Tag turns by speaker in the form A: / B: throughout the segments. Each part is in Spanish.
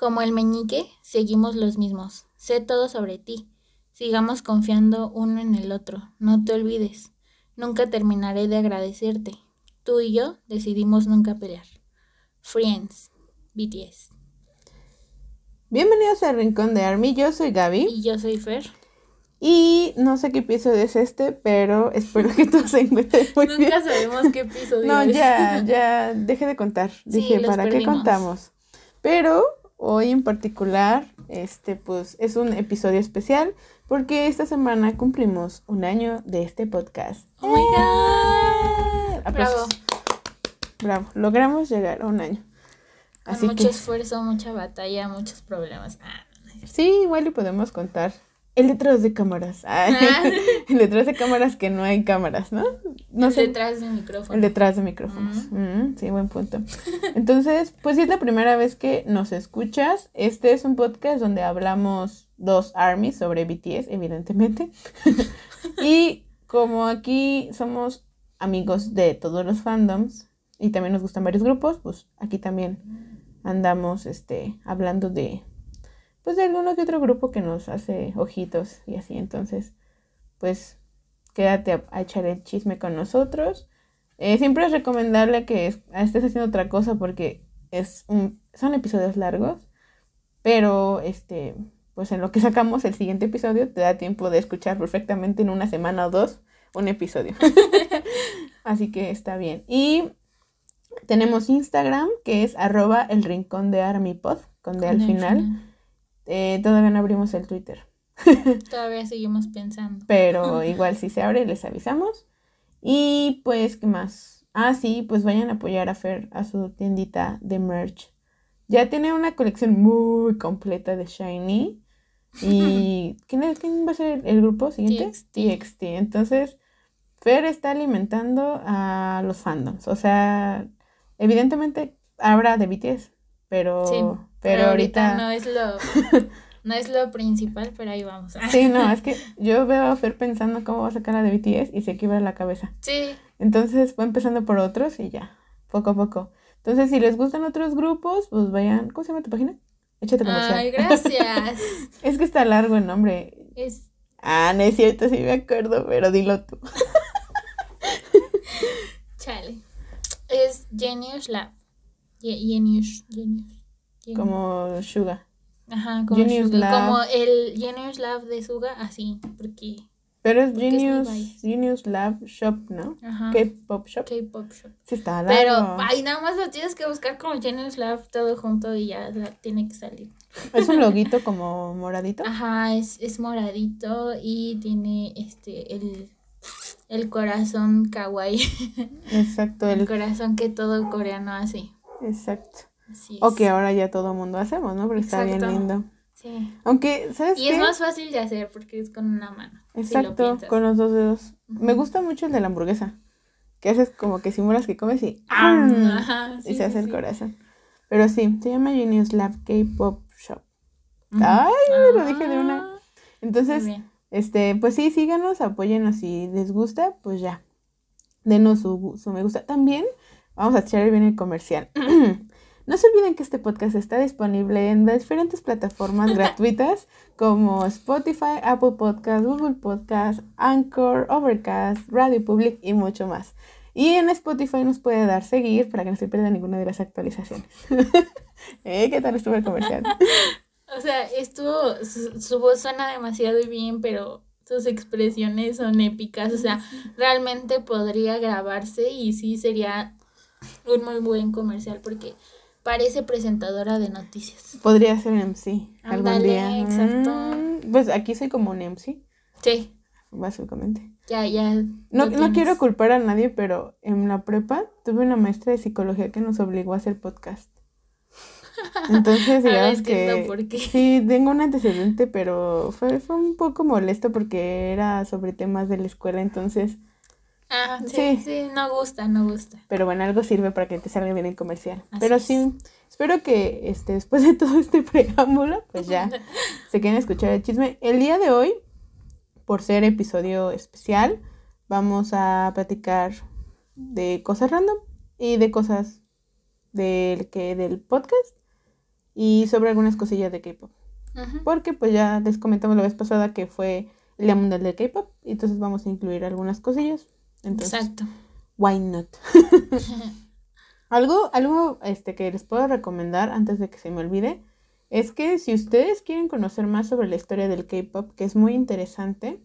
A: Como el meñique, seguimos los mismos. Sé todo sobre ti. Sigamos confiando uno en el otro. No te olvides. Nunca terminaré de agradecerte. Tú y yo decidimos nunca pelear. Friends, BTS.
B: Bienvenidos al Rincón de Army. Yo soy Gaby.
A: Y yo soy Fer.
B: Y no sé qué episodio es este, pero espero que todos se encuentren muy
A: Nunca
B: bien.
A: sabemos qué episodio
B: No,
A: es.
B: ya, ya, deje de contar.
A: Sí,
B: Dije,
A: los
B: ¿para qué contamos? Pero hoy en particular, este, pues, es un episodio especial porque esta semana cumplimos un año de este podcast.
A: Oh my god.
B: ¡Eh!
A: Bravo.
B: Aplausos. Bravo, logramos llegar a un año.
A: Con mucho
B: que
A: esfuerzo, mucha batalla, muchos problemas. Ah,
B: sí, igual le podemos contar el detrás de cámaras. Ay,
A: Ah.
B: el detrás de cámaras que no hay cámaras, ¿no? No
A: el
B: sé.
A: detrás del micrófono.
B: El detrás de micrófonos. Mm, sí, buen punto. Entonces, pues si es la primera vez que nos escuchas, este es un podcast donde hablamos dos armies sobre BTS, evidentemente. y como aquí somos amigos de todos los fandoms y también nos gustan varios grupos, pues aquí también andamos este hablando de pues de alguno que otro grupo que nos hace ojitos y así, entonces, pues quédate a, a echar el chisme con nosotros. Eh, siempre es recomendable que es- estés haciendo otra cosa porque es un, son episodios largos, pero este, pues en lo que sacamos el siguiente episodio te da tiempo de escuchar perfectamente en una semana o dos un episodio. Así que está bien. Y tenemos Instagram que es arroba el rincón de Armipod, con D al final. Eh, todavía no abrimos el Twitter.
A: Todavía seguimos pensando.
B: Pero igual si se abre les avisamos. Y pues, ¿qué más? Ah, sí, pues vayan a apoyar a Fer a su tiendita de merch. Ya tiene una colección muy completa de Shiny. ¿Y quién, es- quién va a ser el grupo siguiente?
A: TXT.
B: TXT. Entonces, Fer está alimentando a los fandoms. O sea, evidentemente habrá de BTS, pero,
A: Sí,
B: pero, ahorita...
A: no es lo no es lo principal, pero ahí vamos.
B: Sí, no, es que yo veo a Fer pensando cómo va a sacar la de BTS y se quiebra la cabeza.
A: Sí,
B: Entonces va empezando por otros y ya, poco a poco. Entonces, si les gustan otros grupos, pues vayan. ¿Cómo se llama tu página? Échate comercial.
A: Ay, gracias.
B: es que está largo el nombre.
A: Es
B: Ah, no es cierto, sí me acuerdo, pero dilo tú.
A: chale. Es Genius Lab. Ge- Genius, Genius. Genius.
B: Como Suga.
A: Ajá, como,
B: Genius
A: Suga-
B: Lab.
A: como el Genius Lab de Suga, así, porque
B: Pero es
A: Porque es
B: Genius. Genius Lab Shop, ¿no?
A: ajá.
B: K-Pop Shop.
A: K-pop shop.
B: Sí, está largo.
A: Pero, ay, nada más lo tienes que buscar como Genius Lab todo junto y ya tiene que salir.
B: Es un loguito como moradito.
A: Ajá, es, es moradito y tiene este el, el corazón kawaii.
B: Exacto,
A: El
B: el,
A: corazón que todo coreano hace.
B: exacto.
A: Así es.
B: O que ahora ya todo mundo hacemos, ¿no? Porque está bien lindo.
A: Sí.
B: Aunque, ¿sabes
A: Y
B: qué?
A: es más fácil de hacer porque es con una mano. si lo
B: Exacto, con los dos dedos. Me gusta mucho el de la hamburguesa. Que haces como que simulas que comes y
A: Ah. Ajá,
B: y
A: sí,
B: se hace
A: sí,
B: el corazón. Pero sí, se llama Genius Lab K-Pop Shop. Ay, lo dije de una.
A: Ah,
B: Entonces, este, pues sí, síganos, apóyennos si les gusta, pues ya. Denos su, su me gusta. También vamos a echar bien el comercial. No se olviden que este podcast está disponible en diferentes plataformas gratuitas como Spotify, Apple Podcast, Google Podcast, Anchor, Overcast, Radio Public y mucho más. Y en Spotify nos puede dar seguir para que no se pierda ninguna de las actualizaciones. ¿Eh? ¿Qué tal estuvo el comercial?
A: O sea, estuvo, su, su voz suena demasiado bien, pero sus expresiones son épicas. O sea, realmente podría grabarse y sí sería un muy buen comercial porque parece presentadora de noticias.
B: Podría ser MC algún día.
A: exacto.
B: Mm, Pues aquí soy como un MC,
A: Sí,
B: básicamente.
A: ya, ya.
B: No, no quiero culpar a nadie, pero en la prepa tuve una maestra de psicología que nos obligó a hacer podcast. Entonces,
A: Ahora
B: digamos que
A: por qué.
B: sí, tengo un antecedente, pero fue, fue un poco molesto porque era sobre temas de la escuela, entonces,
A: Ah, sí,
B: Sí.
A: sí, no gusta, no gusta.
B: pero bueno, algo sirve para que te salga bien el comercial.
A: Así
B: pero
A: es.
B: sí, espero que este, después de todo este preámbulo, pues ya se quieren escuchar el chisme. El día de hoy, por ser episodio especial, vamos a platicar de cosas random y de cosas del que del podcast. y sobre algunas cosillas de K-pop. Porque pues ya les comentamos la vez pasada que fue el Día Mundial de K-pop, y entonces vamos a incluir algunas cosillas. Entonces, Exacto. Why not? algo algo este, que les puedo recomendar antes de que se me olvide es que si ustedes quieren conocer más sobre la historia del K-pop, que es muy interesante,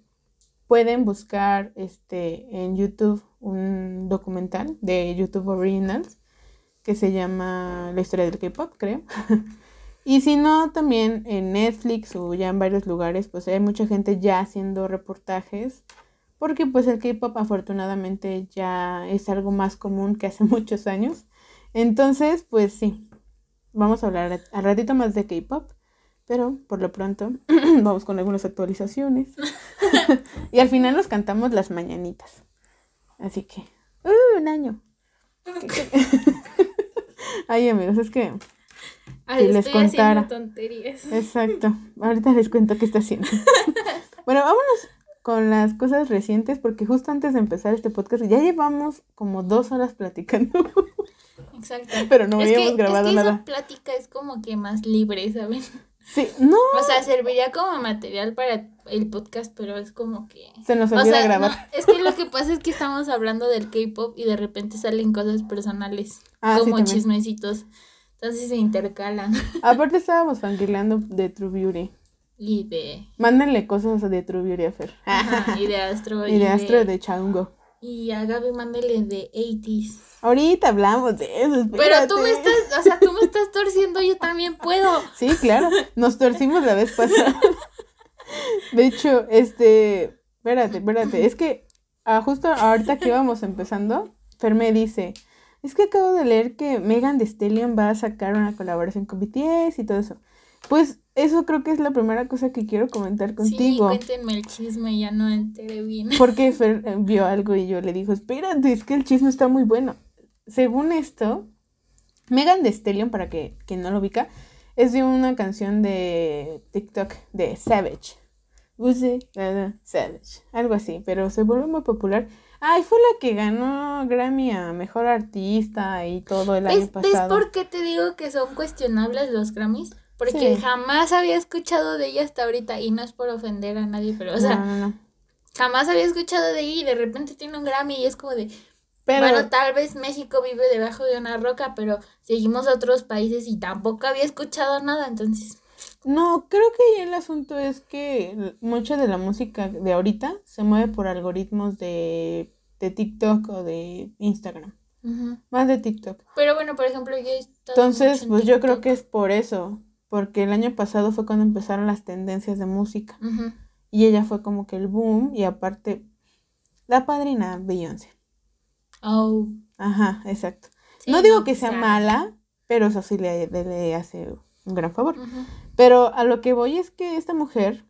B: pueden buscar este, en YouTube un documental de YouTube Originals que se llama La historia del K-pop, creo. y si no, también en Netflix o ya en varios lugares, pues hay mucha gente ya haciendo reportajes, porque pues el K-pop afortunadamente ya es algo más común que hace muchos años. Entonces, pues sí, vamos a hablar al ratito más de K-pop. Pero por lo pronto vamos con algunas actualizaciones. y al final nos cantamos las mañanitas. Así que, uh, un año. Ay, amigos, es que
A: si les contara. Tonterías.
B: Exacto. Ahorita les cuento qué está haciendo. bueno, vámonos con las cosas recientes porque justo antes de empezar este podcast ya llevamos como dos horas platicando.
A: Exacto.
B: Pero no habíamos grabado
A: es
B: que
A: Esa plática es como que más libre, ¿saben?
B: Sí, no.
A: O sea, serviría como material para el podcast, pero es como que.
B: Se nos olvida grabar.
A: es que lo que pasa es que estamos hablando del K-pop y de repente salen cosas personales, ah, como chismecitos. Entonces se intercalan.
B: Aparte estábamos fangirlando de True Beauty.
A: Y de.
B: Mándenle cosas de True Beauty a Fer.
A: y de Astro.
B: y, de Astro de Chango.
A: Y a Gaby mándele de 80s.
B: Ahorita hablamos de eso.
A: Pero tú me estás, o sea, tú me estás torciendo, yo también puedo.
B: Sí, claro. Nos torcimos la vez pasada. De hecho, este. Espérate, espérate. Es que ah, justo ahorita que íbamos empezando, Fer me dice. Es que acabo de leer que Megan Thee Stallion va a sacar una colaboración con BTS y todo eso. Pues eso creo que es la primera cosa que quiero comentar contigo.
A: Sí, cuéntenme el chisme, ya no enteré bien.
B: Porque Fer vio algo y yo le dijo, espérate, es que el chisme está muy bueno. Según esto, Megan Thee Stallion, para que quien no lo ubica, es de una canción de TikTok de Savage. Use Savage, algo así, pero se volvió muy popular. Ay, fue la que ganó Grammy a Mejor Artista y todo el año pasado.
A: ¿Ves por qué te digo que son cuestionables los Grammys? Porque jamás había escuchado de ella hasta ahorita y no es por ofender a nadie, pero o sea, jamás había escuchado de ella y de repente tiene un Grammy y es como de, bueno, tal vez México vive debajo de una roca, pero seguimos a otros países y tampoco había escuchado nada, entonces...
B: No, creo que el asunto es que mucha de la música de ahorita se mueve por algoritmos de, de TikTok o de Instagram. Más de TikTok.
A: Pero bueno, por ejemplo, yo
B: Entonces, pues yo creo que es por eso porque el año pasado fue cuando empezaron las tendencias de música. Y ella fue como que el boom y aparte la padrina Beyoncé.
A: Oh.
B: Ajá, exacto. no digo que sea mala, pero eso sí le, le, hace un gran favor. Pero a lo que voy es que esta mujer,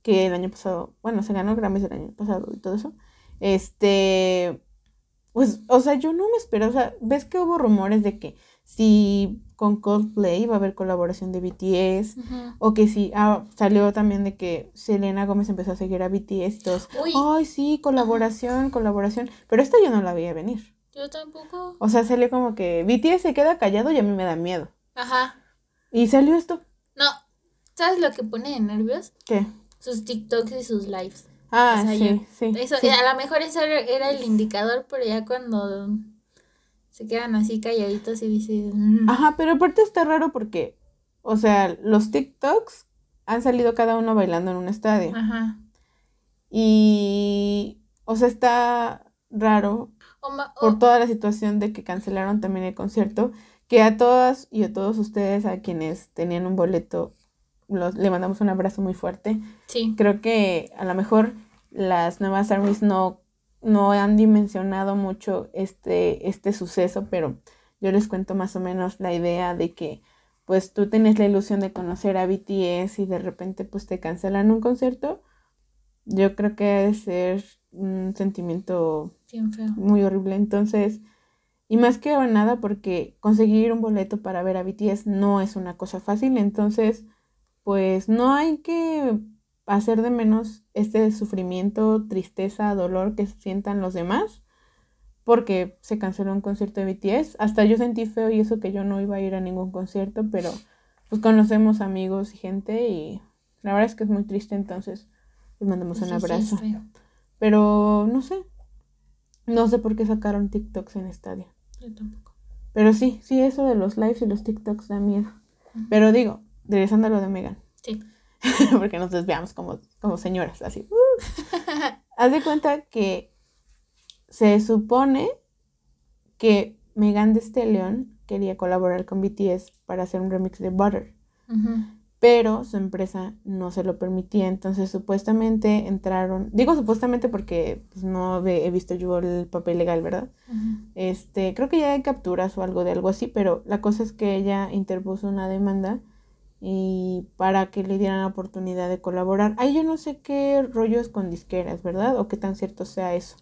B: que el año pasado, bueno, se ganó Grammys el año pasado y todo eso, este, pues, o sea, yo no me espero, o sea, ves que hubo rumores de que si con Coldplay va a haber colaboración de BTS o que si ah, salió también de que Selena Gómez empezó a seguir a BTS y todos, ay sí, colaboración, colaboración, pero esto yo no la veía venir.
A: Yo tampoco.
B: O sea, salió como que BTS se queda callado y a mí me da miedo.
A: Ajá.
B: Y salió esto.
A: No, ¿sabes lo que pone de nervios?
B: ¿Qué?
A: Sus TikToks y sus lives.
B: Ah, sí, sí,
A: Eso, a lo mejor eso era el indicador, pero ya cuando se quedan así calladitos y dicen...
B: Mm". Ajá, pero aparte está raro porque, o sea, los TikToks han salido cada uno bailando en un estadio.
A: Ajá.
B: Y, o sea, está raro por toda la situación de que cancelaron también el concierto, que a todas y a todos ustedes, a quienes tenían un boleto, los, le mandamos un abrazo muy fuerte.
A: Sí.
B: Creo que a lo mejor las nuevas armies no no han dimensionado mucho este, este suceso, pero yo les cuento más o menos la idea de que pues tú tienes la ilusión de conocer a BTS y de repente pues te cancelan un concierto. Yo creo que debe ser un sentimiento muy horrible. Entonces, y más que nada porque conseguir un boleto para ver a BTS no es una cosa fácil. Entonces, pues no hay que hacer de menos este sufrimiento, tristeza, dolor que sientan los demás porque se canceló un concierto de BTS. Hasta yo sentí feo y eso que yo no iba a ir a ningún concierto, pero pues conocemos amigos y gente y la verdad es que es muy triste, entonces les mandamos un abrazo. Pero no sé, no sé por qué sacaron TikToks en estadio.
A: Yo tampoco.
B: Pero sí, sí, eso de los lives y los TikToks da miedo. Pero digo, regresando a lo de Megan.
A: Sí.
B: porque nos desviamos como, como señoras, así. uh. Haz de cuenta que se supone que Megan Thee Stallion quería colaborar con BTS para hacer un remix de Butter, pero su empresa no se lo permitía, entonces supuestamente entraron, digo supuestamente porque pues, no he visto yo el papel legal, ¿verdad? Este, creo que ya hay capturas o algo de algo así, pero la cosa es que ella interpuso una demanda y para que le dieran la oportunidad de colaborar. Ahí yo no sé qué rollos con disqueras, ¿verdad? O qué tan cierto sea eso.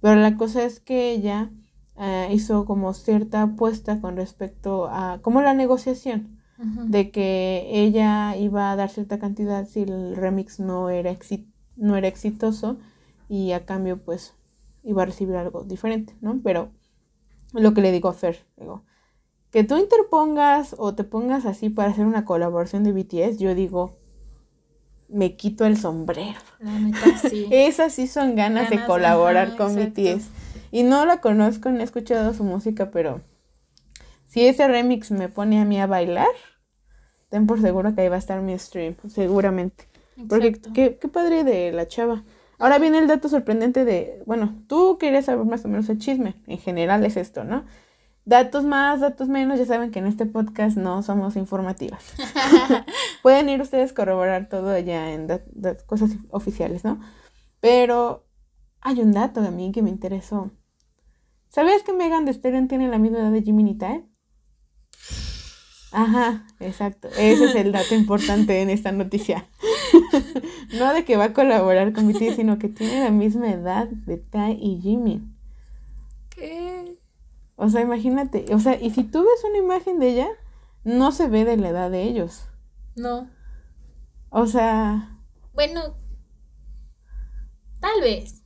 B: Pero la cosa es que ella eh, hizo como cierta apuesta con respecto a como la negociación
A: Ujú.
B: de que ella iba a dar cierta cantidad si el remix no era exi- no era exitoso y a cambio pues iba a recibir algo diferente, ¿no? Pero lo que le digo a Fer, digo, que tú interpongas o te pongas así para hacer una colaboración de BTS, yo digo, me quito el sombrero.
A: La neta, sí.
B: Esas sí son ganas, de colaborar
A: ajá,
B: con
A: exacto.
B: BTS. Y no la conozco, no he escuchado su música, pero si ese remix me pone a mí a bailar, ten por seguro que ahí va a estar mi stream, seguramente. Porque qué, qué padre de la chava. Ahora viene el dato sorprendente de, bueno, tú querías saber más o menos el chisme, en general es esto, ¿no? Datos más, datos menos, ya saben que en este podcast no somos informativas. Pueden ir ustedes a corroborar todo allá en cosas oficiales, ¿no? Pero hay un dato a mí que me interesó. ¿Sabías que Megan Thee Stallion tiene la misma edad de Jimmy Neutron? Ajá, exacto. Ese es el dato importante en esta noticia. no de que va a colaborar con BTS, sino que tiene la misma edad de Ty y Jimmy.
A: ¿Qué?
B: O sea, imagínate. O sea, y si tú ves una imagen de ella, no se ve de la edad de ellos.
A: No.
B: O sea,
A: Bueno, tal vez.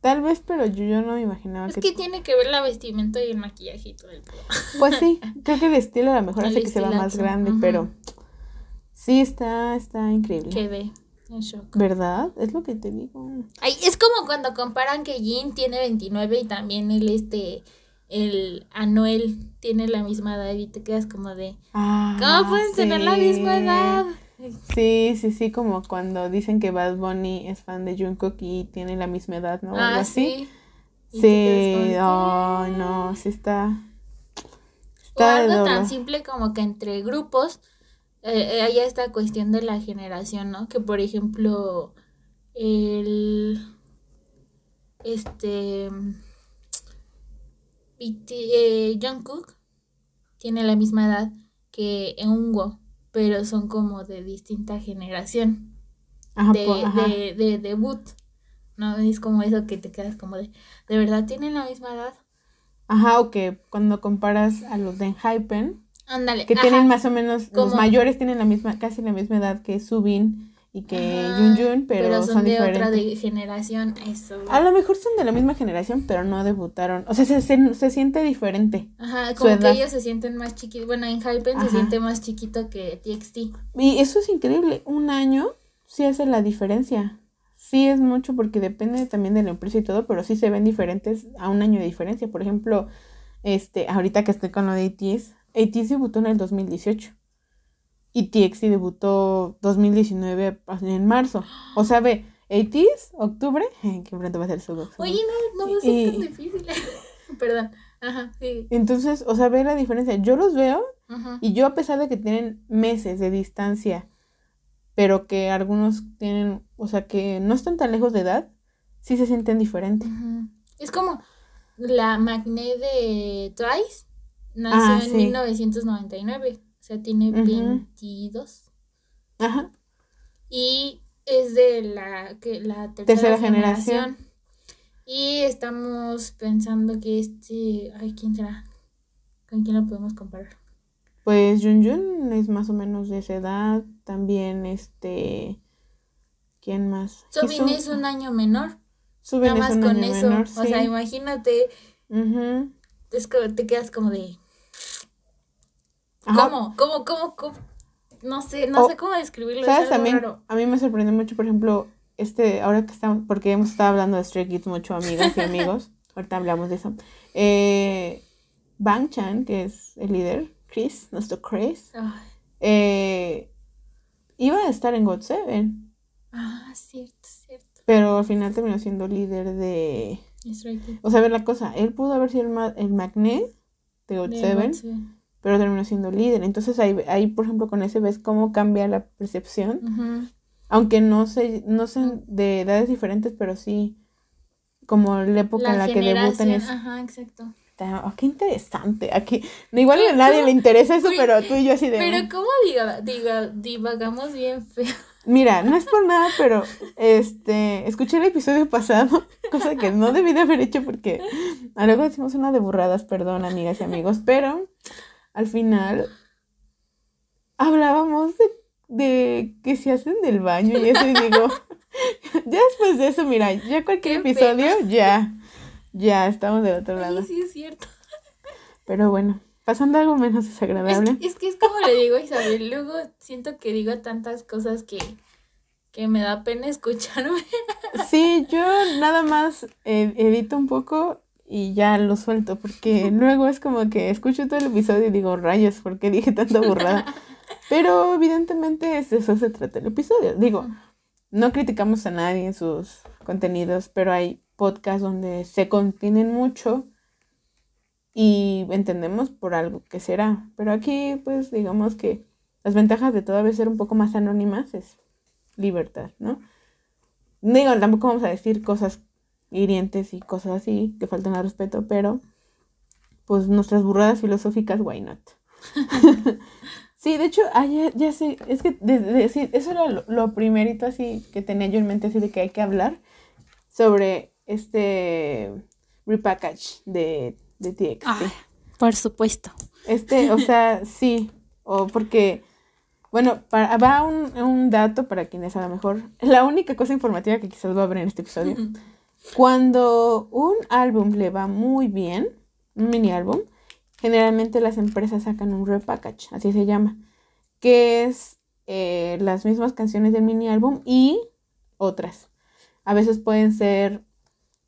B: tal vez, pero yo, yo no me imaginaba
A: Es
B: que...
A: que tiene que ver la vestimenta y el maquillaje y todo el pedo.
B: Pues sí, creo que el estilo a lo mejor
A: El
B: hace que se vea más grande, pero sí está, está increíble.
A: Quedé en shock.
B: ¿Verdad? Es lo que te digo.
A: Ay, es como cuando comparan que Jin tiene 29 y también el este, el Anuel tiene la misma edad y te quedas como de,
B: Ah,
A: ¿cómo pueden tener la misma edad?
B: Sí, sí, sí, como cuando dicen que Bad Bunny es fan de Jungkook y tiene la misma edad, ¿no? O algo
A: Ah,
B: así.
A: sí. ¿qué?
B: no, sí está.
A: O
B: Está de
A: algo tan simple como que entre grupos eh, eh, haya esta cuestión de la generación, ¿no? Que por ejemplo, el. Este. Eh, Jungkook tiene la misma edad que Eungo, pero son como de distinta generación
B: Ajá,
A: de,
B: po- ajá.
A: de, de debut. ¿No? Es como eso que te quedas como de. ¿De verdad tienen la misma edad?
B: Ajá, o que cuando comparas a los de Hypen,
A: Ándale.
B: que
A: ajá.
B: tienen más o menos, los mayores tienen la misma, casi la misma edad que Subin y que Jun Jun, pero,
A: son,
B: son,
A: de
B: diferentes.
A: otra de generación, eso.
B: A lo mejor son de la misma generación, pero no debutaron. O sea, se, se, se siente diferente.
A: Ajá, como que ellos se sienten más chiquitos. Bueno, en Hypen
B: Ajá.
A: se siente más chiquito que TXT.
B: Y eso es increíble. Un año sí hace la diferencia. Sí es mucho porque depende también de la empresa y todo, pero sí se ven diferentes a un año de diferencia. Por ejemplo, este, ahorita que estoy con lo de ATS, ATS debutó en el 2018 y TXT debutó 2019 en marzo. O sea, ve, ATS, octubre, que pronto va a ser su
A: Oye, no, no va a ser tan difícil. Perdón. Ajá, sí.
B: Entonces, o sea, ve la diferencia. Yo los veo
A: Ajá.
B: Y yo, a pesar de que tienen meses de distancia, pero que algunos tienen, o sea, que no están tan lejos de edad, sí se sienten diferentes.
A: Es como la Magné de Twice. Nació
B: Ah,
A: en
B: sí.
A: 1999. O sea, tiene
B: Ujú.
A: 22.
B: Ajá.
A: Y es de la, que, la tercera,
B: Tercera
A: generación.
B: generación.
A: Y estamos pensando que este. Ay, ¿quién será? ¿Con quién lo podemos comparar?
B: Pues Jun Jun es más o menos de esa edad. También, este. ¿Quién más? Jisoo.
A: es un año menor.
B: Subin
A: Nada
B: es
A: más
B: un
A: con
B: año
A: eso.
B: menor,
A: O sea, imagínate.
B: Ujú.
A: Es que te quedas como de. ¿Cómo? ¿Cómo? ¿Cómo? ¿Cómo? no sé, no
B: O-
A: sé cómo describirlo.
B: ¿Sabes también?
A: raro.
B: A mí me sorprendió mucho, por ejemplo, este, ahora que estamos, porque hemos estado hablando de Stray Kids mucho, amigas y amigos, ahorita hablamos de eso. Eh, Bang Chan, que es el líder, Chris, nuestro Chris, eh, iba a estar en God Seven,
A: Ah, cierto, cierto.
B: pero al final terminó siendo líder de...
A: Kids.
B: O sea, a ver la cosa, él pudo haber sido el, ma- el magnet de God Seven. Pero terminó siendo líder. Entonces ahí, ahí, por ejemplo, con ese ves cómo cambia la percepción. Aunque no sé, no sé de edades diferentes, pero sí como la época en la que debutan es...
A: Ajá, exacto.
B: Oh, qué interesante. Aquí, igual a nadie le interesa eso,
A: Uy,
B: pero tú y yo así de...
A: Pero
B: "Mm".
A: cómo diga, diga, divagamos bien feo.
B: Mira, no es por nada, pero este, escuché el episodio pasado, cosa que no debí de haber hecho porque a luego decimos una de burradas, perdón, amigas y amigos, pero al final hablábamos de, de que se hacen del baño y eso y digo, ya después de eso, mira, ya cualquier
A: Qué
B: episodio, ya, ya estamos del otro lado.
A: Ay, sí, es cierto.
B: Pero bueno, pasando a algo menos
A: Es,
B: desagradable.
A: es que es como le digo a Isabel, luego siento que digo tantas cosas que, que me da pena escucharme.
B: Sí, yo nada más eh, edito un poco y ya lo suelto, porque luego es como que escucho todo el episodio y digo, rayos, ¿por qué dije tanta burrada? Pero evidentemente es de eso se trata el episodio. Digo, no criticamos a nadie en sus contenidos, pero hay podcasts donde se contienen mucho y entendemos por algo que será. Pero aquí, pues digamos que las ventajas de todavía ser un poco más anónimas es libertad, ¿no? Digo, tampoco vamos a decir cosas hirientes y cosas así que faltan al respeto, pero pues nuestras burradas filosóficas, why not? sí, de hecho, ah, ya, ya sé, es que de- de- sí, eso era lo, lo primerito así que tenía yo en mente, así de que hay que hablar sobre este repackage de, de TXT.
A: Ay, por supuesto.
B: Este, o sea, sí, o porque, bueno, para, va un, un dato para quienes a lo mejor, la única cosa informativa que quizás va a haber en este episodio. Cuando un álbum le va muy bien, un mini álbum, generalmente las empresas sacan un repackage, así se llama, que es eh, las mismas canciones del mini álbum y otras. A veces pueden ser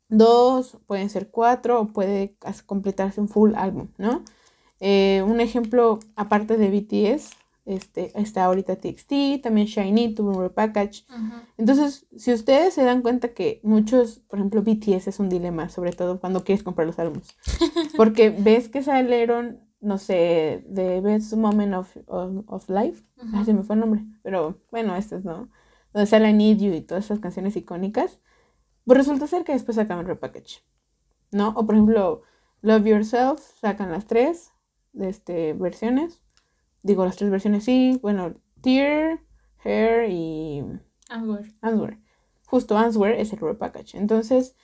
B: dos, pueden ser cuatro, o puede completarse un full álbum, ¿no? Eh, un ejemplo, aparte de BTS, este, está ahorita TXT, también Shiny tuvo un repackage.
A: Ajá.
B: Entonces, si ustedes se dan cuenta que muchos, por ejemplo, BTS es un dilema, sobre todo cuando quieres comprar los álbumes. Porque ves que salieron, no sé, The Best Moment of, of, of Life.
A: Ujú.
B: Ay, se me fue el nombre. Pero bueno, este es, ¿no? Donde sale I Need You y todas esas canciones icónicas. Pues resulta ser que después sacan un repackage. ¿No? O por ejemplo, Love Yourself, sacan las tres de este, versiones. Digo, las tres versiones sí. Bueno, Tear, Hair y
A: Answer.
B: Answer. Justo Answer es el repackage. Entonces,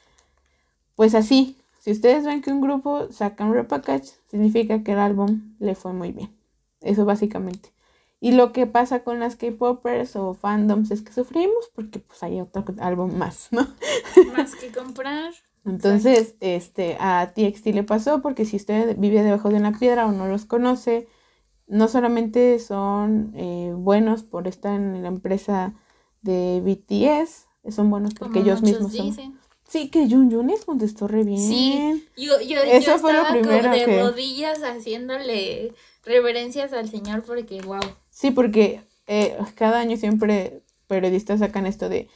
B: pues así, si ustedes ven que un grupo saca un repackage, significa que el álbum le fue muy bien. Eso básicamente. Y lo que pasa con las K-popers o fandoms es que sufrimos porque pues hay otro álbum más, ¿no?
A: Más que comprar.
B: Entonces, este, a TXT le pasó porque si usted vive debajo de una piedra o no los conoce, no solamente son eh, buenos por estar en la empresa de BTS, son buenos porque
A: como
B: ellos mismos son. Sí, que Jun Jun les contestó re bien.
A: Sí. Yo, yo,
B: Eso
A: yo
B: fue lo primero
A: de
B: que-
A: rodillas haciéndole reverencias al señor porque, wow.
B: Sí, porque eh, cada año siempre periodistas sacan esto de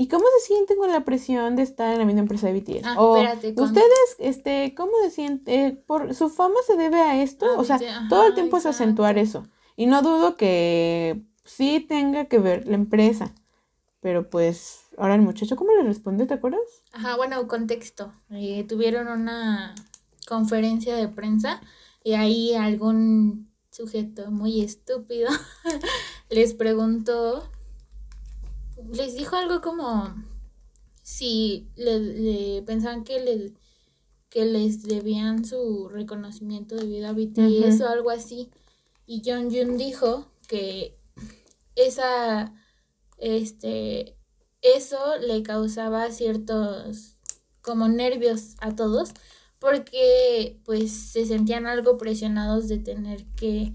B: ¿y cómo se sienten con la presión de estar en la misma empresa de BTS?
A: Ah,
B: o
A: espérate, con-
B: ustedes, este, ¿cómo se sienten? ¿Por su fama se debe a esto?
A: Ah,
B: o sea, todo el tiempo es acentuar
A: exacto.
B: eso. Y no dudo que sí tenga que ver la empresa. Pero pues, ahora el muchacho, ¿cómo le responde? ¿Te acuerdas?
A: Ajá, bueno, contexto. Eh, tuvieron una conferencia de prensa y ahí algún sujeto muy estúpido les preguntó, les dijo algo como si le, le- pensaban que les, que les debían su reconocimiento debido a BTS
B: Ujú.
A: o algo así. Y John Jun dijo que esa, este, eso le causaba ciertos como nervios a todos porque pues se sentían algo presionados de tener que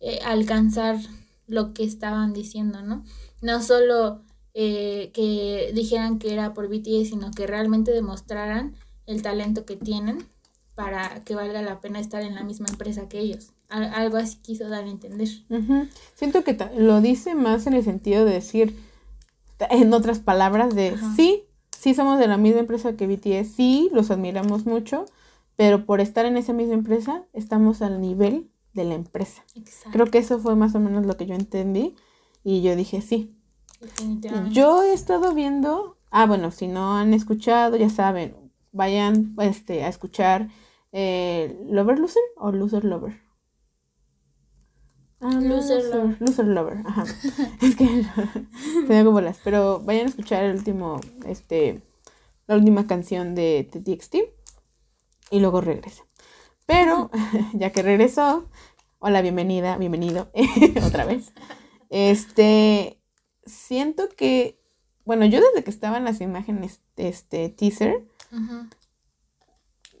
A: eh, alcanzar lo que estaban diciendo, ¿no? No solo eh, que dijeran que era por BTS, sino que realmente demostraran el talento que tienen para que valga la pena estar en la misma empresa que ellos. algo así quiso dar a entender.
B: Siento que lo dice más en el sentido de decir, en otras palabras, de sí, sí somos de la misma empresa que BTS, sí, los admiramos mucho, pero por estar en esa misma empresa estamos al nivel de la empresa. Creo que eso fue más o menos lo que yo entendí y yo dije sí. Yo he estado viendo, ah bueno, si no han escuchado, ya saben, vayan este, a escuchar eh, Lover Loser o Loser Lover. Ah, loser, Lover. Loser Lover, ajá. es que tenía como las, pero vayan a escuchar el último, este, la última canción de TXT y luego regresa. Pero, ya que regresó, hola, bienvenida, bienvenido, otra vez. Este, siento que, bueno, yo desde que estaban las imágenes, este, teaser,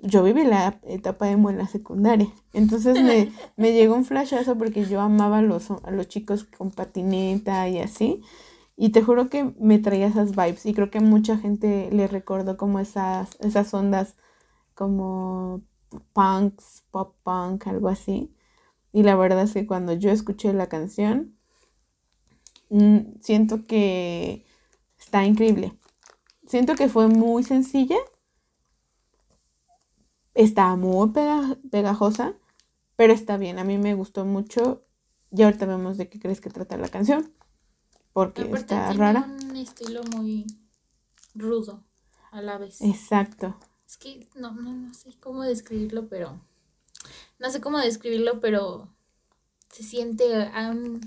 B: yo viví la etapa emo en la secundaria. Entonces me, me llegó un flashazo porque yo amaba a los, a los chicos con patineta y así. Y te juro que me traía esas vibes. Y creo que mucha gente le recordó como esas, esas ondas como punks, pop punk, algo así. Y la verdad es que cuando yo escuché la canción, siento que está increíble. Siento que fue muy sencilla. Está muy pegajosa, pero está bien. A mí me gustó mucho. Y ahorita vemos de qué crees que trata la canción. Porque está rara.
A: un estilo muy rudo a la vez.
B: Exacto.
A: Es que no, no, no sé cómo describirlo, pero. No sé cómo describirlo, pero se siente un,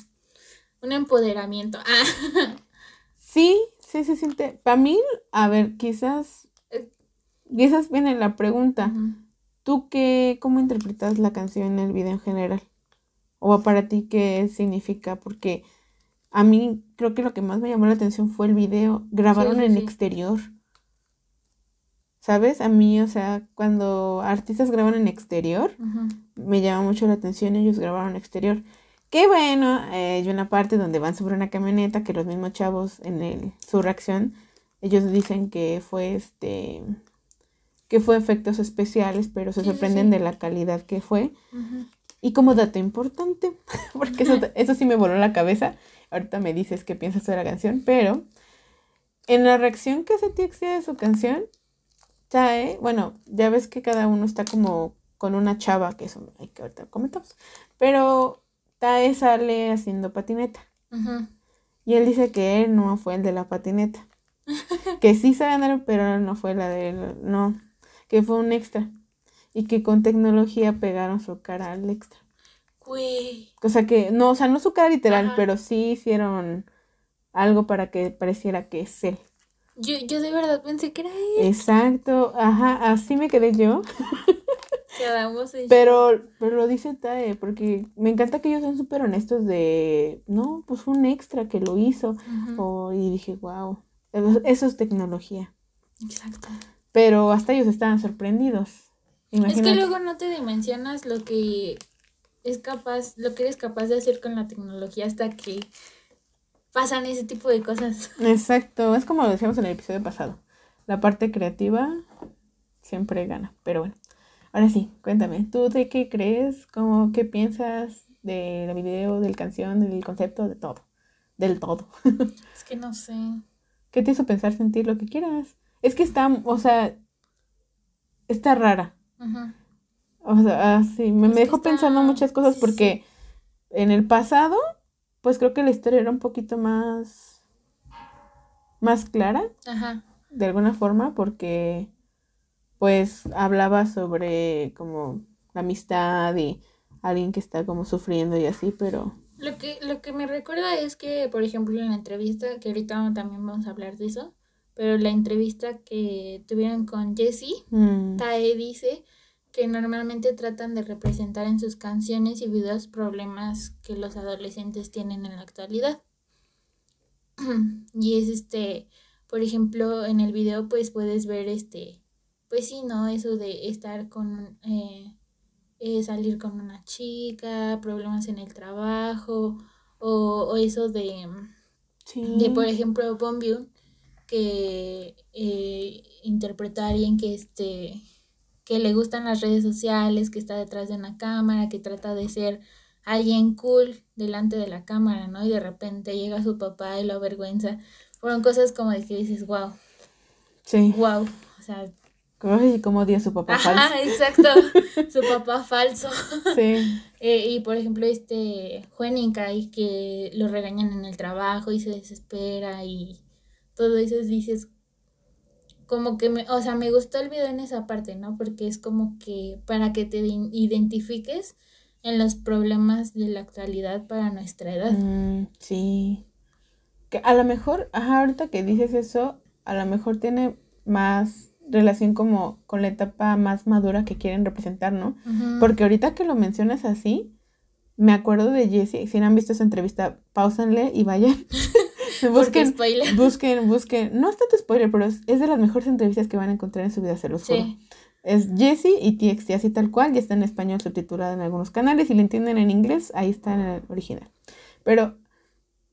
A: un empoderamiento. Ah.
B: Sí, sí se siente. Para mí, a ver, quizás. Quizás viene la pregunta. ¿Tú qué, cómo interpretas la canción en el video en general? ¿O para ti qué significa? Porque a mí creo que lo que más me llamó la atención fue el video. Grabaron en exterior. ¿Sabes? A mí, o sea, cuando artistas graban en exterior, me llama mucho la atención, ellos grabaron en exterior. Qué bueno, eh, hay una parte donde van sobre una camioneta que los mismos chavos en el, su reacción, ellos dicen que fue este que fue efectos especiales, pero se sorprenden de la calidad que fue. Y como dato importante, porque eso, eso sí me voló la cabeza, ahorita me dices qué piensas de la canción, pero en la reacción que hace TXT de su canción, Tae, bueno, ya ves que cada uno está como con una chava, que eso hay que ahorita comentamos, pero Tae sale haciendo patineta. Y él dice que él no fue el de la patineta. que sí sabe andar, pero no fue la de él, no, que fue un extra. Y que con tecnología pegaron su cara al extra. O sea que, no, o sea, no su cara literal, pero sí hicieron algo para que pareciera que es él.
A: Yo, yo de verdad pensé que era él.
B: Exacto, ajá, así me quedé yo. Quedamos pero, pero lo dice Tae, porque me encanta que ellos son súper honestos de, no, pues un extra que lo hizo. y dije, wow, eso es tecnología. Exacto. Pero hasta ellos estaban sorprendidos.
A: Es que luego no te dimensionas lo que es capaz, lo que eres capaz de hacer con la tecnología hasta que pasan ese tipo de cosas.
B: Exacto, es como lo decíamos en el episodio pasado. La parte creativa siempre gana, pero bueno. Ahora sí, cuéntame, ¿tú de qué crees? ¿Cómo, ¿Qué piensas del video, del canción, del concepto, de todo? Del todo.
A: es que no sé.
B: ¿Qué te hizo pensar, sentir lo que quieras? Es que está, o sea, está rara. O sea, sí, me, dejó pensando muchas cosas porque en el pasado, pues creo que la historia era un poquito más, más clara. Ajá. De alguna forma, porque pues hablaba sobre como la amistad y alguien que está como sufriendo y así, pero...
A: Lo que, lo que me recuerda es que, por ejemplo, en la entrevista, que ahorita también vamos a hablar de eso, pero la entrevista que tuvieron con Jessie, mm. Tae dice que normalmente tratan de representar en sus canciones y videos problemas que los adolescentes tienen en la actualidad. y es este, por ejemplo, en el video pues puedes ver este pues sí, ¿no? Eso de estar con, eh, eh, salir con una chica, problemas en el trabajo, o eso de, de por ejemplo, Bombiu, que eh, interpreta a alguien que este que le gustan las redes sociales, que está detrás de una cámara, que trata de ser alguien cool delante de la cámara, ¿no? Y de repente llega su papá y lo avergüenza. Fueron cosas como de que dices, wow. Sí. Wow. O sea.
B: Ay, cómo odia su papá
A: falso. Ajá, exacto. su papá falso. Sí. Eh, y por ejemplo, este Juanica, y que lo regañan en el trabajo y se desespera y todo eso dices, como que me, o sea, me gustó el video en esa parte, ¿no? Porque es como que para que te identifiques en los problemas de la actualidad para nuestra edad.
B: Mm, sí. Que a lo mejor, ajá, ahorita que dices eso, a lo mejor tiene más relación como con la etapa más madura que quieren representar, ¿no? Porque ahorita que lo mencionas así, me acuerdo de Jessie, si no han visto esa entrevista, pausenle y vayan. busquen, busquen, busquen. No está tu spoiler, pero es, de las mejores entrevistas que van a encontrar en su vida, se los juro. Es Jessie y TXT, así tal cual, ya está en español subtitulada en algunos canales. Si le entienden en inglés, ahí está en el original. Pero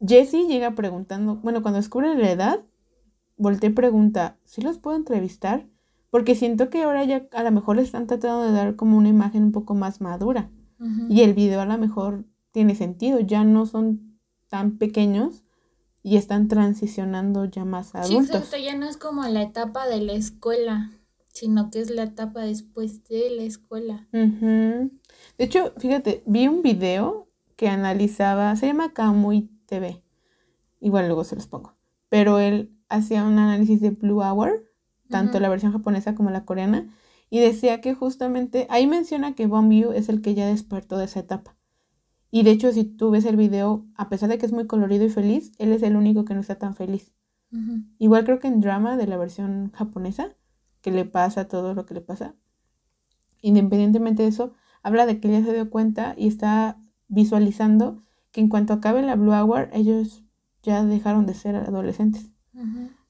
B: Jessie llega preguntando, bueno, cuando descubre la edad, voltea y pregunta, ¿si los puedo entrevistar? Porque siento que ahora ya a lo mejor le están tratando de dar como una imagen un poco más madura. Y el video a lo mejor tiene sentido, ya no son tan pequeños y están transicionando ya más adultos.
A: Sí, ya no es como la etapa de la escuela, sino que es la etapa después de la escuela.
B: De hecho, fíjate, vi un video que analizaba, se llama Kamui TV, igual luego se los pongo, pero él hacía un análisis de Blue Hour, tanto la versión japonesa como la coreana, y decía que justamente ahí menciona que Bombiu es el que ya despertó de esa etapa. Y de hecho, si tú ves el video, a pesar de que es muy colorido y feliz, él es el único que no está tan feliz. Igual creo que en drama de la versión japonesa, que le pasa todo lo que le pasa, independientemente de eso, habla de que ya se dio cuenta y está visualizando que en cuanto acabe la Blue Hour, ellos ya dejaron de ser adolescentes.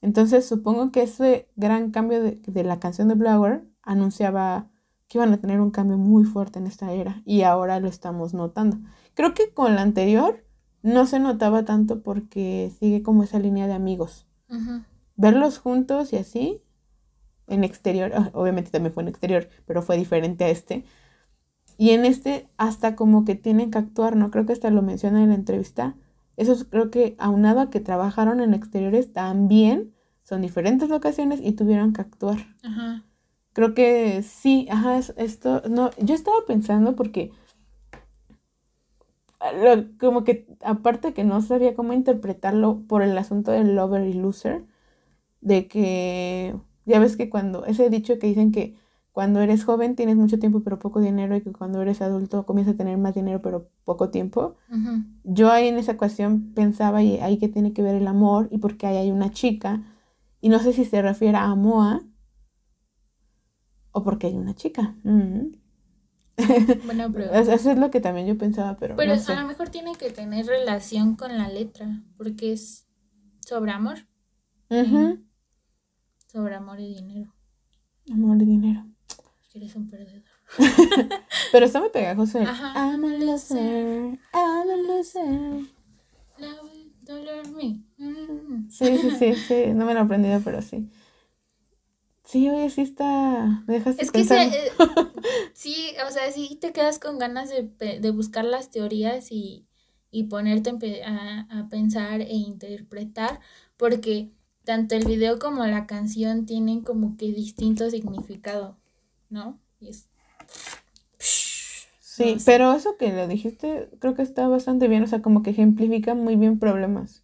B: Entonces supongo que ese gran cambio de, de, la canción de Hour anunciaba que iban a tener un cambio muy fuerte en esta era y ahora lo estamos notando. Creo que con la anterior no se notaba tanto porque sigue como esa línea de amigos. Verlos juntos y así, en exterior, ah, obviamente también fue en exterior, pero fue diferente a este. Y en este hasta como que tienen que actuar, ¿no? Creo que hasta lo menciona en la entrevista. Eso creo que aunado a que trabajaron en exteriores también son diferentes locaciones y tuvieron que actuar. Creo que sí, ajá, esto, no, yo estaba pensando porque como que aparte que no sabía cómo interpretarlo por el asunto del lover y loser, de que ya ves que cuando ese dicho que dicen que cuando eres joven tienes mucho tiempo pero poco dinero y que cuando eres adulto comienzas a tener más dinero pero poco tiempo. Yo ahí en esa ocasión pensaba y ahí que tiene que ver el amor y porque ahí hay una chica y no sé si se refiere a Moa o porque hay una chica. Bueno, pero... Eso es lo que también yo pensaba, pero.
A: Pero a lo mejor tiene que tener relación con la letra, porque es sobre amor. Sobre amor y dinero.
B: Amor y dinero.
A: Eres un perdedor.
B: pero está muy pegajoso. Ajá. I'm a loser. I'm a loser. Sí, sí, sí, sí. No me lo he aprendido, pero sí. Sí, oye, sí está. Me dejaste es que sí,
A: eh, sí, o sea, sí te quedas con ganas de, de buscar las teorías y, y ponerte a, a, pensar e interpretar, porque tanto el video como la canción tienen como que distinto significado, ¿no? Y es...
B: Sí, pero eso que lo dijiste creo que está bastante bien, o sea, como que ejemplifica muy bien problemas.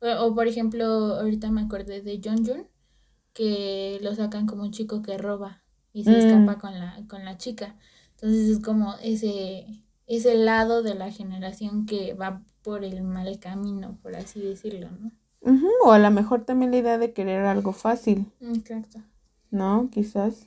A: o, o, por ejemplo, ahorita me acordé de John Jun que lo sacan como un chico que roba y se escapa mm. con la, con la chica. Entonces es como ese, ese lado de la generación que va por el mal camino, por así decirlo, ¿no?
B: O a lo mejor también la idea de querer algo fácil. Exacto. ¿No? Quizás.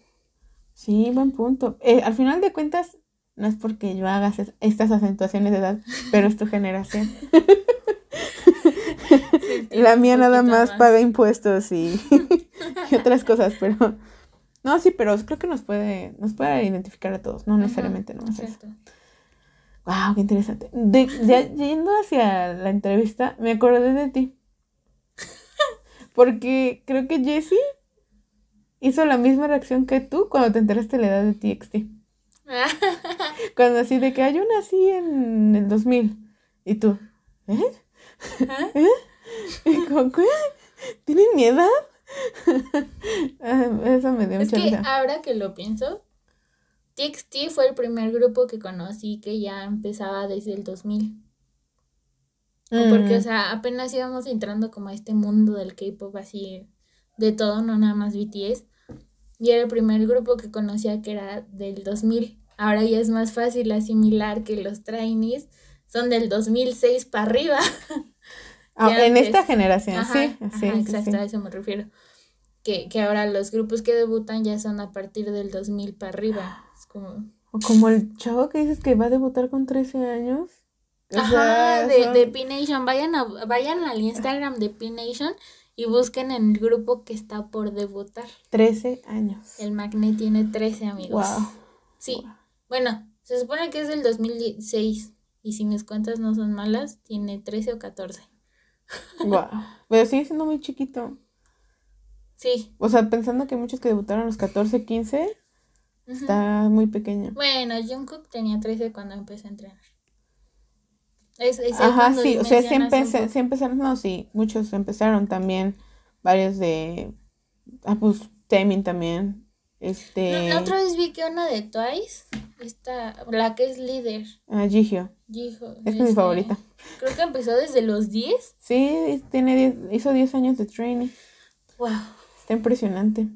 B: Sí, buen punto. Eh, al final de cuentas, no es porque yo haga estas acentuaciones de edad, pero es tu generación. la mía nada más, paga impuestos y, otras cosas, pero no, sí, pero creo que nos puede, nos puede identificar a todos, no necesariamente no es eso. Wow, qué interesante. De, yendo hacia la entrevista, me acordé de ti. Porque creo que Jessie hizo la misma reacción que tú cuando te enteraste de la edad de TXT. cuando así de que hay una así en el 2000. Y tú, ¿eh? ¿Eh? ¿Y como, ¿qué? ¿Tienen mi edad? Ah, eso me dio
A: es que ahora que lo pienso, TXT fue el primer grupo que conocí que ya empezaba desde el 2000. Porque, o mm. sea, apenas íbamos entrando como a este mundo del K-pop así de todo, no nada más BTS. Y era el primer grupo que conocía que era del 2000. Ahora ya es más fácil asimilar que los trainees son del 2006 para arriba.
B: Ah, en esta generación, sí, sí,
A: exacto, a eso me refiero. Que, que ahora los grupos que debutan ya son a partir del 2000 para arriba. Es como...
B: O como el chavo que dices que va a debutar con 13 años.
A: Ajá, de, de P-Nation. Vayan, a, vayan al Instagram de P-Nation y busquen en el grupo que está por debutar.
B: 13 años.
A: El Magnet tiene 13 amigos. Wow. Sí. Bueno, se supone que es del 2016. Y si mis cuentas no son malas, tiene 13 o 14.
B: Wow. Pero sigue siendo muy chiquito.
A: Sí.
B: O sea, pensando que muchos que debutaron a los 14, 15, está muy pequeño.
A: Bueno, Jungkook tenía 13 cuando empecé a entrenar.
B: Ajá, sí, o sea, siempre, sí empezaron, no, sí, muchos empezaron también, varios de, ah, pues, Temin también, este...
A: la otra vez vi que una de Twice, esta, la que es líder.
B: Ah, Jihyo.
A: Jihyo.
B: Es mi este, favorita.
A: Creo que empezó desde los 10.
B: Sí, tiene hizo 10 años de training.
A: Wow.
B: Está impresionante.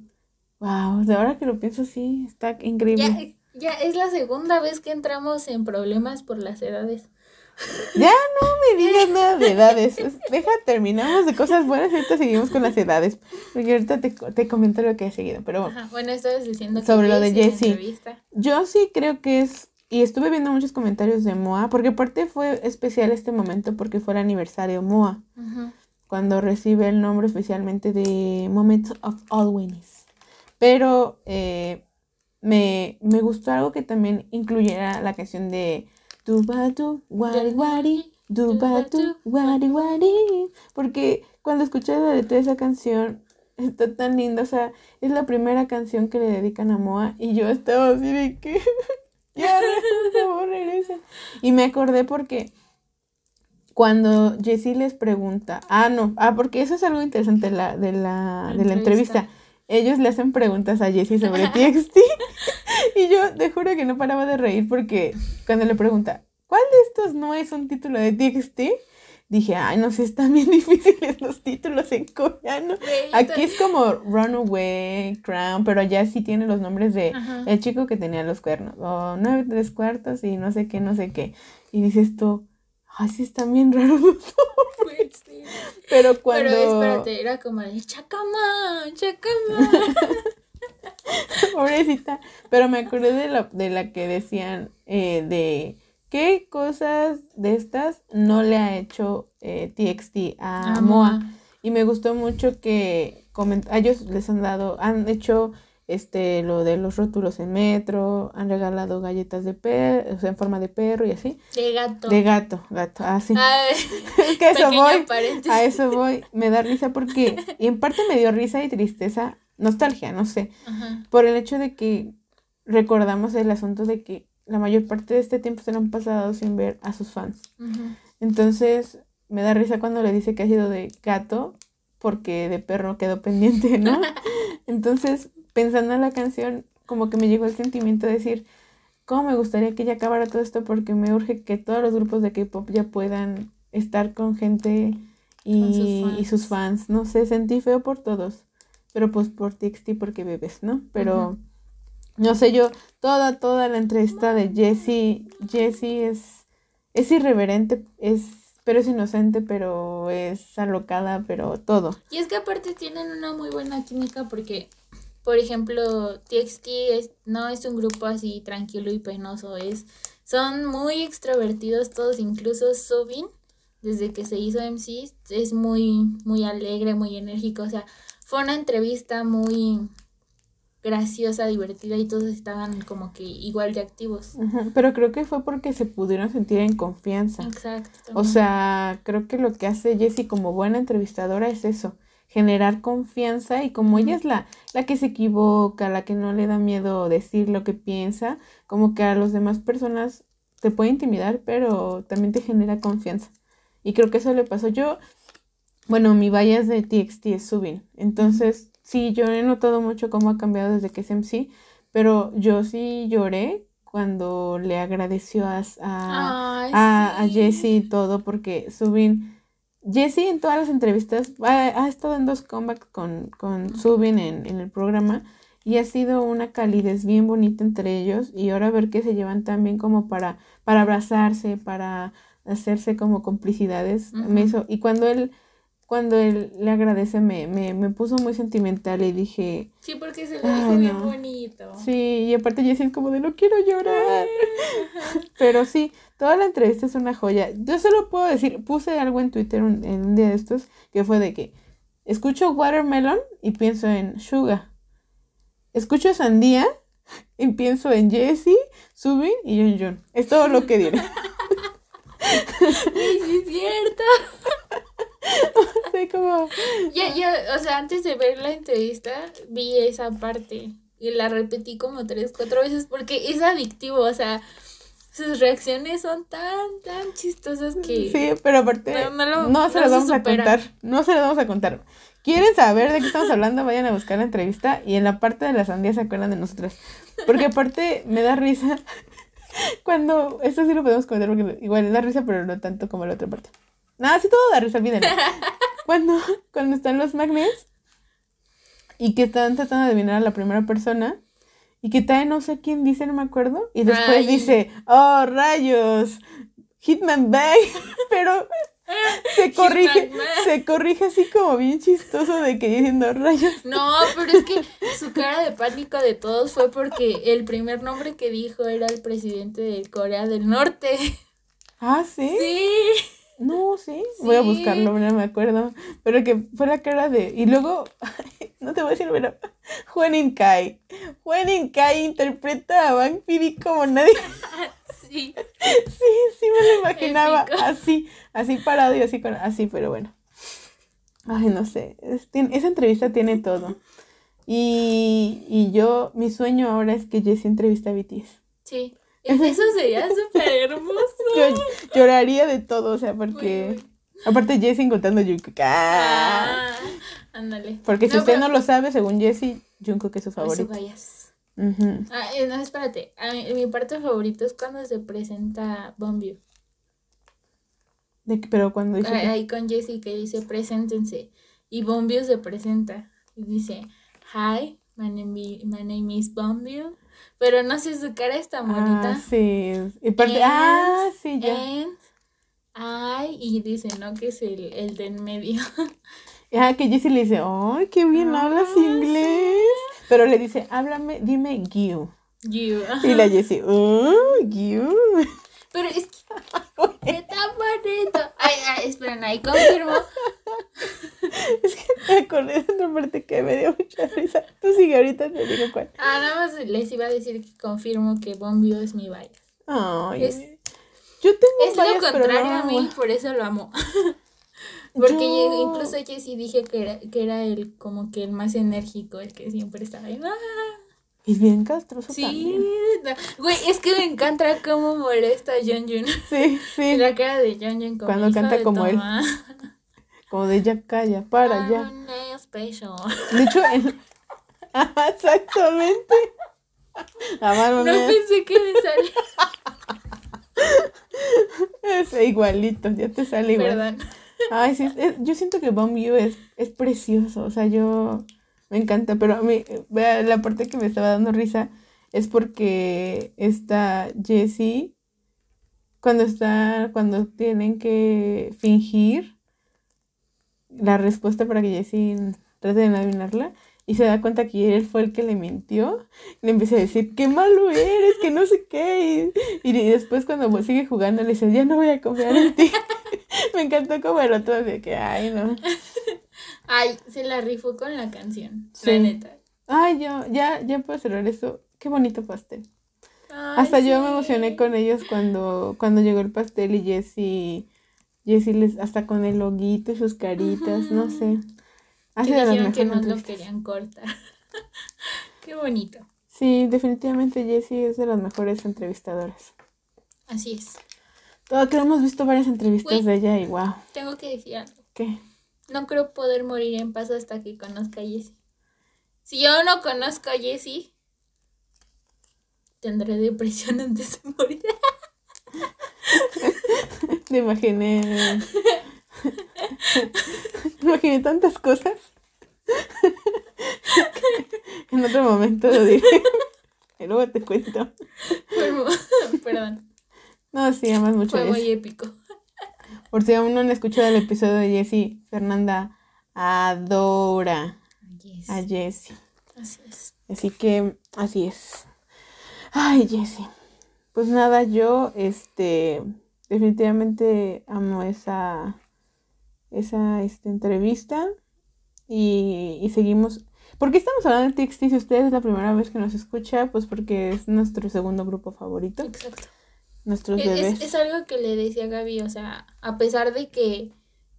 B: Wow, de ahora que lo pienso, sí, está increíble.
A: Ya, ya es la segunda vez que entramos en problemas por las edades.
B: Ya no me digas nada de edades. Deja, terminamos de cosas buenas y ahorita seguimos con las edades. Porque ahorita te, te comento lo que he seguido. Pero
A: bueno, estabas diciendo
B: sobre lo de Jessie. Yo sí creo que es. Y estuve viendo muchos comentarios de Moa, porque aparte fue especial este momento porque fue el aniversario Moa, cuando recibe el nombre oficialmente de Moment of Always. Pero eh, me, me gustó algo que también incluyera la canción de Dubatu, wari wari, dubatu, wari wari. Porque cuando escuché la letra de esa canción, está tan linda. O sea, es la primera canción que le dedican a Moa. Y yo estaba así de que. ya, por favor, regresa. Y me acordé porque cuando Jessie les pregunta. Ah, no. Ah, porque eso es algo interesante la, de la, de la entrevista ellos le hacen preguntas a Jessie sobre TXT y yo te juro que no paraba de reír porque cuando le pregunta, ¿cuál de estos no es un título de TXT? Dije, ay, no sé, están bien difíciles los títulos en coreano. Aquí es como Runaway, Crown, pero allá sí tiene los nombres de el chico que tenía los cuernos, o nueve tres cuartos y no sé qué, no sé qué. Y dices tú, ay, sí están bien raros los nombres. Pero cuando...
A: Pero espérate, era como de chacama, chacama.
B: Pobrecita. Pero me acordé de la, de la que decían eh, de qué cosas de estas no le ha hecho eh, TXT a Moa. Y me gustó mucho que a ellos les han dado, han hecho este, lo de los rótulos en metro, han regalado galletas de perro, o sea, en forma de perro y así.
A: De gato.
B: De gato, gato, así. Ah, es que eso voy, a eso voy, me da risa porque, y en parte me dio risa y tristeza, nostalgia, no sé, por el hecho de que recordamos el asunto de que la mayor parte de este tiempo se lo han pasado sin ver a sus fans. Entonces, me da risa cuando le dice que ha sido de gato, porque de perro quedó pendiente, ¿no? Entonces, pensando en la canción, como que me llegó el sentimiento de decir, ¿cómo me gustaría que ya acabara todo esto? Porque me urge que todos los grupos de K-pop ya puedan estar con gente y sus, fans. No sé, sentí feo por todos. Pero pues por TXT porque bebes, ¿no? Pero no sé, yo toda, toda la entrevista de Jessie, Jessie es, es irreverente, es pero es inocente, pero es alocada, pero todo.
A: Y es que aparte tienen una muy buena química porque por ejemplo, TXT es, no es un grupo así tranquilo y penoso, es, son muy extrovertidos todos, incluso Subin, desde que se hizo MC, es muy, muy alegre, muy enérgico, o sea, fue una entrevista muy graciosa, divertida y todos estaban como que igual de activos.
B: Pero creo que fue porque se pudieron sentir en confianza.
A: Exacto.
B: O sea, creo que lo que hace Jessie como buena entrevistadora es eso, generar confianza y como ella es la, la que se equivoca, la que no le da miedo decir lo que piensa, como que a las demás personas te puede intimidar, pero también te genera confianza. Y creo que eso le pasó. Yo, bueno, mi bias de TXT es Subin, entonces sí, yo he notado mucho cómo ha cambiado desde que es MC, pero yo sí lloré cuando le agradeció a, a,
A: Ay,
B: a, a. Jessie y todo, porque Subin, Jessie en todas las entrevistas ha, ha estado en dos comebacks con, con Subin en, en el programa y ha sido una calidez bien bonita entre ellos y ahora ver que se llevan tan bien como para, para abrazarse, para hacerse como complicidades, me hizo, y cuando él, cuando él le agradece me, me, me puso muy sentimental y dije,
A: Sí, porque se lo dijo bien
B: no.
A: bonito.
B: sí, y aparte Jessie es como de no quiero llorar. Pero sí, toda la entrevista es una joya. Yo solo puedo decir, puse algo en Twitter un- en un día de estos que fue de que escucho Watermelon y pienso en Suga. Escucho Sandía y pienso en Jessie, Subin y Jun Jun. Es todo lo que diré.
A: Es cierto.
B: Soy como...
A: Ya, ya, o sea, antes de ver la entrevista, vi esa parte y la repetí como tres, cuatro veces porque es adictivo, o sea, sus reacciones son tan, tan chistosas que...
B: Sí, pero aparte
A: No,
B: no, se
A: no
B: las vamos a contar. No se las vamos a contar. ¿Quieren saber de qué estamos hablando? Vayan a buscar la entrevista y en la parte de la sandía se acuerdan de nosotras. Porque aparte me da risa cuando... Esto sí lo podemos comentar porque igual da risa, pero no tanto como la otra parte. Nada, sí todo da risa, olvídenlo. Cuando, cuando están los magnets y que están tratando de adivinar a la primera persona y que trae no sé quién dice, no me acuerdo, y después
A: Ay.
B: dice, oh, rayos, Hitman Bang, pero se corrige, se corrige así como bien chistoso de que diciendo rayos.
A: No, pero es que su cara de pánico de todos fue porque el primer nombre que dijo era el presidente de Corea del Norte.
B: Ah, ¿sí?
A: Sí.
B: No, sí. Voy a buscarlo, no me acuerdo. Pero que fue la cara de. Y luego, no te voy a decir, pero. Juanin Kai. Juanin Kai interpreta a Bang Piri como nadie.
A: Sí.
B: Sí, sí me lo imaginaba.
A: Épico.
B: Así, así parado y así con. Así, pero bueno. Ay, no sé. es- tiene- esa entrevista tiene todo. Y, y yo, mi sueño ahora es que Jessie entrevista a BTS.
A: Sí. Es- Eso sería súper hermoso.
B: Yo lloraría de todo, o sea, porque. Aparte, Jessie encontrando a Jungkook. ¡Ah!
A: Ah, ándale.
B: Porque si
A: No,
B: usted
A: pero-
B: no lo sabe, según Jessie, Jungkook es su favorito.
A: vayas. Ah, eh, no, espérate. A mí- mi parte favorita es cuando se presenta Bombio.
B: De pero cuando dice.
A: Ahí con Jessie que dice preséntense. Y Bombio se presenta. Y dice, hi, my name, my name is Bombio. Pero no sé, su cara es tan bonita.
B: Ah, sí. Y parte,
A: And-
B: ah, sí, ya.
A: And I, y dice, ¿no? Que es el, el de en medio.
B: Ah, que Jessie le dice, ¡ay, qué bien
A: Ah,
B: hablas
A: sí.
B: inglés! Pero le dice, háblame, dime you.
A: You.
B: Y la Jessie, ¡oh, you!
A: Pero es que está bonito. Ay, ay, esperen, ahí confirmo.
B: Es que me acordé de otra parte que me dio mucha risa. Tú sigue ahorita, te digo cuál.
A: Ah, nada más les iba a decir que confirmo que Bombio es mi bias.
B: Ay,
A: Es-
B: yo tengo
A: Es lo contrario
B: no
A: a mí, por eso lo amo. Porque
B: Yo-
A: yo incluso Jessy dije que era, que era el como que el más enérgico, el que siempre estaba ahí. ¡ah!
B: Es bien castroso
A: Sí,
B: también.
A: güey, es que me encanta cómo molesta a Jun Jun.
B: Sí, sí.
A: La cara de Jun Jun como
B: Cuando canta como él. Como de ya calla, para ya.
A: I'm.
B: De hecho, en... Ah, exactamente. Amar
A: No pensé que me salía.
B: Es igualito, ya te sale igual.
A: Perdón.
B: Ay, sí, es- yo siento que Bomb You es, es precioso, o sea, yo me encanta, pero a mí, la parte que me estaba dando risa es porque está Jessie, cuando está, cuando tienen que fingir la respuesta para que Jessie trate de adivinarla, y se da cuenta que él fue el que le mintió, le empieza a decir, qué malo eres, que no sé qué, y, y después cuando sigue jugando le dice, ya no voy a confiar en ti. Me encantó como el otro de que, ay, no.
A: Ay, se la rifó con la canción.
B: Sí.
A: La neta.
B: Ay, yo, ya, ya puedo cerrar eso. Qué bonito pastel. Hasta yo me emocioné con ellos cuando, cuando llegó el pastel y Jessie, Jessie les, hasta con el loguito y sus caritas, no sé.
A: Hace que dijeron que no lo querían cortar. Qué bonito.
B: Sí, definitivamente Jessie es de las mejores entrevistadoras.
A: Así es.
B: Todo que hemos visto varias entrevistas de ella y wow.
A: Tengo que decir algo. ¿Qué? No creo poder morir en paz hasta que conozca a Jessie. Si yo no conozco a Jessie, tendré depresión antes de morir.
B: Me imaginé. Me imaginé tantas cosas. en otro momento lo diré. Y luego te cuento. Perdón. No, sí, además mucho.
A: Fue muy épico.
B: Por si aún no han escuchado el episodio de Jessie, Fernanda adora a Jessie.
A: Así es.
B: Así que, así es. Ay, Jessie. Pues nada, yo, este, definitivamente amo esa, esa, este, entrevista y, y seguimos. ¿Por qué estamos hablando de TXT si usted es la primera vez que nos escucha? Pues porque es nuestro segundo grupo favorito.
A: Exacto.
B: Nuestros
A: bebés. Es, algo que le decía Gaby, o sea, a pesar de que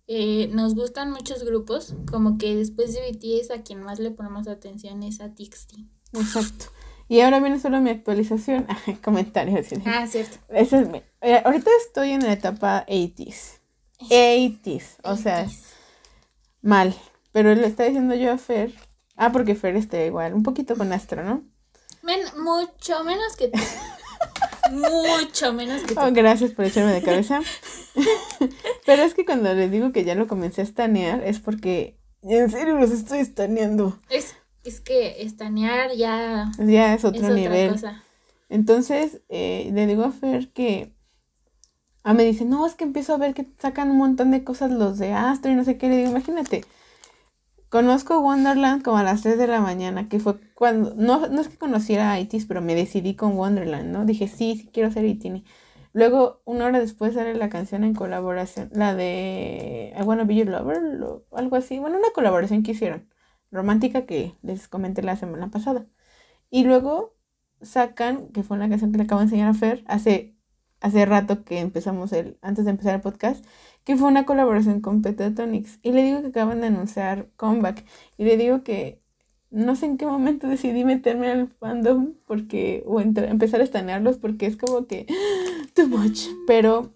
A: eh, nos gustan muchos grupos, como que después de BTS a quien más le ponemos atención es a TXT.
B: Exacto. Y ahora viene solo mi actualización. Comentarios.
A: Ah, cierto.
B: Ese es mi, eh, ahorita estoy en la etapa 80s. 80s. O sea, mal. Pero le está diciendo yo a Fer. Ah, porque Fer está igual. Un poquito con Astro, ¿no?
A: mucho menos que tú. mucho menos que tú.
B: Oh, gracias por echarme de cabeza. Pero es que cuando les digo que ya lo comencé a estanear es porque en serio los estoy estaneando.
A: Es es que estanear ya,
B: ya es otro nivel. Entonces, eh, le digo a Fer que. Ah, me dice, no, es que empiezo a ver que sacan un montón de cosas los de Astro y no sé qué. Le digo, imagínate. Conozco Wonderland como a las 3 de la mañana, que fue cuando. No, no es que conociera a ITIS, pero me decidí con Wonderland, ¿no? Dije, sí, sí quiero ser ITINI. Luego, una hora después sale la canción en colaboración, la de I Wanna Be Your Lover, algo así. Bueno, una colaboración que hicieron romántica que les comenté la semana pasada. Y luego sacan, que fue una canción que le acabo de enseñar a Fer hace, hace rato que empezamos el, antes de empezar el podcast, que fue una colaboración con Petatonix. Y le digo que acaban de anunciar comeback. Y le digo que no sé en qué momento decidí meterme al fandom porque, o empezar a estanearlos porque es como que too much. Pero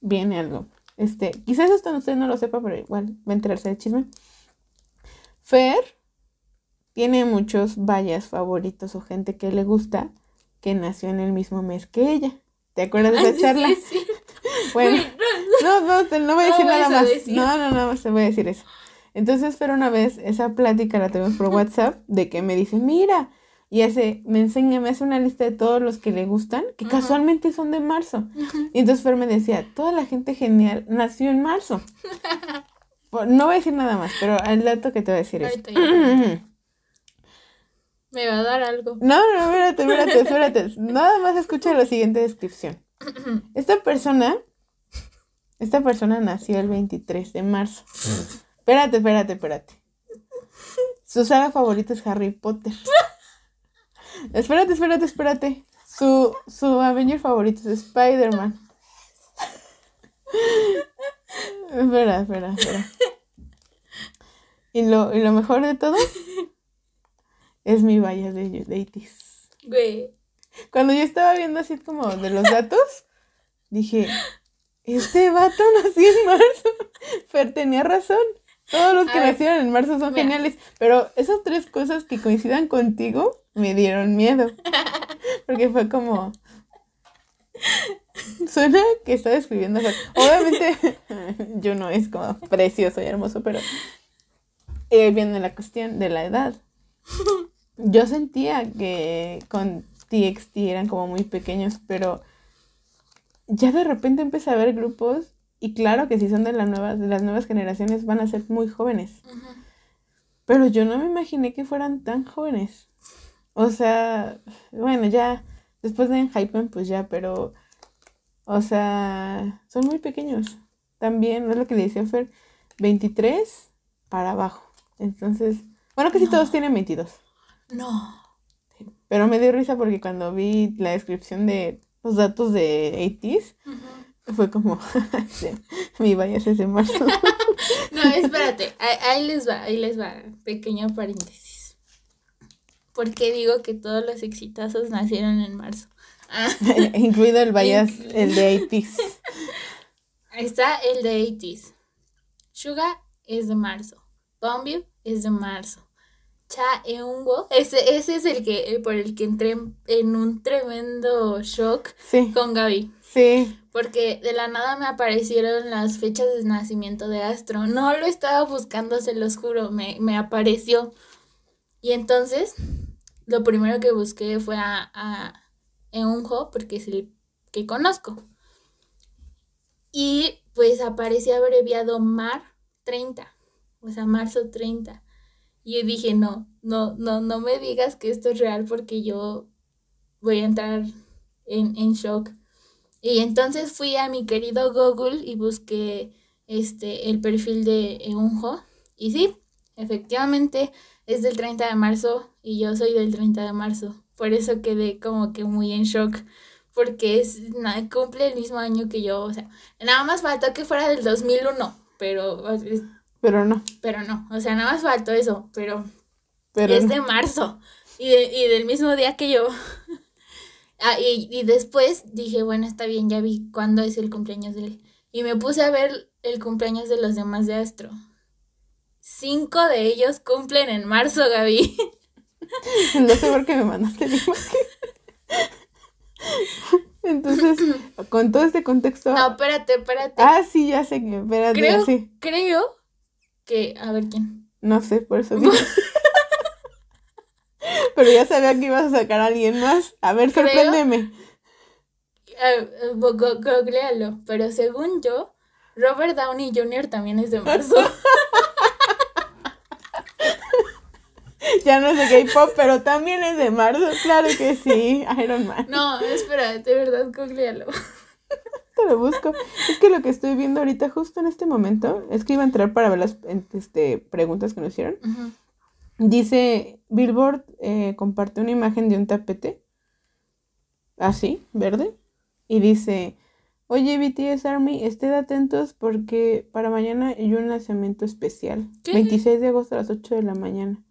B: viene algo. Este, quizás esto usted no lo sepa, pero igual va a enterarse de chisme. Fer tiene muchos vallas favoritos o gente que le gusta que nació en el mismo mes que ella. ¿Te acuerdas de esa charla? Sí, bueno, no, no, no, voy a decir nada más. No, no, no, se voy a decir eso. Entonces, Fer una vez, esa plática la tuvimos por WhatsApp, de que me dice, mira, y hace, me enseña, me hace una lista de todos los que le gustan, que casualmente son de marzo. Y entonces Fer me decía, toda la gente genial nació en marzo. No voy a decir nada más, pero el dato que te voy a decir es.
A: Me va a dar algo.
B: No, no, espérate, espérate, espérate. Nada más escucha la siguiente descripción. Esta persona, esta persona nació el 23 de marzo. espérate, espérate, espérate. Su saga favorita es Harry Potter. espérate, espérate, espérate. Su, su Avenger favorito es Spider-Man. espera, espera, espera. Y lo, y lo mejor de todo es mi valla de, de
A: Güey.
B: Cuando yo estaba viendo así como de los datos, dije, este vato nació en marzo. Fer tenía razón. Todos los que nacieron en marzo son geniales. Pero esas tres cosas que coincidan contigo me dieron miedo. Porque fue como, Suena que está describiendo. Obviamente, yo no es como precioso y hermoso, pero eh, viene la cuestión de la edad. Yo sentía que con TXT eran como muy pequeños, pero ya de repente empecé a ver grupos y claro que si son de, la nueva, de las nuevas generaciones van a ser muy jóvenes. Pero yo no me imaginé que fueran tan jóvenes. O sea, bueno, ya después de Hypen, pues ya, pero o sea, son muy pequeños. También, no es lo que le decía Fer, 23 para abajo. Entonces, bueno, que si todos tienen 22.
A: No.
B: Pero me dio risa porque cuando vi la descripción de los datos de 80s, fue como, mi bias es de marzo.
A: no, espérate, ahí, ahí les va, ahí les va, pequeño paréntesis. ¿Por qué digo que todos los exitosos nacieron en marzo?
B: Incluido el bias, el de 80s.
A: Está el de 80s. Suga es de marzo. Bombay es de marzo. Cha Eunwo, ese, ese es el que por el que entré en un tremendo shock
B: Sí,
A: con Gaby.
B: sí.
A: Porque de la nada me aparecieron las fechas de nacimiento de Astro. No lo estaba buscando, se los juro, me, me apareció. Y entonces, lo primero que busqué fue a, a Eunho, porque es el que conozco. Y pues aparecía abreviado MAR 30, o sea, marzo 30. Y dije, no, no, no, no me digas que esto es real porque yo voy a entrar en, en shock. Y entonces fui a mi querido Google y busqué este el perfil de Eunjo. Y sí, efectivamente es del 30 de marzo y yo soy del 30 de marzo. Por eso quedé como que muy en shock. Porque es, cumple el mismo año que yo. O sea, nada más faltó que fuera del 2001. Pero,
B: Pero no,
A: pero no. O sea, nada más faltó eso. Pero
B: pero
A: es
B: no.
A: de marzo y, de- y del mismo día que yo. Ah, y, y después dije, bueno, está bien, ya vi cuándo es el cumpleaños de él. Y me puse a ver el cumpleaños de los demás de Astro. Cinco de ellos cumplen en marzo, Gaby.
B: No sé por qué me mandaste la imagen. Entonces, con todo este contexto.
A: No, espérate, espérate.
B: Ah, sí, ya sé que. Espérate,
A: creo,
B: ya sé.
A: creo que, a ver quién.
B: No sé, por eso. Pero ya sabía que ibas a sacar a alguien más. A ver,
A: Creo-
B: sorpréndeme.
A: Go- googlealo. Pero según yo, Robert Downey Jr. también es de marzo.
B: Ya no es de K-pop, pero también es de marzo. Claro que sí, Iron Man.
A: No, espera, de verdad, googlealo.
B: Lo busco. Es que lo que estoy viendo ahorita, justo en este momento, es que iba a entrar para ver las este, preguntas que nos hicieron. Dice, Billboard eh, comparte una imagen de un tapete, así, verde, y dice, oye BTS Army, estén atentos porque para mañana hay un lanzamiento especial,
A: ¿Qué?
B: 26 de agosto a las 8 de la mañana.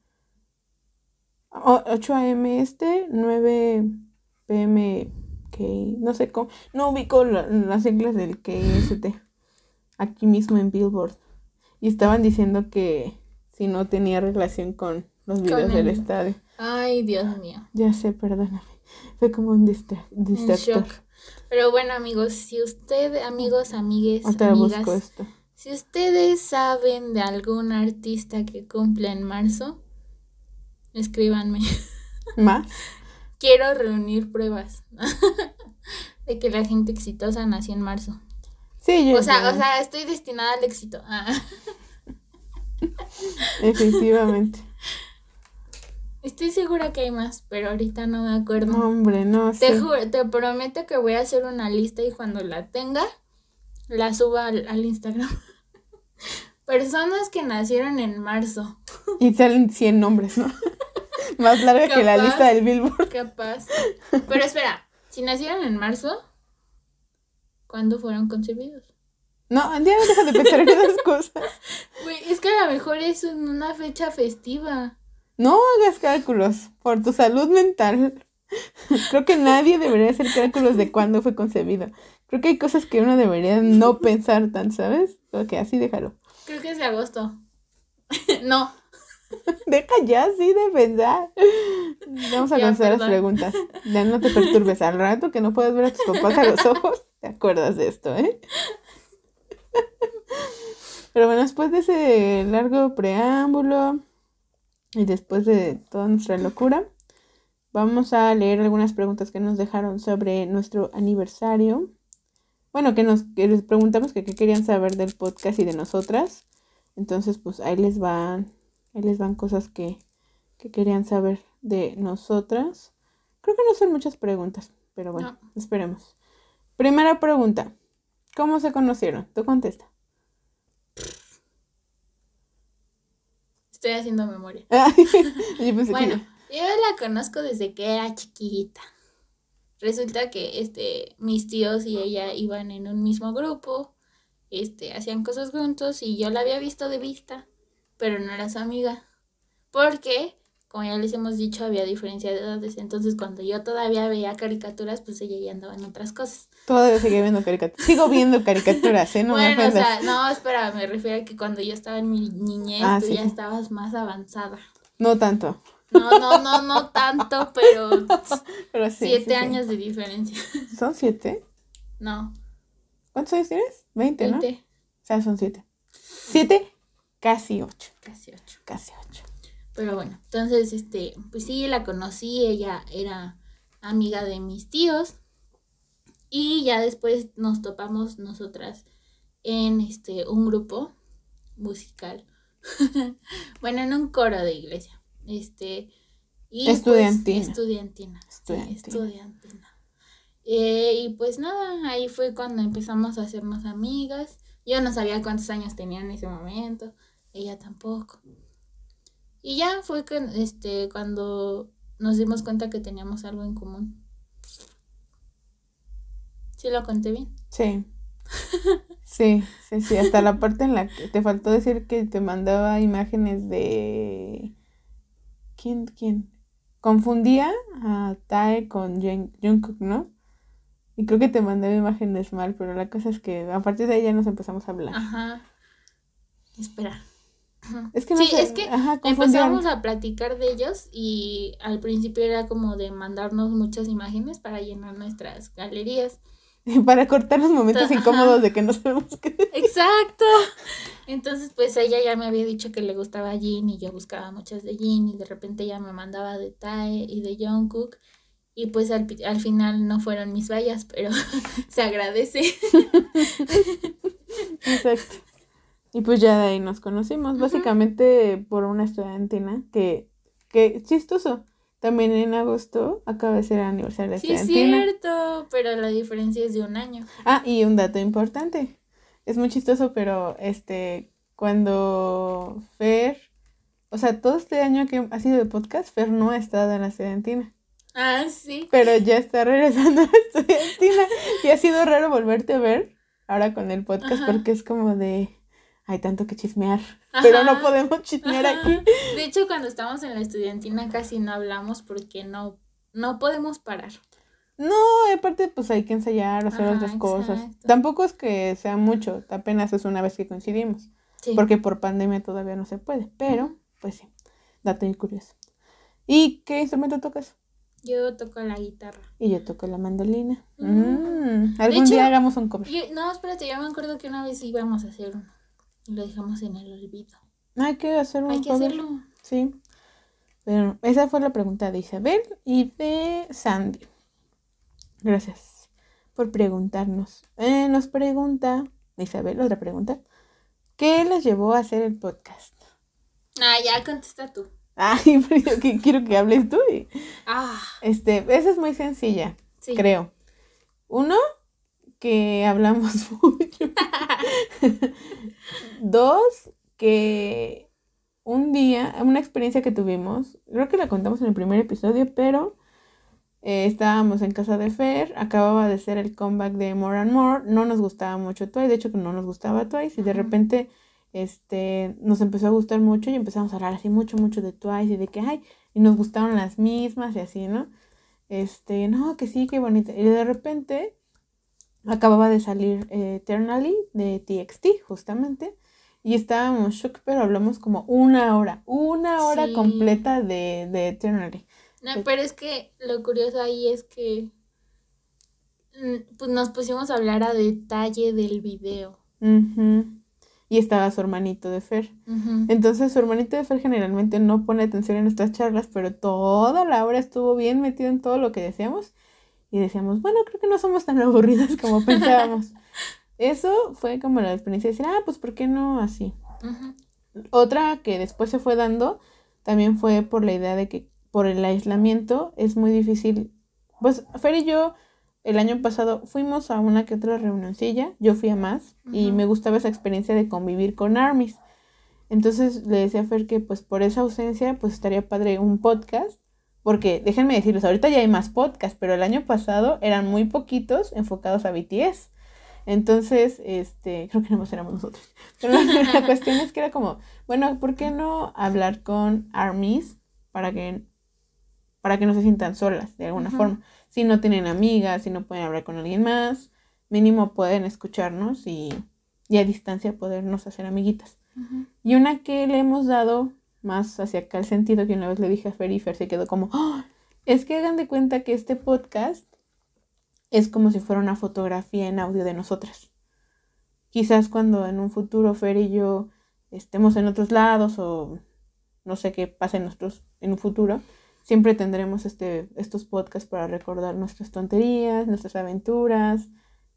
B: O- 8 a.m. este, 9 p.m. No sé cómo, no ubico la- las siglas del KST, aquí mismo en Billboard. Y estaban diciendo que si no tenía relación con los videos
A: Con
B: del
A: el-
B: estadio.
A: Ay, Dios mío.
B: Ya sé, perdóname. Fue como un distra- distractor.
A: Pero bueno, amigos, si usted, amigos, amigues, amigas,
B: esto.
A: si ustedes saben de algún artista que cumple en marzo, escríbanme.
B: ¿Más?
A: Quiero reunir pruebas de que la gente exitosa nació en marzo.
B: Sí, yo
A: O sea, o sea, estoy destinada al éxito. Ah.
B: efectivamente.
A: Estoy segura que hay más, pero ahorita no me acuerdo.
B: No, hombre, no
A: Te
B: sé.
A: juro, te prometo que voy a hacer una lista y cuando la tenga, la suba al, al Instagram. Personas que nacieron en marzo,
B: Y salen 100 nombres, ¿no? Más larga que la lista del Billboard.
A: capaz. Pero espera, si nacieron en marzo, ¿cuándo fueron concebidos?
B: No, ya deja de pensar en esas cosas.
A: Güey, es que a lo mejor es una fecha festiva.
B: No hagas cálculos por tu salud mental. Creo que nadie debería hacer cálculos de cuándo fue concebido. Creo que hay cosas que uno debería no pensar tan, ¿sabes? Ok, así déjalo.
A: Creo que es de agosto. no,
B: Deja ya así de pensar. Vamos a
A: Ya,
B: contestar las preguntas. Ya no te perturbes. Al rato que no puedes ver a tus papás a los ojos, te acuerdas de esto, ¿eh? Pero bueno, después de ese largo preámbulo y después de toda nuestra locura, vamos a leer algunas preguntas que nos dejaron sobre nuestro aniversario. Bueno, que nos que les preguntamos que qué querían saber del podcast y de nosotras. Entonces, pues ahí les van, ahí les van cosas que, que querían saber de nosotras. Creo que no son muchas preguntas, pero bueno, esperemos. Primera pregunta. ¿Cómo se conocieron? Tú contesta.
A: estoy haciendo memoria. Bueno. Yo la conozco desde que era chiquita. Resulta que este, mis tíos y ella iban en un mismo grupo, este, hacían cosas juntos y yo la había visto de vista, pero no era su amiga. Porque, como ya les hemos dicho, había diferencia de edades. Entonces, cuando yo todavía veía caricaturas, pues ella ya andaba en otras cosas.
B: Todavía sigue viendo caricaturas. Sigo viendo caricaturas, ¿eh? No me
A: bueno, o
B: ofendas.
A: sea, no, espera, me refiero a que cuando yo estaba en mi niñez,
B: Ah,
A: tú
B: sí.
A: ya estabas más avanzada.
B: No tanto.
A: No, no, no, no tanto, pero
B: Pero sí.
A: siete
B: sí, sí.
A: años de diferencia.
B: ¿Son siete?
A: No,
B: ¿Cuántos años tienes? Veinte, ¿no?
A: veinte,
B: O sea, son siete. Siete, casi ocho.
A: casi ocho.
B: Casi ocho.
A: Pero bueno, entonces, este, pues sí, la conocí, ella era amiga de mis tíos. Y ya después nos topamos nosotras en este un grupo musical. bueno, en un coro de iglesia. Este y pues,
B: Estudiantina.
A: estudiantina. sí,
B: Estudiantina.
A: estudiantina. Eh, y pues nada, ahí fue cuando empezamos a hacernos amigas. Yo no sabía cuántos años tenía en ese momento, ella tampoco. Y ya fue que, este, cuando nos dimos cuenta que teníamos algo en común. ¿Sí lo conté bien?
B: Sí. Sí, sí, sí. Hasta la parte en la que te faltó decir que te mandaba imágenes de. ¿Quién? ¿Quién? Confundía a Tae con Jung- Jungkook, ¿no? Y creo que te mandaba imágenes mal, pero la cosa es que a partir de ahí ya nos empezamos a hablar.
A: Ajá. Espera.
B: Es que no
A: Sí, es que
B: ajá.
A: Empezamos a platicar de ellos y al principio era como de mandarnos muchas imágenes para llenar nuestras galerías.
B: Para cortar los momentos
A: Ajá.
B: incómodos de que no sabemos qué.
A: Exacto. Entonces, pues ella ya me había dicho que le gustaba Jin y yo buscaba muchas de Jin y de repente ella me mandaba de Tae y de Jungkook y pues al, al final no fueron mis vallas, pero se agradece.
B: Exacto. Y pues ya de ahí nos conocimos, básicamente por una estudiantina que, que chistoso. También en agosto acaba de ser el aniversario de
A: Sí, es
B: estudiantina.
A: cierto, pero la diferencia es de un año.
B: Ah, y un dato importante. Es muy chistoso, pero este, cuando Fer, o sea, todo este año que ha sido de podcast, Fer no ha estado en la estudiantina.
A: Ah, sí.
B: Pero ya está regresando a la estudiantina. Y ha sido raro volverte a ver ahora con el podcast
A: Ajá.
B: porque es como de, hay tanto que chismear, pero no podemos chismear
A: Ajá.
B: aquí.
A: De hecho, cuando estábamos en la estudiantina casi no hablamos porque no, no podemos parar.
B: No, aparte pues hay que ensayar, hacer
A: Ajá,
B: otras cosas.
A: exacto.
B: Tampoco es que sea mucho, apenas es una vez que coincidimos,
A: Sí.
B: porque por pandemia todavía no se puede, pero pues sí, dato curioso. ¿Y qué instrumento tocas?
A: Yo toco la guitarra.
B: Y yo toco la mandolina.
A: Mm.
B: Mm, Algún
A: hecho,
B: día hagamos un cover.
A: Yo- no, espérate, yo me acuerdo que una vez íbamos a hacer uno lo dejamos en el olvido.
B: Hay que hacer un
A: Hay que
B: cover.
A: hacerlo.
B: Sí. Pero esa fue la pregunta de Isabel y de Sandy. Gracias por preguntarnos. Eh, nos pregunta Isabel, otra pregunta. ¿Qué les llevó a hacer el podcast?
A: Ah, ya contesta tú.
B: Ay, pero yo que quiero que hables tú. y-
A: Ah,
B: Este, esa es muy sencilla,
A: sí.
B: creo. Uno, que hablamos mucho. Dos, que un día, una experiencia que tuvimos, creo que la contamos en el primer episodio, pero eh, estábamos en casa de Fer, acababa de ser el comeback de More and More, no nos gustaba mucho Twice, de hecho que no nos gustaba Twice, y de repente este, nos empezó a gustar mucho y empezamos a hablar así mucho, mucho de Twice y de que, ay, y nos gustaron las mismas y así, ¿no? Este, no, que sí, qué bonita. Y de repente acababa de salir eh, Eternally de TXT, justamente. Y estábamos shock, pero hablamos como una hora, una hora
A: Sí.
B: completa de, de Eternally.
A: No, pero es que lo curioso ahí es que mm, pues nos pusimos a hablar a detalle del video.
B: Ujú. Y estaba su hermanito de Fer. Entonces su hermanito de Fer generalmente no pone atención en nuestras charlas, pero toda la hora estuvo bien metido en todo lo que decíamos. Y decíamos, bueno, creo que no somos tan aburridas como pensábamos. Eso fue como la experiencia de decir, ah, pues ¿por qué no así? Otra que después se fue dando también fue por la idea de que por el aislamiento es muy difícil. Pues Fer y yo el año pasado fuimos a una que otra reunioncilla, yo fui a más y me gustaba esa experiencia de convivir con armies. Entonces le decía a Fer que pues por esa ausencia pues estaría padre un podcast Porque déjenme decirles, ahorita ya hay más podcasts, pero el año pasado eran muy poquitos enfocados a BTS. Entonces, este, creo que no éramos nosotros. Pero la, cuestión es que era como, bueno, ¿por qué no hablar con ARMYs para que, para que no se sientan solas de alguna forma? Si no tienen amigas, si no pueden hablar con alguien más, mínimo pueden escucharnos y, y a distancia podernos hacer amiguitas. Y una que le hemos dado más hacia acá el sentido que una vez le dije a Fer y Fer se quedó como, ¡Ah! es que hagan de cuenta que este podcast es como si fuera una fotografía en audio de nosotras. Quizás cuando en un futuro Fer y yo estemos en otros lados o no sé qué pase en, nuestros, en un futuro, siempre tendremos este, estos podcasts para recordar nuestras tonterías, nuestras aventuras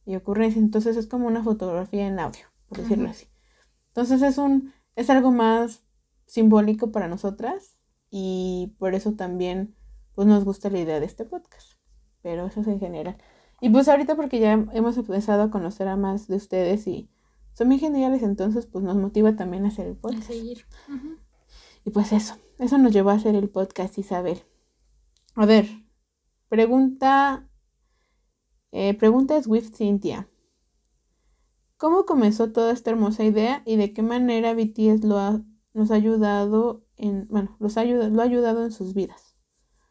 B: y ocurrencias. Entonces es como una fotografía en audio, por decirlo así. Entonces es un, es algo más simbólico para nosotras y por eso también pues nos gusta la idea de este podcast. Pero eso es en general. Y pues ahorita porque ya hemos empezado a conocer a más de ustedes y son muy geniales, entonces pues nos motiva también a hacer el podcast. A seguir. Y pues eso, eso nos llevó a hacer el podcast, Isabel. A ver, pregunta, eh, pregunta es with Cynthia. ¿Cómo comenzó toda esta hermosa idea y de qué manera BTS lo ha, nos ha ayudado en, bueno, los ha lo ha ayudado en sus vidas?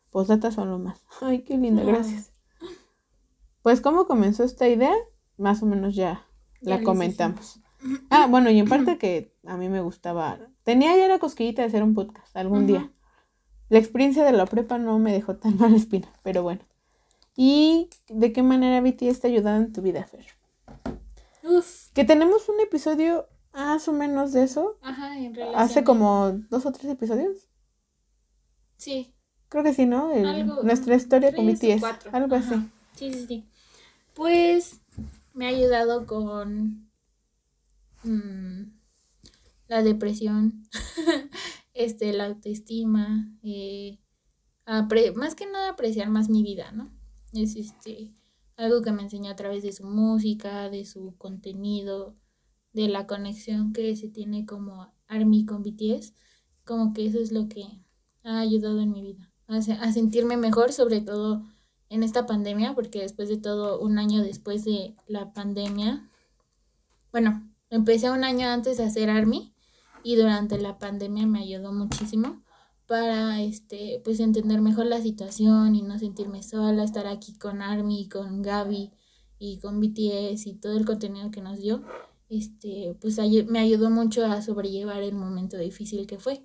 B: Postdata son lo más. Ay, qué linda, gracias. Pues cómo comenzó esta idea, más o menos ya, la comentamos. Ah, bueno, y en parte que a mí me gustaba, tenía ya la cosquillita de hacer un podcast algún día. La experiencia de la prepa no me dejó tan mala espina, pero bueno. ¿Y de qué manera BTS te ha ayudado en tu vida, Fer? Uf. Que tenemos un episodio más o menos de eso. Ajá, en relación. Hace como dos o tres episodios. Sí. Creo que sí, ¿no? nuestra historia con BTS. Algo así.
A: Sí, sí, sí. Pues me ha ayudado con mm, la depresión, este, la autoestima, eh, más que nada apreciar más mi vida, ¿no? Es este algo que me enseñó a través de su música, de su contenido, de la conexión que se tiene como ARMY con BTS, como que eso es lo que ha ayudado en mi vida, a sentirme mejor, sobre todo en esta pandemia, porque después de todo, un año después de la pandemia, bueno, empecé un año antes a hacer ARMY y durante la pandemia me ayudó muchísimo para este pues entender mejor la situación y no sentirme sola, estar aquí con ARMY, con Gaby y con BTS y todo el contenido que nos dio, este pues me ayudó mucho a sobrellevar el momento difícil que fue.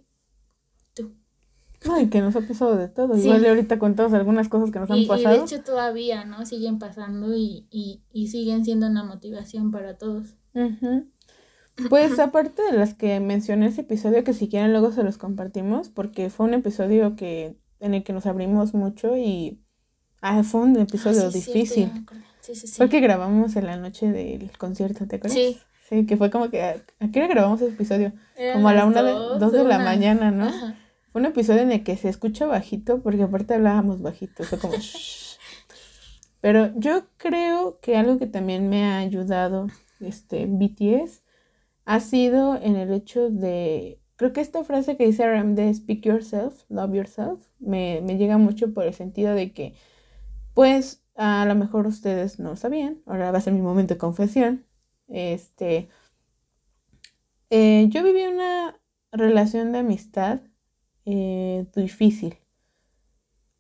B: Ay, que nos ha pasado de todo. Igual ahorita contamos algunas cosas que nos han pasado.
A: Y de hecho todavía, ¿no? Siguen pasando y, y, y siguen siendo una motivación para todos.
B: Pues aparte de las que mencioné ese episodio, que si quieren luego se los compartimos, porque fue un episodio que en el que nos abrimos mucho y ah, fue un episodio ah, difícil. Sí, sí, sí. Fue que grabamos en la noche del concierto, ¿te acuerdas? Sí. Sí, que fue como que, ¿a, qué hora grabamos ese episodio? como a la una de, dos de, la mañana, ¿no? Un episodio en el que se escucha bajito, porque aparte hablábamos bajito, fue como... Pero yo creo que algo que también me ha ayudado este BTS ha sido en el hecho de creo que esta frase que dice RM de speak yourself, love yourself, me, me, llega mucho por el sentido de que, pues, a lo mejor ustedes no lo sabían, ahora va a ser mi momento de confesión. Este, eh, yo viví una relación de amistad eh, difícil.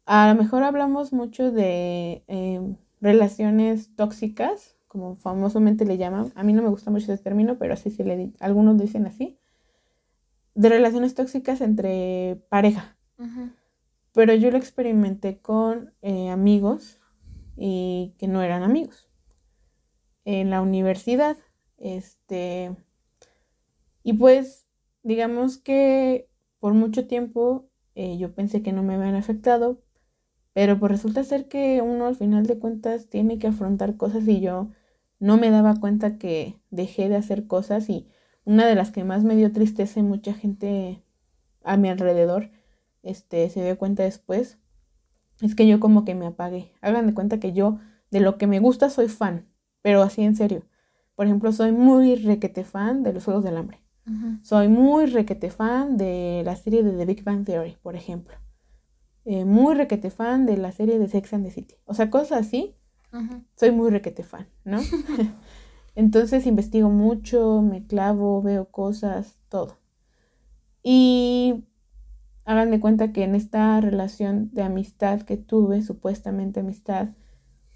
B: A lo mejor hablamos mucho de em, relaciones tóxicas, como famosamente le llaman. A mí no me gusta mucho ese término, pero así se le algunos dicen así. De relaciones tóxicas entre pareja. Pero yo lo experimenté con eh, amigos y que no eran amigos. En la universidad, este, y pues, digamos que por mucho tiempo eh, yo pensé que no me habían afectado, pero pues resulta ser que uno al final de cuentas tiene que afrontar cosas y yo no me daba cuenta que dejé de hacer cosas y una de las que más me dio tristeza y mucha gente a mi alrededor este, se dio cuenta después es que yo como que me apagué. Hagan de cuenta que yo de lo que me gusta soy fan, pero así en serio. Por ejemplo, soy muy requete fan de los Juegos del Hambre. Soy muy requete fan de la serie de The Big Bang Theory, por ejemplo. eh, muy requete fan de la serie de Sex and the City. O sea, cosas así. Soy muy requete fan, ¿no? Entonces investigo mucho, me clavo, veo cosas, todo. Y hagan de cuenta que en esta relación de amistad que tuve, supuestamente amistad,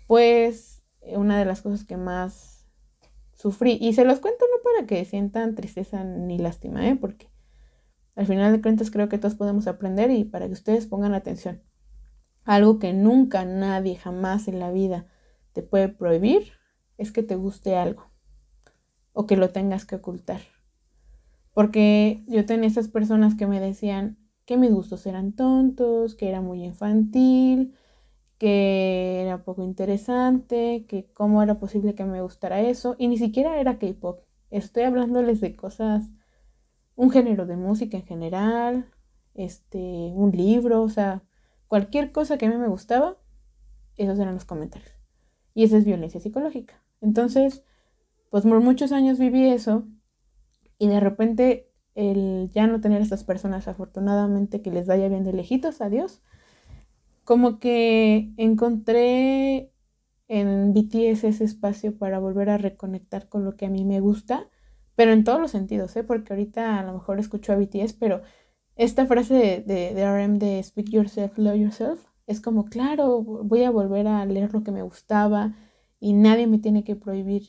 B: pues una de las cosas que más sufrí, y se los cuento no para que sientan tristeza ni lástima, ¿eh? porque al final de cuentas creo que todos podemos aprender y para que ustedes pongan atención. Algo que nunca nadie jamás en la vida te puede prohibir es que te guste algo o que lo tengas que ocultar. Porque yo tenía esas personas que me decían que mis gustos eran tontos, que era muy infantil, que era poco interesante, que cómo era posible que me gustara eso. Y ni siquiera era K-Pop. Estoy hablándoles de cosas, un género de música en general, este, un libro, o sea, cualquier cosa que a mí me gustaba, esos eran los comentarios. Y esa es violencia psicológica. Entonces, pues por muchos años viví eso y de repente el ya no tener a estas personas, afortunadamente que les vaya bien de lejitos, adiós, como que encontré en BTS ese espacio para volver a reconectar con lo que a mí me gusta, pero en todos los sentidos, ¿eh? porque ahorita a lo mejor escucho a BTS, pero esta frase de, de, RM de Speak Yourself, Love Yourself, es como, claro, voy a volver a leer lo que me gustaba y nadie me tiene que prohibir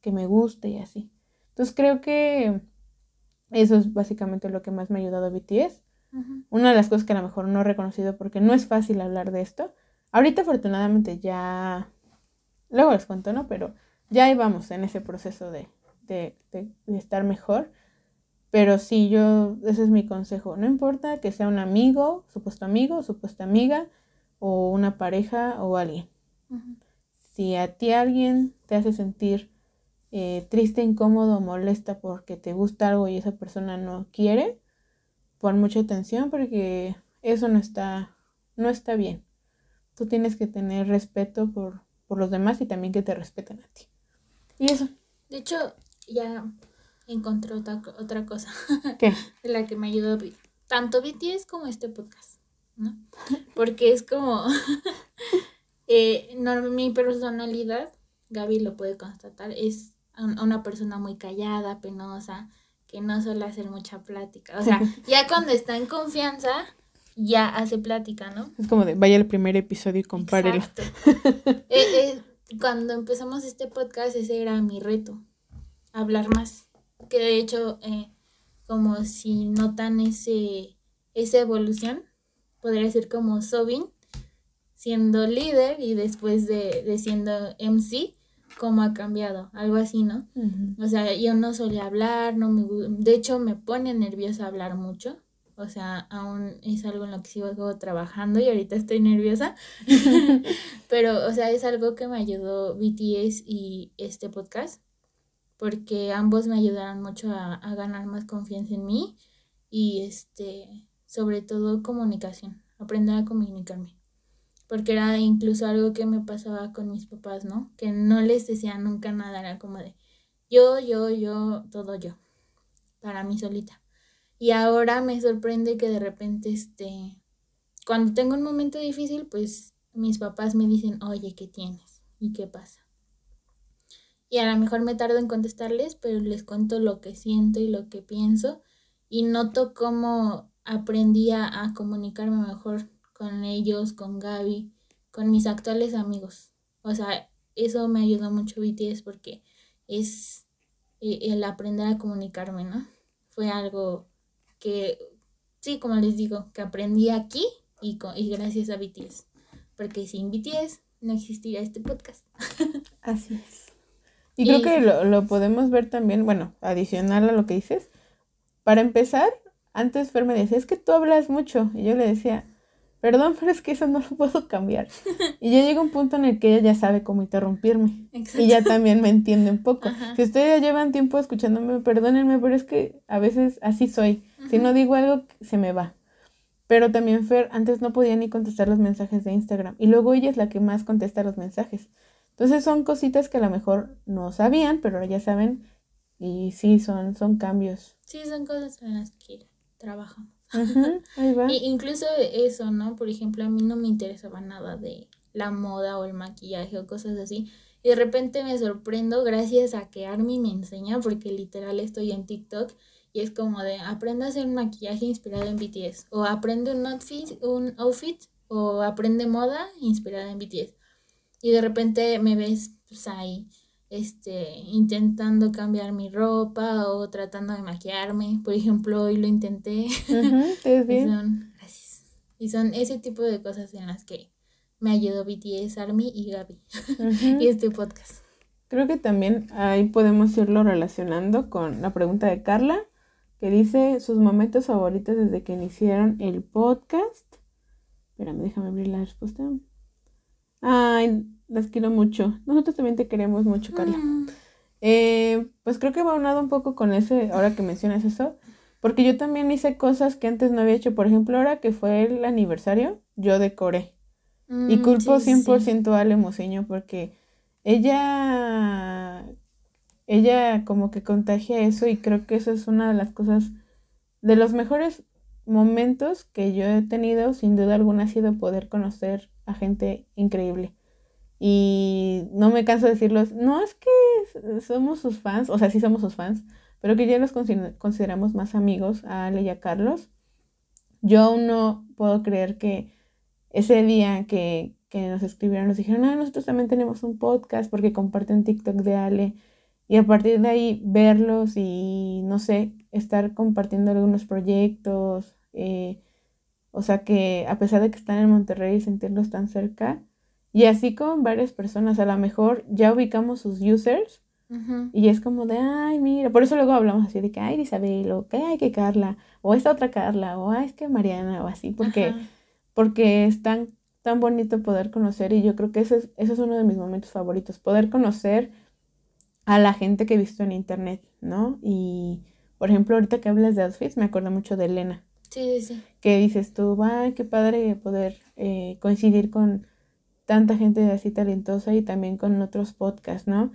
B: que me guste y así. Entonces creo que eso es básicamente lo que más me ha ayudado a BTS. Una de las cosas que a lo mejor no he reconocido porque no es fácil hablar de esto. Ahorita afortunadamente ya, luego les cuento, ¿no? Pero ya ahí vamos en ese proceso de, de, de, estar mejor. Pero sí, yo, ese es mi consejo. No importa que sea un amigo, supuesto amigo, supuesta amiga, o una pareja o alguien. Si a ti alguien te hace sentir eh, triste, incómodo, molesta porque te gusta algo y esa persona no quiere, pon mucha atención porque eso no está, no está bien. Tú tienes que tener respeto por, por los demás y también que te respeten a ti. Y eso.
A: De hecho, ya encontré otra, otra cosa. ¿Qué? de la que me ayudó tanto BTS como este podcast, ¿no? Porque es como eh, mi personalidad, Gaby lo puede constatar, es una persona muy callada, penosa, que no suele hacer mucha plática. O sea, ya cuando está en confianza, ya hace plática, ¿no?
B: Es como de, vaya el primer episodio y compárelo.
A: Eh, eh, cuando empezamos este podcast, ese era mi reto, hablar más. Que de hecho, eh, como si notan ese, esa evolución, podría ser como Sobin, siendo líder y después de, de siendo MC, cómo ha cambiado, algo así, ¿no? O sea, yo no solía hablar, no me de hecho me pone nerviosa hablar mucho. O sea, aún es algo en lo que sigo trabajando y ahorita estoy nerviosa. Pero, o sea, es algo que me ayudó BTS y este podcast. Porque ambos me ayudaron mucho a, a ganar más confianza en mí. Y este, sobre todo comunicación. Aprender a comunicarme porque era incluso algo que me pasaba con mis papás, ¿no? Que no les decía nunca nada, era como de yo, yo, yo, todo yo, para mí solita. Y ahora me sorprende que de repente, este, cuando tengo un momento difícil, pues mis papás me dicen, oye, ¿qué tienes? ¿Y qué pasa? Y a lo mejor me tardo en contestarles, pero les cuento lo que siento y lo que pienso y noto cómo aprendí a comunicarme mejor con ellos, con Gaby, con mis actuales amigos. O sea, eso me ayudó mucho BTS porque es eh, el aprender a comunicarme, ¿no? Fue algo que, sí, como les digo, que aprendí aquí y, y gracias a BTS. Porque sin BTS no existiría este podcast.
B: Así es. Y, creo que lo, lo, podemos ver también, bueno, adicional a lo que dices. Para empezar, antes Fer me decía, es que tú hablas mucho. Y yo le decía, Perdón, pero es que eso no lo puedo cambiar. Y ya llega un punto en el que ella ya sabe cómo interrumpirme. Y ya también me entiende un poco. Si ustedes ya llevan tiempo escuchándome, perdónenme, pero es que a veces así soy. Si no digo algo, se me va. Pero también Fer antes no podía ni contestar los mensajes de Instagram. Y luego ella es la que más contesta los mensajes. Entonces son cositas que a lo mejor no sabían, pero ya saben. Y sí, son, son cambios.
A: Sí, son cosas en las que trabajamos.
B: Ahí va.
A: Y incluso eso, ¿no? Por ejemplo, a mí no me interesaba nada de la moda o el maquillaje o cosas así. Y de repente me sorprendo gracias a que Army me enseña, porque literal estoy en TikTok y es como de aprende a hacer un maquillaje inspirado en BTS o aprende un outfit, un outfit o aprende moda inspirada en BTS. Y de repente me ves pues ahí este intentando cambiar mi ropa o tratando de maquillarme. Por ejemplo, hoy lo intenté. y son gracias. Y son ese tipo de cosas en las que me ayudó BTS, Army y Gaby. y este podcast.
B: Creo que también ahí podemos irlo relacionando con la pregunta de Carla, que dice sus momentos favoritos desde que iniciaron el podcast. Espérame, déjame abrir la respuesta. Ay, las quiero mucho. Nosotros también te queremos mucho, Carla. Mm. Eh, pues creo que va unado un poco con ese, ahora que mencionas eso, porque yo también hice cosas que antes no había hecho. Por ejemplo, ahora que fue el aniversario, yo decoré. y mm, culpo 100% a Ale Moseño porque ella, ella como que contagia eso y creo que eso es una de las cosas, de los mejores momentos que yo he tenido, sin duda alguna, ha sido poder conocer a gente increíble. Y no me canso de decirlos, no es que somos sus fans, o sea, sí somos sus fans, pero que ya los consideramos más amigos a Ale y a Carlos. Yo aún no puedo creer que ese día que, que nos escribieron nos dijeron, ah, nosotros también tenemos un podcast porque comparten TikTok de Ale. Y a partir de ahí verlos y, no sé, estar compartiendo algunos proyectos. Eh, o sea que a pesar de que están en Monterrey y sentirlos tan cerca, y así con varias personas, a lo mejor ya ubicamos sus users y es como de, ay, mira, por eso luego hablamos así de que, ay, Isabel, o que, ay, que Carla, o esta otra Carla, o ay, es que Mariana, o así, porque, porque es tan, tan bonito poder conocer y yo creo que ese es, ese es uno de mis momentos favoritos, poder conocer a la gente que he visto en internet, ¿no? Y, por ejemplo, ahorita que hablas de outfits, me acuerdo mucho de Elena.
A: Sí, sí, sí.
B: Que dices tú, ay, qué padre poder eh, coincidir con tanta gente así talentosa y también con otros podcasts, ¿no?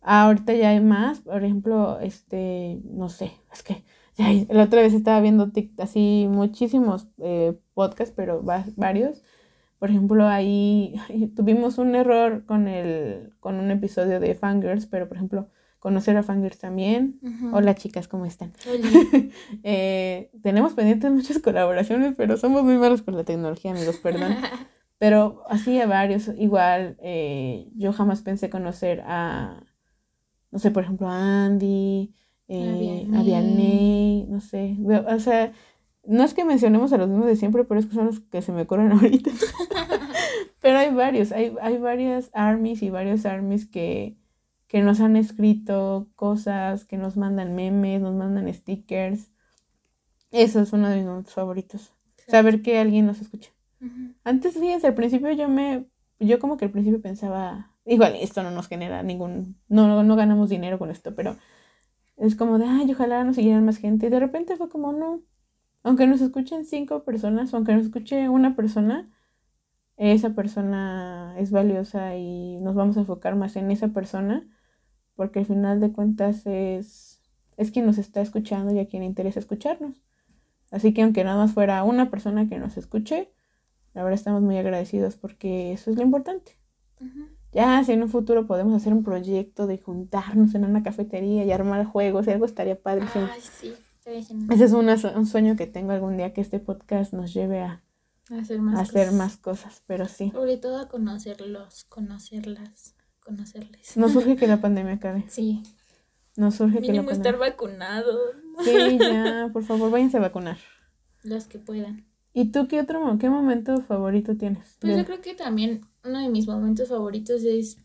B: Ahorita ya hay más, por ejemplo, este, no sé, es que ya la otra vez estaba viendo así muchísimos eh, podcasts, pero varios. Por ejemplo, ahí tuvimos un error con el, con un episodio de Fangirls, pero por ejemplo, conocer a Fangirls también. Hola chicas, ¿cómo están? eh, tenemos pendientes muchas colaboraciones, pero somos muy malos con la tecnología, amigos, perdón. Pero así a varios, igual eh, yo jamás pensé conocer a, no sé, por ejemplo, a Andy, eh, a Vianney, no sé, o sea, no es que mencionemos a los mismos de siempre, pero es que son los que se me ocurren ahorita. pero hay varios, hay, hay varias armies y varios armies que, que nos han escrito cosas, que nos mandan memes, nos mandan stickers. Eso es uno de mis favoritos. Saber que alguien nos escucha. Antes, fíjense, al principio yo me, yo como que al principio pensaba, igual esto no nos genera ningún, no, no ganamos dinero con esto, pero es como de, ay, ojalá nos siguieran más gente. Y de repente fue como, no, aunque nos escuchen cinco personas, aunque nos escuche una persona, esa persona es valiosa y nos vamos a enfocar más en esa persona, porque al final de cuentas es, es quien nos está escuchando y a quien interesa escucharnos. Así que aunque nada más fuera una persona que nos escuche, la verdad estamos muy agradecidos porque eso es lo importante. Ya si en un futuro podemos hacer un proyecto de juntarnos en una cafetería y armar juegos y algo estaría padre.
A: Ay, sí,
B: Ese es un sueño que tengo algún día que este podcast nos lleve a,
A: hacer, más,
B: hacer cosas. más cosas, pero sí.
A: Sobre todo a conocerlos, conocerlas, conocerles.
B: Nos surge que la pandemia acabe.
A: Sí.
B: Nos surge que la
A: pandemia. estar vacunados.
B: Sí, ya, por favor, váyanse a vacunar.
A: Los que puedan.
B: ¿Y tú qué otro qué momento favorito tienes?
A: Pues yo creo que también uno de mis momentos favoritos es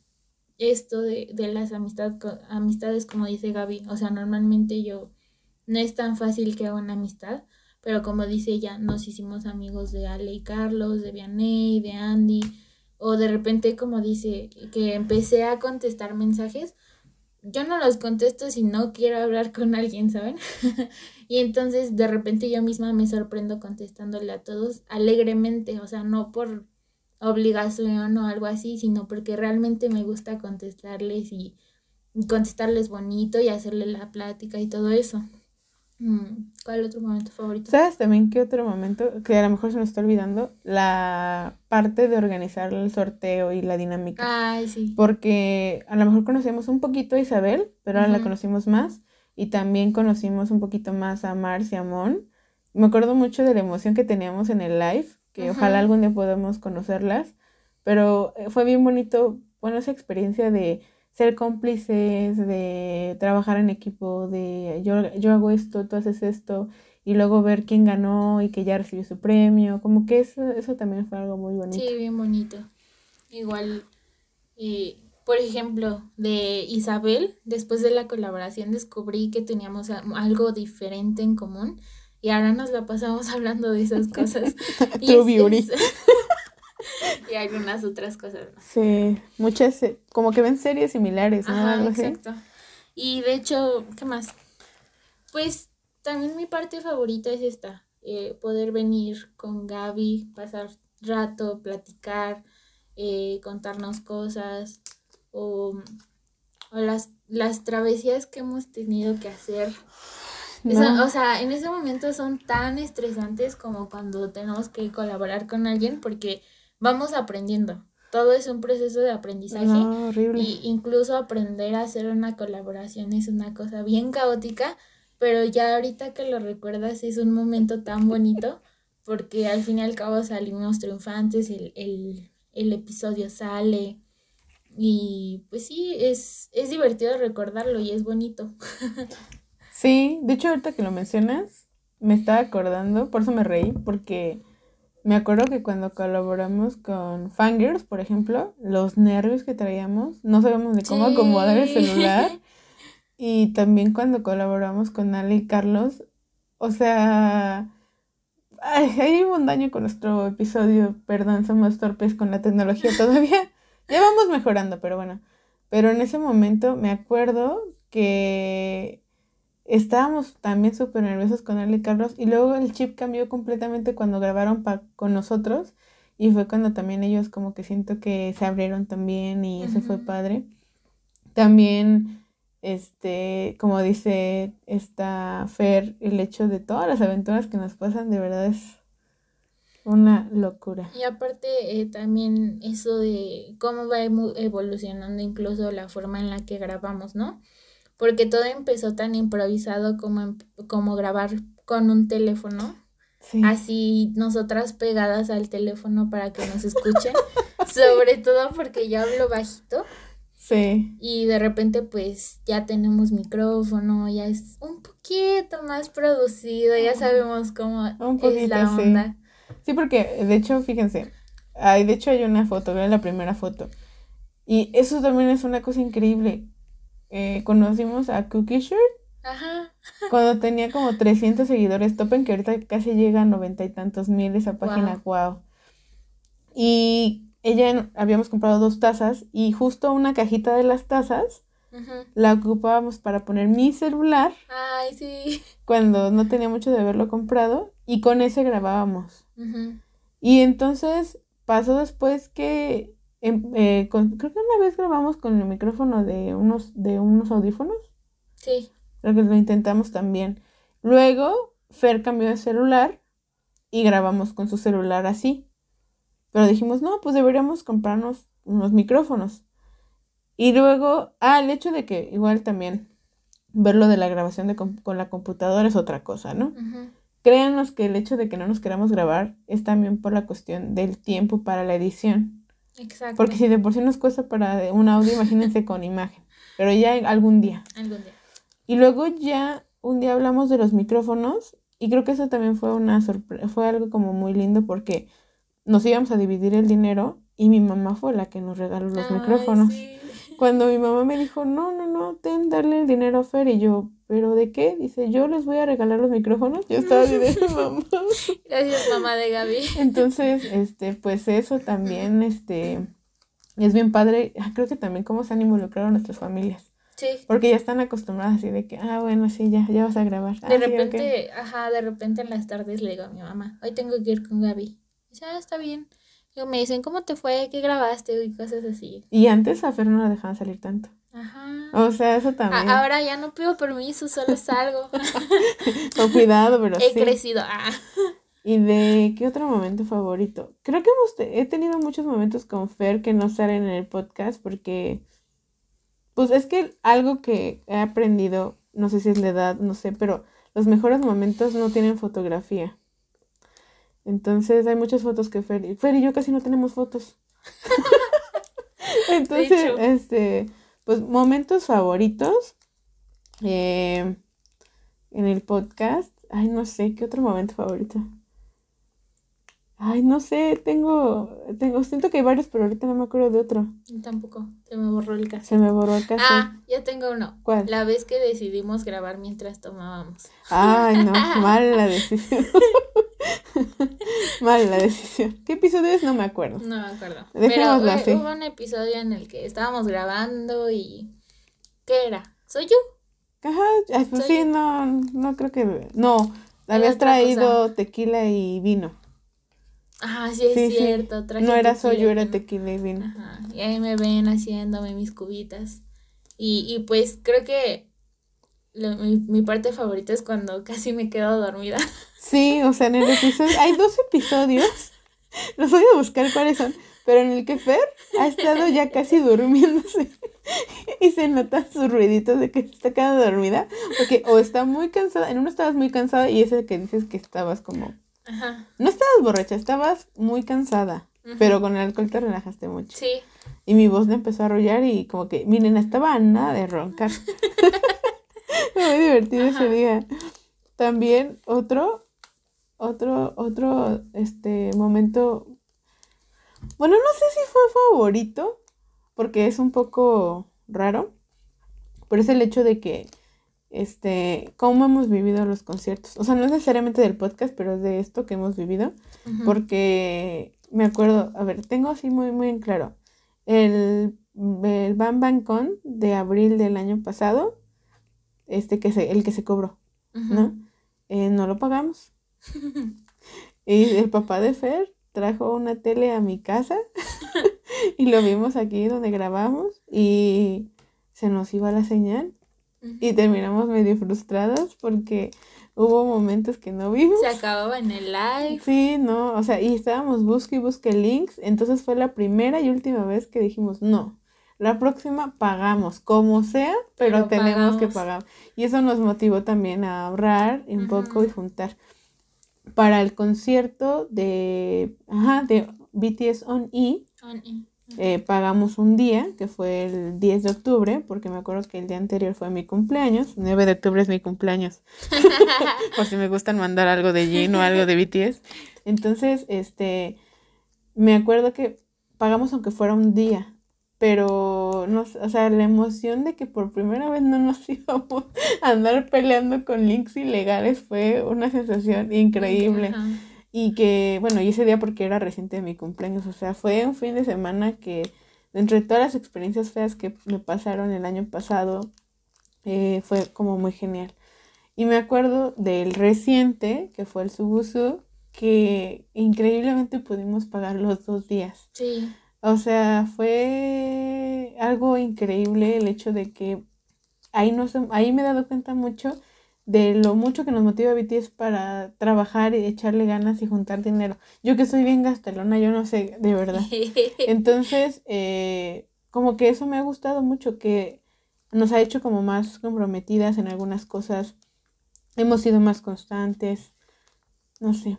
A: esto de, de las amistad, amistades, como dice Gaby. O sea, normalmente yo no es tan fácil que haga una amistad, pero como dice ella, nos hicimos amigos de Ale y Carlos, de Vianney, de Andy, o de repente, como dice, que empecé a contestar mensajes yo no los contesto si no quiero hablar con alguien, ¿saben? y entonces de repente yo misma me sorprendo contestándole a todos alegremente, o sea, no por obligación o algo así, sino porque realmente me gusta contestarles y contestarles bonito y hacerle la plática y todo eso. Mm, ¿Cuál otro momento favorito?
B: ¿Sabes también qué otro momento? Que a lo mejor se nos está olvidando. La parte de organizar el sorteo y la dinámica.
A: Ay, sí.
B: Porque a lo mejor conocemos un poquito a Isabel, pero ahora la conocimos más. Y también conocimos un poquito más a Marcia y a Mon. Me acuerdo mucho de la emoción que teníamos en el live, que ojalá algún día podamos conocerlas. Pero eh, fue bien bonito, bueno, esa experiencia de ser cómplices, de trabajar en equipo, de yo, yo hago esto, tú haces esto, y luego ver quién ganó y que ya recibió su premio. Como que eso, eso también fue algo muy bonito.
A: Sí, bien bonito. Igual, eh, por ejemplo, de Isabel, después de la colaboración descubrí que teníamos algo diferente en común y ahora nos la pasamos hablando de esas cosas. Y
B: True
A: es-
B: beauty.
A: es- y algunas otras cosas más.
B: Sí, muchas, eh, como que ven series similares, ¿no?
A: Ajá,
B: Algo así.
A: exacto. Y de hecho, ¿qué más? Pues también mi parte favorita es esta, eh, poder venir con Gaby, pasar rato, platicar, eh, contarnos cosas o, o las, las travesías que hemos tenido que hacer. Eso- o sea, en ese momento son tan estresantes como cuando tenemos que colaborar con alguien porque vamos aprendiendo. Todo es un proceso de aprendizaje.
B: No, horrible.
A: Y incluso aprender a hacer una colaboración es una cosa bien caótica, pero ya ahorita que lo recuerdas es un momento tan bonito porque al fin y al cabo salimos triunfantes, el, el, el episodio sale y pues sí, es, es divertido recordarlo y es bonito.
B: Sí, de hecho ahorita que lo mencionas, me estaba acordando, por eso me reí, porque me acuerdo que cuando colaboramos con Fangirls, por ejemplo, los nervios que traíamos, no sabíamos ni cómo
A: Sí.
B: acomodar el celular. Y también cuando colaboramos con Ale y Carlos, o sea, ay, hay un daño con nuestro episodio, perdón, somos torpes con la tecnología todavía. Ya vamos mejorando, pero bueno. Pero en ese momento me acuerdo que estábamos también súper nerviosos con Ale y Carlos y luego el chip cambió completamente cuando grabaron pa- con nosotros y fue cuando también ellos como que siento que se abrieron también y eso fue padre. También, este, como dice esta Fer, el hecho de todas las aventuras que nos pasan de verdad es una locura.
A: Y aparte eh, también eso de cómo va evolucionando incluso la forma en la que grabamos, ¿no? Porque todo empezó tan improvisado como, em- como grabar con un teléfono,
B: Sí.
A: así nosotras pegadas al teléfono para que nos escuchen, sobre todo porque yo hablo bajito
B: Sí.
A: y de repente pues ya tenemos micrófono, ya es un poquito más producido, ya sabemos cómo
B: Un
A: es la
B: poquito, sí. Sí, porque de hecho, fíjense, hay, de hecho hay una foto, vean la primera foto. Y eso también es una cosa increíble. Eh, conocimos a Cookie Shirt
A: Ajá.
B: cuando tenía como 300 seguidores. Topen que ahorita casi llega a noventa y tantos mil esa página. Wow. Y ella habíamos comprado dos tazas y justo una cajita de las tazas La ocupábamos para poner mi celular
A: Ay, sí.
B: cuando no tenía mucho de haberlo comprado y con ese grabábamos. Y entonces pasó después que em- eh, con- creo que una vez grabamos con el micrófono de unos, de unos audífonos.
A: Sí.
B: Creo que lo intentamos también. Luego Fer cambió de celular y grabamos con su celular así. Pero dijimos, no, pues deberíamos comprarnos unos micrófonos. Y luego, ah, el hecho de que igual también verlo de la grabación de con la computadora es otra cosa, ¿no? Créanos que el hecho de que no nos queramos grabar es también por la cuestión del tiempo para la edición.
A: Exacto.
B: Porque si de por sí nos cuesta para un audio, imagínense con imagen. Pero ya algún día.
A: Algún día.
B: Y luego ya un día hablamos de los micrófonos y creo que eso también fue una sorpresa, fue algo como muy lindo porque nos íbamos a dividir el dinero y mi mamá fue la que nos regaló los
A: Ay,
B: micrófonos.
A: sí.
B: Cuando mi mamá me dijo, no, no, no, ten, darle el dinero a Fer y yo, ¿pero de qué? Dice, yo les voy a regalar los micrófonos. Yo estaba así de mamá.
A: Gracias, mamá de Gaby.
B: Entonces, este, pues eso también, este, es bien padre. Ah, Creo que también cómo se han involucrado nuestras familias.
A: Sí.
B: Porque ya están acostumbradas así de que, ah, bueno, sí, ya, ya vas a grabar. Ah,
A: De
B: sí,
A: repente, ajá, de repente en las tardes le digo a mi mamá, hoy tengo que ir con Gaby. Dice, ah, está bien. Y me dicen, ¿cómo te fue? ¿Qué grabaste? Y cosas así.
B: Y antes a Fer no la dejaban salir tanto.
A: Ajá.
B: O sea, eso
A: A-
B: también.
A: ahora ya no pido permiso, solo salgo.
B: Con cuidado, pero
A: He
B: sí.
A: crecido. Ah.
B: ¿Y de qué otro momento favorito? Creo que hemos te- he tenido muchos momentos con Fer que no salen en el podcast porque, pues es que algo que he aprendido, no sé si es la edad, no sé, pero los mejores momentos no tienen fotografía. Entonces hay muchas fotos que Fer, y- Fer y yo casi no tenemos fotos. Entonces, este, pues momentos favoritos eh, en el podcast. Ay, no sé, ¿qué otro momento favorito? Ay, no sé, tengo, tengo, siento que hay varios, pero ahorita no me acuerdo de otro.
A: Tampoco, se me borró el caso.
B: Se me borró el caso.
A: Ah, ya tengo uno.
B: ¿Cuál?
A: La vez que decidimos grabar mientras tomábamos.
B: Ay, no, mala decisión. mala decisión. ¿Qué episodio es? No me acuerdo.
A: No me acuerdo.
B: Dejémoslo
A: Pero eh,
B: así.
A: hubo un episodio en el que estábamos grabando y. ¿Qué era? ¿Soy yo?
B: Ajá, pues sí, no, no creo que, no, habías traído tequila y vino.
A: Ah, sí, es
B: Sí, sí.
A: cierto. traje
B: No era soy yo, era tequila y vino.
A: Ajá. Y ahí me ven haciéndome mis cubitas. Y, y pues creo que lo- mi, mi parte favorita es cuando casi me quedo dormida.
B: Sí, o sea, en el episodio, hay dos episodios, los voy a buscar cuáles son, pero en el que Fer ha estado ya casi durmiéndose y se notan sus ruiditos de que está quedando dormida, porque o está muy cansada, en uno estabas muy cansada y ese que dices que estabas como,
A: Ajá.
B: no estabas borracha, estabas muy cansada, pero con el alcohol te relajaste mucho.
A: Sí.
B: Y mi voz le empezó a arrullar y como que, miren, estaba nada de roncar. Muy divertido ese día. También otro, otro, otro, este, momento, bueno, no sé si fue favorito, porque es un poco raro, pero es el hecho de que, este, cómo hemos vivido los conciertos. O sea, no es necesariamente del podcast, pero de esto que hemos vivido. Porque me acuerdo, a ver, tengo así muy, muy en claro. El, el Bam Bam Con de abril del año pasado, este que se, el que se cobró. ¿no? Eh, no lo pagamos. Y el papá de Fer trajo una tele a mi casa y lo vimos aquí donde grabamos y se nos iba la señal Y terminamos medio frustradas porque hubo momentos que no vimos.
A: Se acababa en el live.
B: Sí, no, o sea, y estábamos busque y busque links, entonces fue la primera y última vez que dijimos, no, la próxima pagamos, como sea, pero,
A: Pero
B: tenemos que pagar. Y eso nos motivó también a ahorrar un poco y juntar. Para el concierto de, ajá, de BTS On E,
A: On y-
B: eh, pagamos un día, que fue el 10 de octubre, porque me acuerdo que el día anterior fue mi cumpleaños. 9 de octubre es mi cumpleaños. Por si me gustan mandar algo de Jin o algo de BTS. Entonces, este, me acuerdo que pagamos aunque fuera un día. Pero, no, sé, o sea, la emoción de que por primera vez no nos íbamos a andar peleando con links ilegales fue una sensación increíble.
A: Ajá.
B: Y que, bueno, y ese día porque era reciente de mi cumpleaños, o sea, fue un fin de semana que, entre todas las experiencias feas que me pasaron el año pasado, eh, fue como muy genial. Y me acuerdo del reciente, que fue el Subusu, que increíblemente pudimos pagar los dos días.
A: Sí.
B: O sea, fue algo increíble el hecho de que ahí, nos, ahí me he dado cuenta mucho de lo mucho que nos motiva BTS para trabajar y echarle ganas y juntar dinero. Yo que soy bien gastalona, yo no sé, de verdad. Entonces, eh, como que eso me ha gustado mucho, que nos ha hecho como más comprometidas en algunas cosas. Hemos sido más constantes. No sé,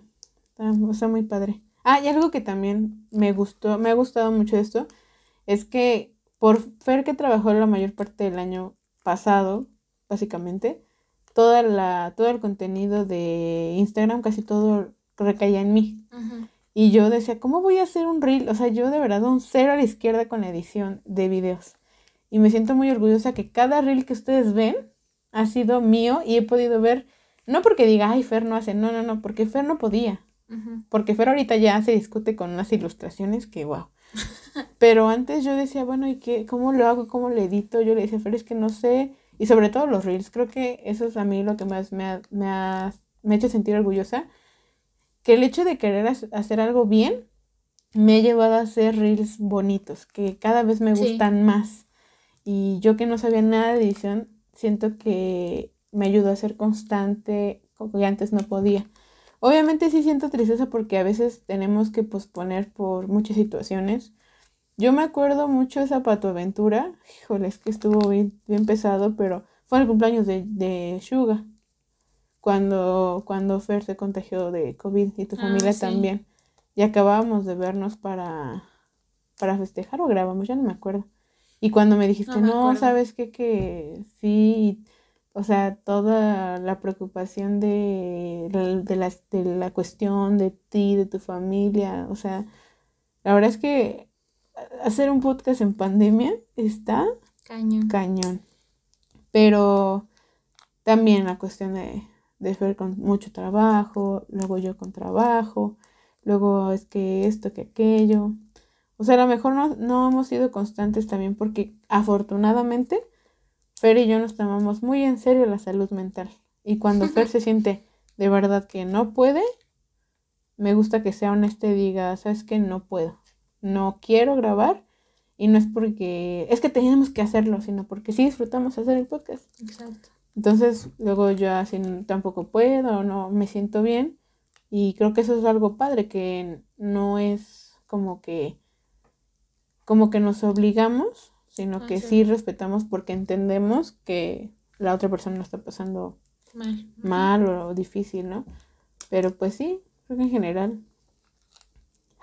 B: está, está muy padre. Ah, y algo que también me gustó, me ha gustado mucho esto, es que por Fer que trabajó la mayor parte del año pasado, básicamente, toda la, todo el contenido de Instagram, casi todo recaía en mí. Y yo decía, ¿cómo voy a hacer un reel? O sea, yo de verdad un cero a la izquierda con la edición de videos. Y me siento muy orgullosa que cada reel que ustedes ven ha sido mío y he podido ver, no porque diga, ay, Fer no hace, no, no, no, porque Fer no podía. Porque Fer ahorita ya se discute con unas ilustraciones que, wow. Pero antes yo decía, bueno, ¿y qué? ¿Cómo lo hago? ¿Cómo lo edito? Yo le decía, Fer, es que no sé. Y sobre todo los reels, creo que eso es a mí lo que más me ha, me ha, me ha hecho sentir orgullosa. Que el hecho de querer hac- hacer algo bien me ha llevado a hacer reels bonitos, que cada vez me
A: Sí.
B: gustan más. Y yo que no sabía nada de edición, siento que me ayudó a ser constante, como que antes no podía. Obviamente sí siento tristeza porque a veces tenemos que posponer por muchas situaciones. Yo me acuerdo mucho de esa patoaventura, híjole, es que estuvo bien, bien pesado, pero fue el cumpleaños de, de Suga, cuando, cuando Fer se contagió de COVID y tu
A: Ah,
B: familia
A: sí.
B: también. Y acabábamos de vernos para, para festejar o grabamos, ya no me acuerdo. Y cuando me dijiste,
A: No me
B: no. ¿sabes qué? Que sí, o sea, toda la preocupación de, de, la, de la cuestión de ti, de tu familia, o sea, la verdad es que hacer un podcast en pandemia está
A: Cañón.
B: cañón. Pero también la cuestión de, de Fer con mucho trabajo, luego yo con trabajo, luego es que esto, que aquello. O sea, a lo mejor no, no hemos sido constantes también porque afortunadamente Fer y yo nos tomamos muy en serio la salud mental. Y cuando Fer se siente de verdad que no puede, me gusta que sea honesta y diga, sabes que no puedo, no quiero grabar y no es porque es que tenemos que hacerlo, sino porque sí disfrutamos hacer el podcast.
A: Exacto.
B: Entonces, luego yo así tampoco puedo, no me siento bien. Y creo que eso es algo padre, que no es como que, como que nos obligamos, sino
A: Ah,
B: que
A: sí.
B: sí respetamos porque entendemos que la otra persona lo está pasando
A: Mal.
B: mal o difícil, ¿no? Pero pues sí, creo que en general.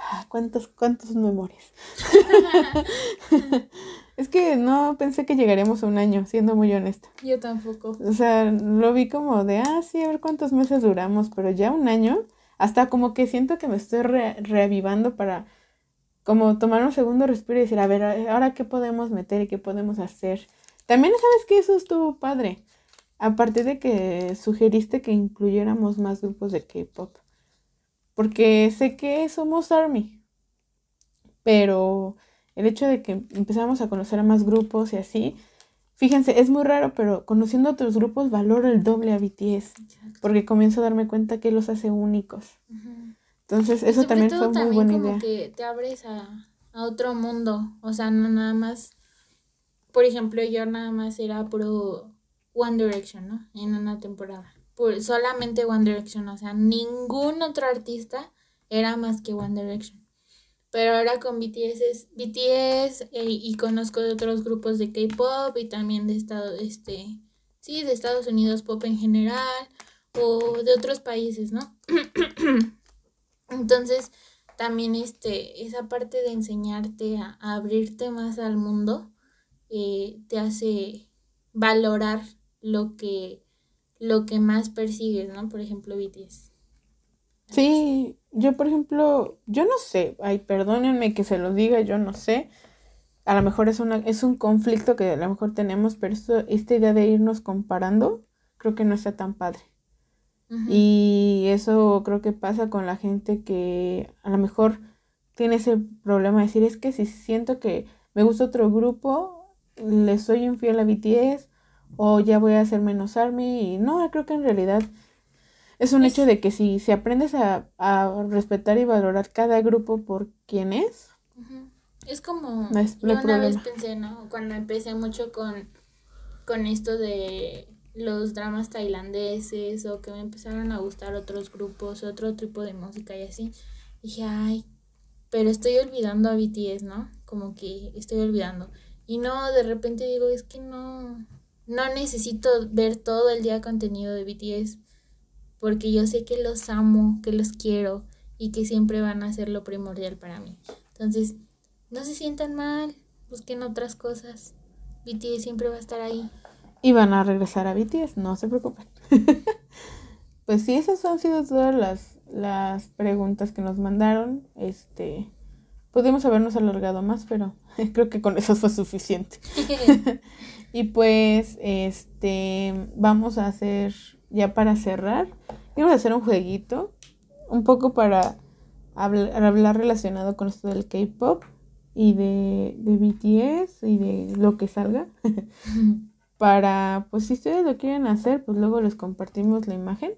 B: Ah, ¿Cuántos, cuántos memorias? es que no pensé que llegaríamos a un año, siendo muy honesta.
A: Yo tampoco.
B: O sea, lo vi como de, ah, sí, a ver cuántos meses duramos, pero ya un año, hasta como que siento que me estoy re- reavivando para como tomar un segundo respiro y decir, a ver, ahora qué podemos meter y qué podemos hacer. También sabes que eso estuvo padre. Aparte de que sugeriste que incluyéramos más grupos de K-pop. Porque sé que somos Army. Pero el hecho de que empezamos a conocer a más grupos y así, fíjense, es muy raro, pero conociendo otros grupos valoro el doble a BTS.
A: Exacto.
B: Porque comienzo a darme cuenta que los hace únicos. Entonces, eso también fue muy
A: también
B: buena
A: como
B: idea.
A: que te abres a, a otro mundo. O sea, no nada más. Por ejemplo, yo nada más era puro One Direction, ¿no? En una temporada. Solamente One Direction. O sea, ningún otro artista era más que One Direction. Pero ahora con BTS es BTS eh, y conozco de otros grupos de K-pop y también de estado, este, sí, de Estados Unidos pop en general o de otros países, ¿no? Entonces, también este, esa parte de enseñarte a, a abrirte más al mundo eh, te hace valorar lo que, lo que más persigues, ¿no? Por ejemplo, BTS.
B: Sí, yo por ejemplo, yo no sé, ay, perdónenme que se lo diga, yo no sé. A lo mejor es una, es un conflicto que a lo mejor tenemos, pero esto, esta idea de irnos comparando, creo que no está tan padre. Y eso creo que pasa con la gente que a lo mejor tiene ese problema de decir, es que si siento que me gusta otro grupo, le soy infiel a BTS o ya voy a hacer menos ARMY. Y no, creo que en realidad es un
A: Es-
B: hecho de que si, si aprendes a, a respetar y valorar cada grupo por quien es.
A: Es como,
B: es-
A: yo una vez pensé, ¿no? Cuando empecé mucho con, con esto de los dramas tailandeses o que me empezaron a gustar otros grupos, otro tipo de música y así, dije, ay, pero estoy olvidando a BTS, ¿no? Como que estoy olvidando. Y no, de repente digo, es que no, no necesito ver todo el día contenido de BTS, porque yo sé que los amo, que los quiero y que siempre van a ser lo primordial para mí. Entonces, no se sientan mal, busquen otras cosas. BTS siempre va a estar ahí.
B: y van a regresar a BTS, no se preocupen. pues sí, esas han sido todas las, las preguntas que nos mandaron. Este, pudimos habernos alargado más, pero creo que con eso fue suficiente. Y pues, este, vamos a hacer, ya para cerrar, vamos a hacer un jueguito, un poco para habl- hablar relacionado con esto del K-pop y de, de BTS y de lo que salga. para, pues si ustedes lo quieren hacer, pues luego les compartimos la imagen.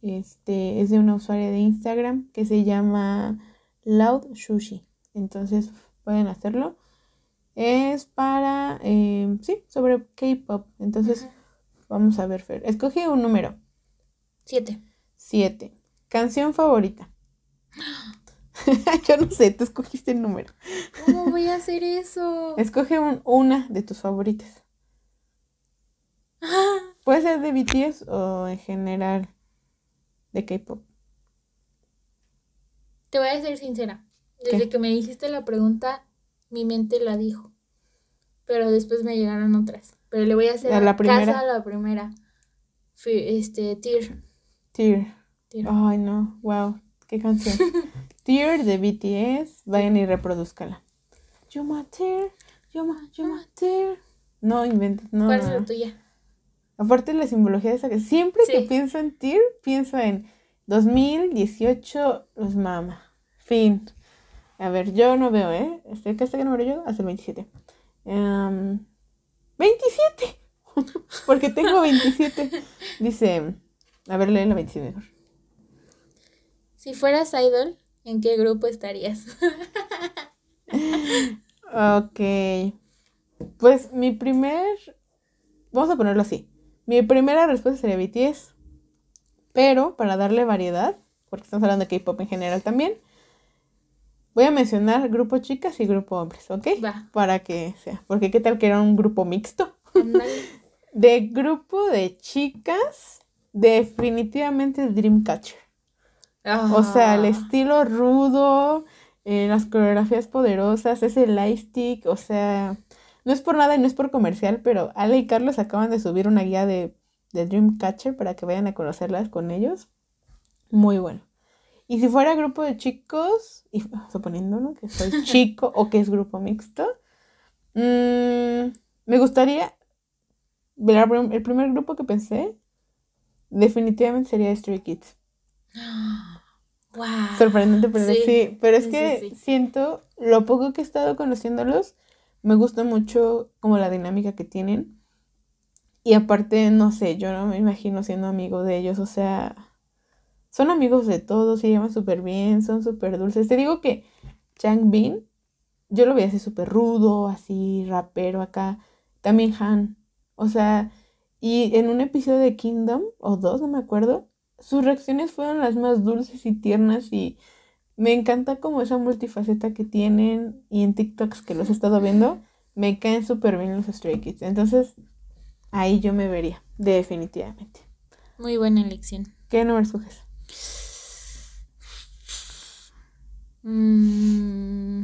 B: Este es de una usuaria de Instagram que se llama Loud Sushi. Entonces pueden hacerlo. Es para, eh, sí, sobre K-pop. Entonces,
A: Ajá.
B: vamos a ver, Fer. Escoge un número.
A: Siete.
B: Siete. Canción favorita. Yo no sé, tú escogiste el número.
A: ¿Cómo voy a hacer eso?
B: Escoge un- una de tus favoritas. Puede ser de BTS o en general de K-pop.
A: Te voy a ser sincera. Desde
B: ¿Qué?
A: que me dijiste la pregunta, mi mente la dijo. Pero después me llegaron otras. Pero le voy a hacer
B: ¿A la primera?
A: caso a la primera. Este, Tear.
B: Tear.
A: Tear.
B: Ay, no. Wow. Qué canción. Tear de BTS. Vayan y reproduzcala. You're my tear. You're my, you're my tear. No inventes. No,
A: ¿Cuál es la tuya?
B: Aparte la simbología de esa que siempre que pienso en Tear, pienso en 2018 los mama. Fin. A ver, yo no veo, ¿eh? Este, ¿Qué este número yo? Hasta el 27. Em, 27. Porque tengo 27. Dice, a ver, lee la 27 mejor.
A: Si fueras idol, ¿en qué grupo estarías?
B: Ok. Pues mi primer. Vamos a ponerlo así. Mi primera respuesta sería BTS. Pero para darle variedad, porque estamos hablando de K-pop en general también, voy a mencionar grupo chicas y grupo hombres, ¿ok?
A: Va.
B: Para que sea. Porque qué tal que era un grupo mixto. De grupo de chicas, definitivamente Dreamcatcher. O sea, el
A: Ah.
B: estilo rudo, eh, las coreografías poderosas, ese lightstick, o sea, no es por nada y no es por comercial, pero Ale y Carlos acaban de subir una guía de, de Dreamcatcher para que vayan a conocerlas con ellos. Muy bueno. Y si fuera grupo de chicos, y suponiendo ¿no? que soy chico o que es grupo mixto, mm, me gustaría, prim- el primer grupo que pensé, definitivamente sería Stray Kids.
A: Wow.
B: Sorprendente, pero sí,
A: Sí,
B: pero es
A: sí,
B: que
A: sí.
B: siento, lo poco que he estado conociéndolos, me gusta mucho como la dinámica que tienen. Y aparte, no sé, yo no me imagino siendo amigo de ellos, o sea, son amigos de todos, se llevan súper bien, son súper dulces. Te digo que Chang Bin, yo lo veía así súper rudo, así rapero acá. También Han, o sea, y en un episodio de Kingdom, o dos, no me acuerdo, sus reacciones fueron las más dulces y tiernas y me encanta como esa multifaceta que tienen y en TikToks que los he estado viendo, me caen súper bien los Stray Kids. Entonces, ahí yo me vería, definitivamente.
A: Muy buena elección.
B: ¿Qué número escoges?
A: Mm.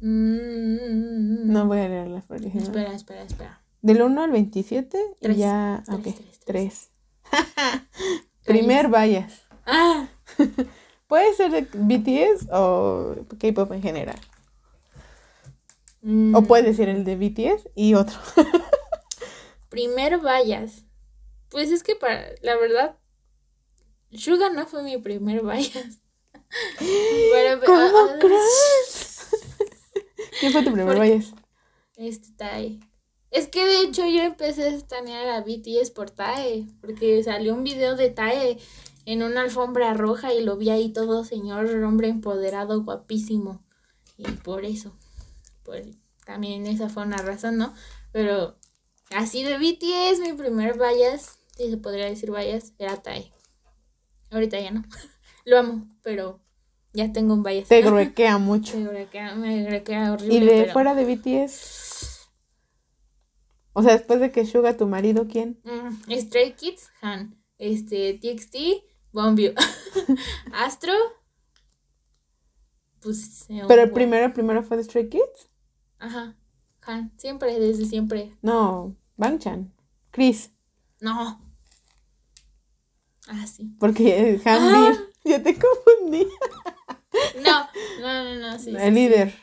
A: Mm.
B: No voy a leerlas porque si no-
A: Espera, espera, espera.
B: Del 1 al 27 y
A: Tres,
B: ya...
A: tres,
B: ok,
A: tres,
B: 3. Primer vallas.
A: Ah,
B: Puede ser de BTS o K-pop en general.
A: mm,
B: O puede ser el de BTS y otro.
A: Primer vallas. Pues es que para, la verdad, Suga no fue mi primer vallas. Pero,
B: ¿Cómo
A: ah, ah,
B: crees? ¿Quién fue tu primer vallas?
A: Este Tae. Es que de hecho yo empecé a estanear a BTS por Tae, porque salió un video de Tae en una alfombra roja y lo vi ahí todo señor hombre empoderado, guapísimo. Y por eso, pues también esa fue una razón, ¿no? Pero así de BTS, mi primer vallas, si se podría decir vallas, era Tae. Ahorita ya no. Lo amo, pero ya tengo un vallas.
B: Te gruequea mucho.
A: Me grequea- me grequea horrible.
B: ¿Y de
A: pero-
B: fuera de BTS? O sea, después de que Suga, tu marido, ¿quién?
A: Mm, Stray Kids, Han. Este, TXT, Bombio. Astro. Pues.
B: Pero el primero, el primero fue de Stray Kids.
A: Ajá. Han. Siempre, desde siempre.
B: No, Bangchan. Chris.
A: No. Ah, sí.
B: Porque Han
A: Ah.
B: Ya te confundí.
A: No, no, no, no. Sí, sí,
B: el líder.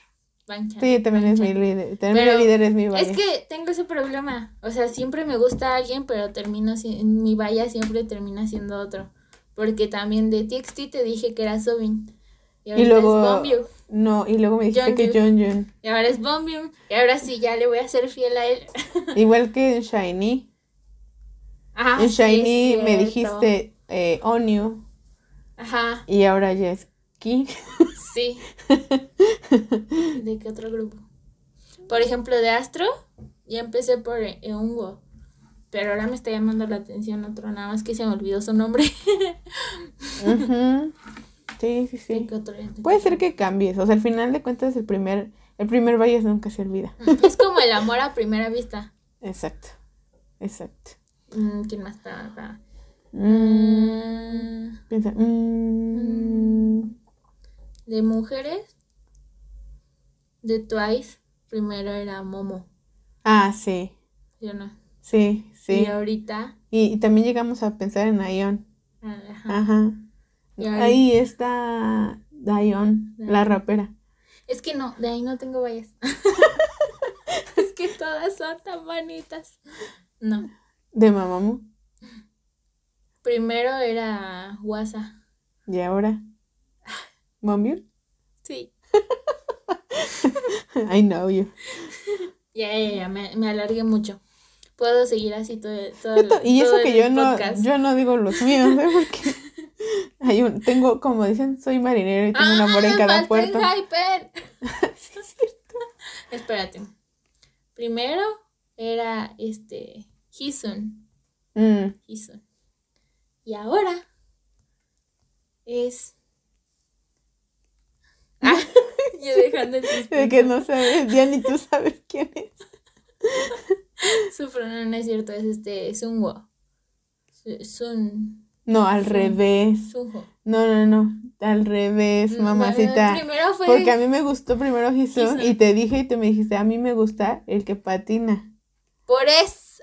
A: Banchan,
B: Sí, también es mi líder. También
A: Pero
B: mi líder es mi valla.
A: Es que tengo ese problema. O sea, siempre me gusta alguien, pero termino si- mi valla siempre termina siendo otro. Porque también de TXT te dije que era Sobin. Y,
B: Y luego.
A: es Bombio.
B: No, y luego me dijiste que
A: Jeonjun.
B: Jun
A: Y ahora es Bombium. Y ahora sí, ya le voy a ser fiel a él.
B: Igual que en Shiny.
A: Ajá.
B: en
A: sí,
B: Shiny me dijiste eh, Onyu.
A: Ajá,
B: Y ahora ya es Ki.
A: sí. ¿De qué otro grupo? Por ejemplo, de Astro, ya empecé por Eungo. Pero ahora me está llamando la atención otro, nada más que se me olvidó su nombre.
B: Sí, sí, sí.
A: ¿Qué otro ya te-
B: Puede ser que cambies. O sea, al final de cuentas, el primer, el primer Valles nunca se olvida.
A: Es como el amor a primera vista.
B: Exacto. Exacto.
A: Mm, ¿Quién más está acá?
B: Mm,
A: Mm,
B: piensa. mm,
A: de mujeres, de Twice, primero era Momo.
B: Ah, sí.
A: ¿Sí o no?
B: Sí, sí.
A: Y ahorita.
B: Y, y también llegamos a pensar en Ion.
A: ajá.
B: Ajá. Ahí está Dion, la rapera.
A: Es que no, de ahí no tengo vallas. es que todas son tan bonitas. No.
B: De Mamamoo.
A: Primero era Wasa.
B: Y ahora. Mombiur.
A: Sí.
B: I know you.
A: Ya, ya, ya, me, me alargué mucho. Puedo seguir así todo, todo
B: Yo to-
A: el-
B: y eso que yo no, yo no digo los míos, ¿eh? Porque hay un, tengo, como dicen, soy marinero y tengo un amor en
A: Ah,
B: cada puerto.
A: Hyper.
B: Sí, es cierto.
A: Espérate. Primero era este Hisun.
B: Mm,
A: Hisun. Y ahora es. Ah, yo dejando el
B: de que no sabes, ya ni tú sabes quién es.
A: Su pronombre no es cierto, es este Sunwo. Su- Sun.
B: No, al revés.
A: Sunho.
B: No, no, no. Al revés, mamacita.
A: Primero fue.
B: Porque a mí me gustó primero Hisun. y te dije y tú me dijiste, a mí me gusta el que patina.
A: Por eso.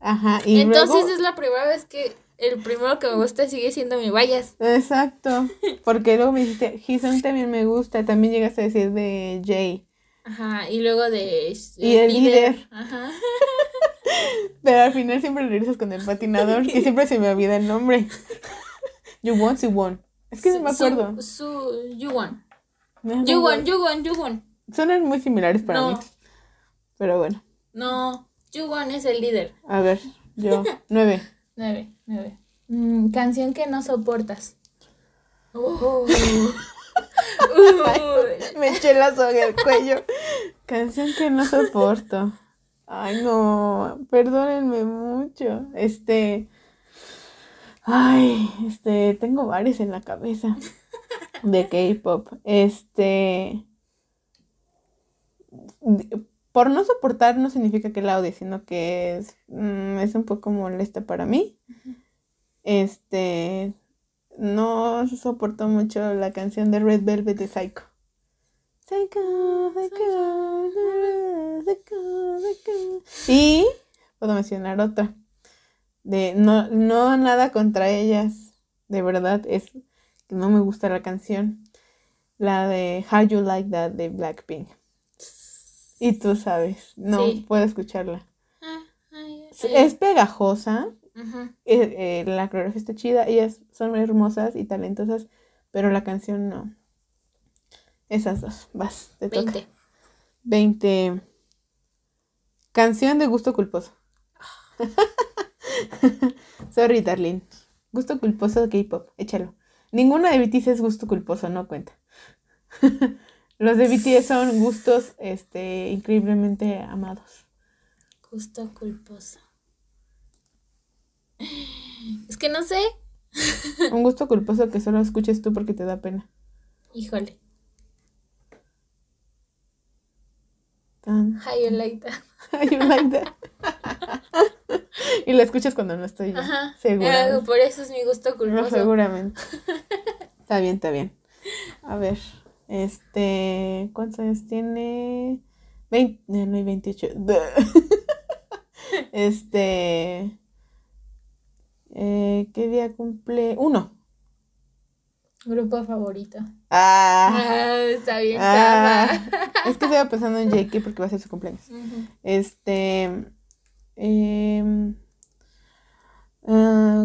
B: Ajá. Y
A: Entonces
B: luego...
A: es la primera vez que el primero que me gusta sigue siendo mi vallas.
B: Exacto. Porque luego me dijiste, Hisun también me gusta. También llegaste a decir de Jay.
A: Ajá, y luego de.
B: Y el líder.
A: Ajá.
B: Pero al final siempre regresas con el patinador y siempre se me olvida el nombre. You won, you won. Es que no me
A: Su-
B: acuerdo.
A: Su. Yuwon.
B: No,
A: Yuwon, Yuwon, Yuwon.
B: Suenan muy similares para mí. Pero bueno,
A: no. Yuwon es el líder.
B: a ver, yo, nueve.
A: Nueve, nueve. Mm, canción que no soportas.
B: Me eché la soga al cuello. Canción que no soporto. Ay, no, perdónenme mucho. Este. Ay, este, tengo varios en la cabeza de K-pop. Este. Por no soportar no significa que la odie, sino que es, mm, es un poco molesta para mí. Este. No soporto mucho la canción de Red Velvet de Psycho. Psycho, psycho, psycho, psycho. Y puedo mencionar otra. De no, no nada contra ellas. De verdad, es que no me gusta la canción. La de How You Like That de Blackpink. Y tú sabes, no
A: Sí.
B: puedo escucharla.
A: Ah, ay,
B: Sí,
A: ay.
B: Es pegajosa, eh, eh, la coreografía está chida, ellas son hermosas y talentosas, pero la canción no. Esas dos, vas, te toca.
A: 20.
B: 20. Canción de gusto culposo. Sorry, darling. Gusto culposo de K-pop, échalo. Ninguna de BTS es gusto culposo, no cuenta. Los de BTS son gustos este, increíblemente amados.
A: Gusto culposo. Es que no sé.
B: Un gusto culposo que solo escuches tú porque te da pena.
A: Híjole.
B: Tan-
A: How you like that.
B: You like that. y la escuchas cuando no estoy yo.
A: Ajá. Eh, por eso es mi gusto
B: No,
A: culposo.
B: seguramente. Está bien, está bien. A ver, este, ¿cuántos años tiene? 20, no hay 28. Este, eh, ¿qué día cumple? Uno.
A: Grupo favorito.
B: Ah,
A: Ah, está bien,
B: ah. es que estaba pensando en JK porque va a ser su cumpleaños. Este, em,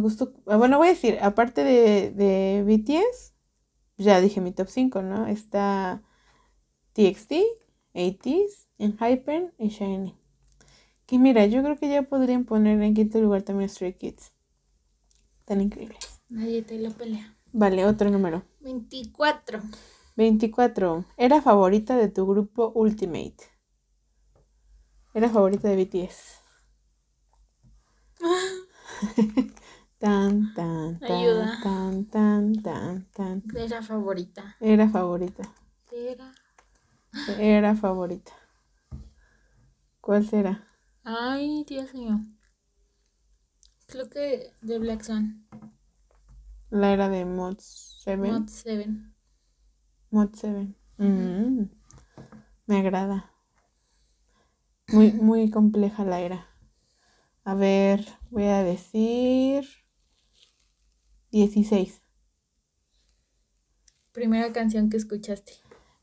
B: gusto, ah, bueno, voy a decir, aparte de, de BTS, ya dije mi top 5, ¿no? Está TXT, ATEEZ, Enhypen y Shiny. Que mira, yo creo que ya podrían poner en quinto lugar también Stray Kids. Tan increíbles.
A: Nadie te lo pelea.
B: Vale, otro número.
A: 24.
B: 24. Era favorita de tu grupo Ultimate. era favorita de BTS. tan, tan, tan,
A: Ayuda.
B: tan, tan, tan, tan.
A: Era favorita.
B: Era favorita.
A: Era.
B: Era favorita. ¿Cuál será?
A: Ay, Dios mío. Creo que de Black Swan.
B: La era de Mod 7.
A: Mod 7.
B: Mod 7. Mm, me agrada. Muy, muy compleja la era. A ver, voy a decir 16.
A: Primera canción que escuchaste.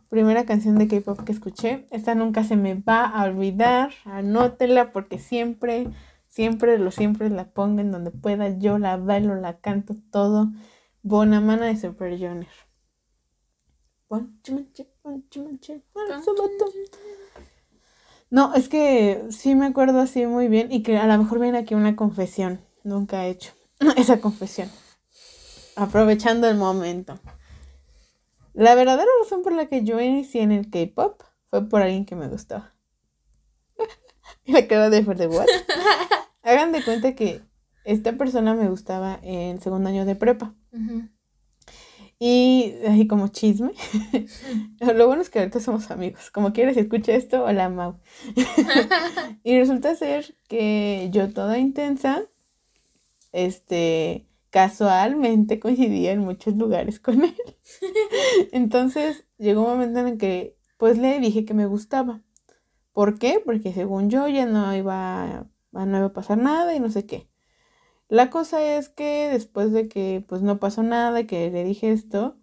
B: Primera canción de K-pop que escuché. Esta nunca se me va a olvidar. Anótela porque siempre, siempre, lo siempre la pongo en donde pueda. Yo la bailo, la canto todo. Bonamana de Super Junior. No, es que sí me acuerdo así muy bien y que a lo mejor viene aquí una confesión. Nunca he hecho esa confesión. Aprovechando el momento. La verdadera razón por la que yo inicié en el K-pop fue por alguien que me gustaba. y la cara de de what? Hagan de cuenta que esta persona me gustaba en segundo año de prepa. Y así como chisme. Lo bueno es que ahorita somos amigos. Como quieres, escucha esto, hola Mau. y resulta ser que yo toda intensa, este, casualmente coincidía en muchos lugares con él. Entonces llegó un momento en el que pues le dije que me gustaba. ¿Por qué? Porque según yo ya no iba a, no iba a pasar nada y no sé qué. La cosa es que después de que pues no pasó nada y que le dije esto,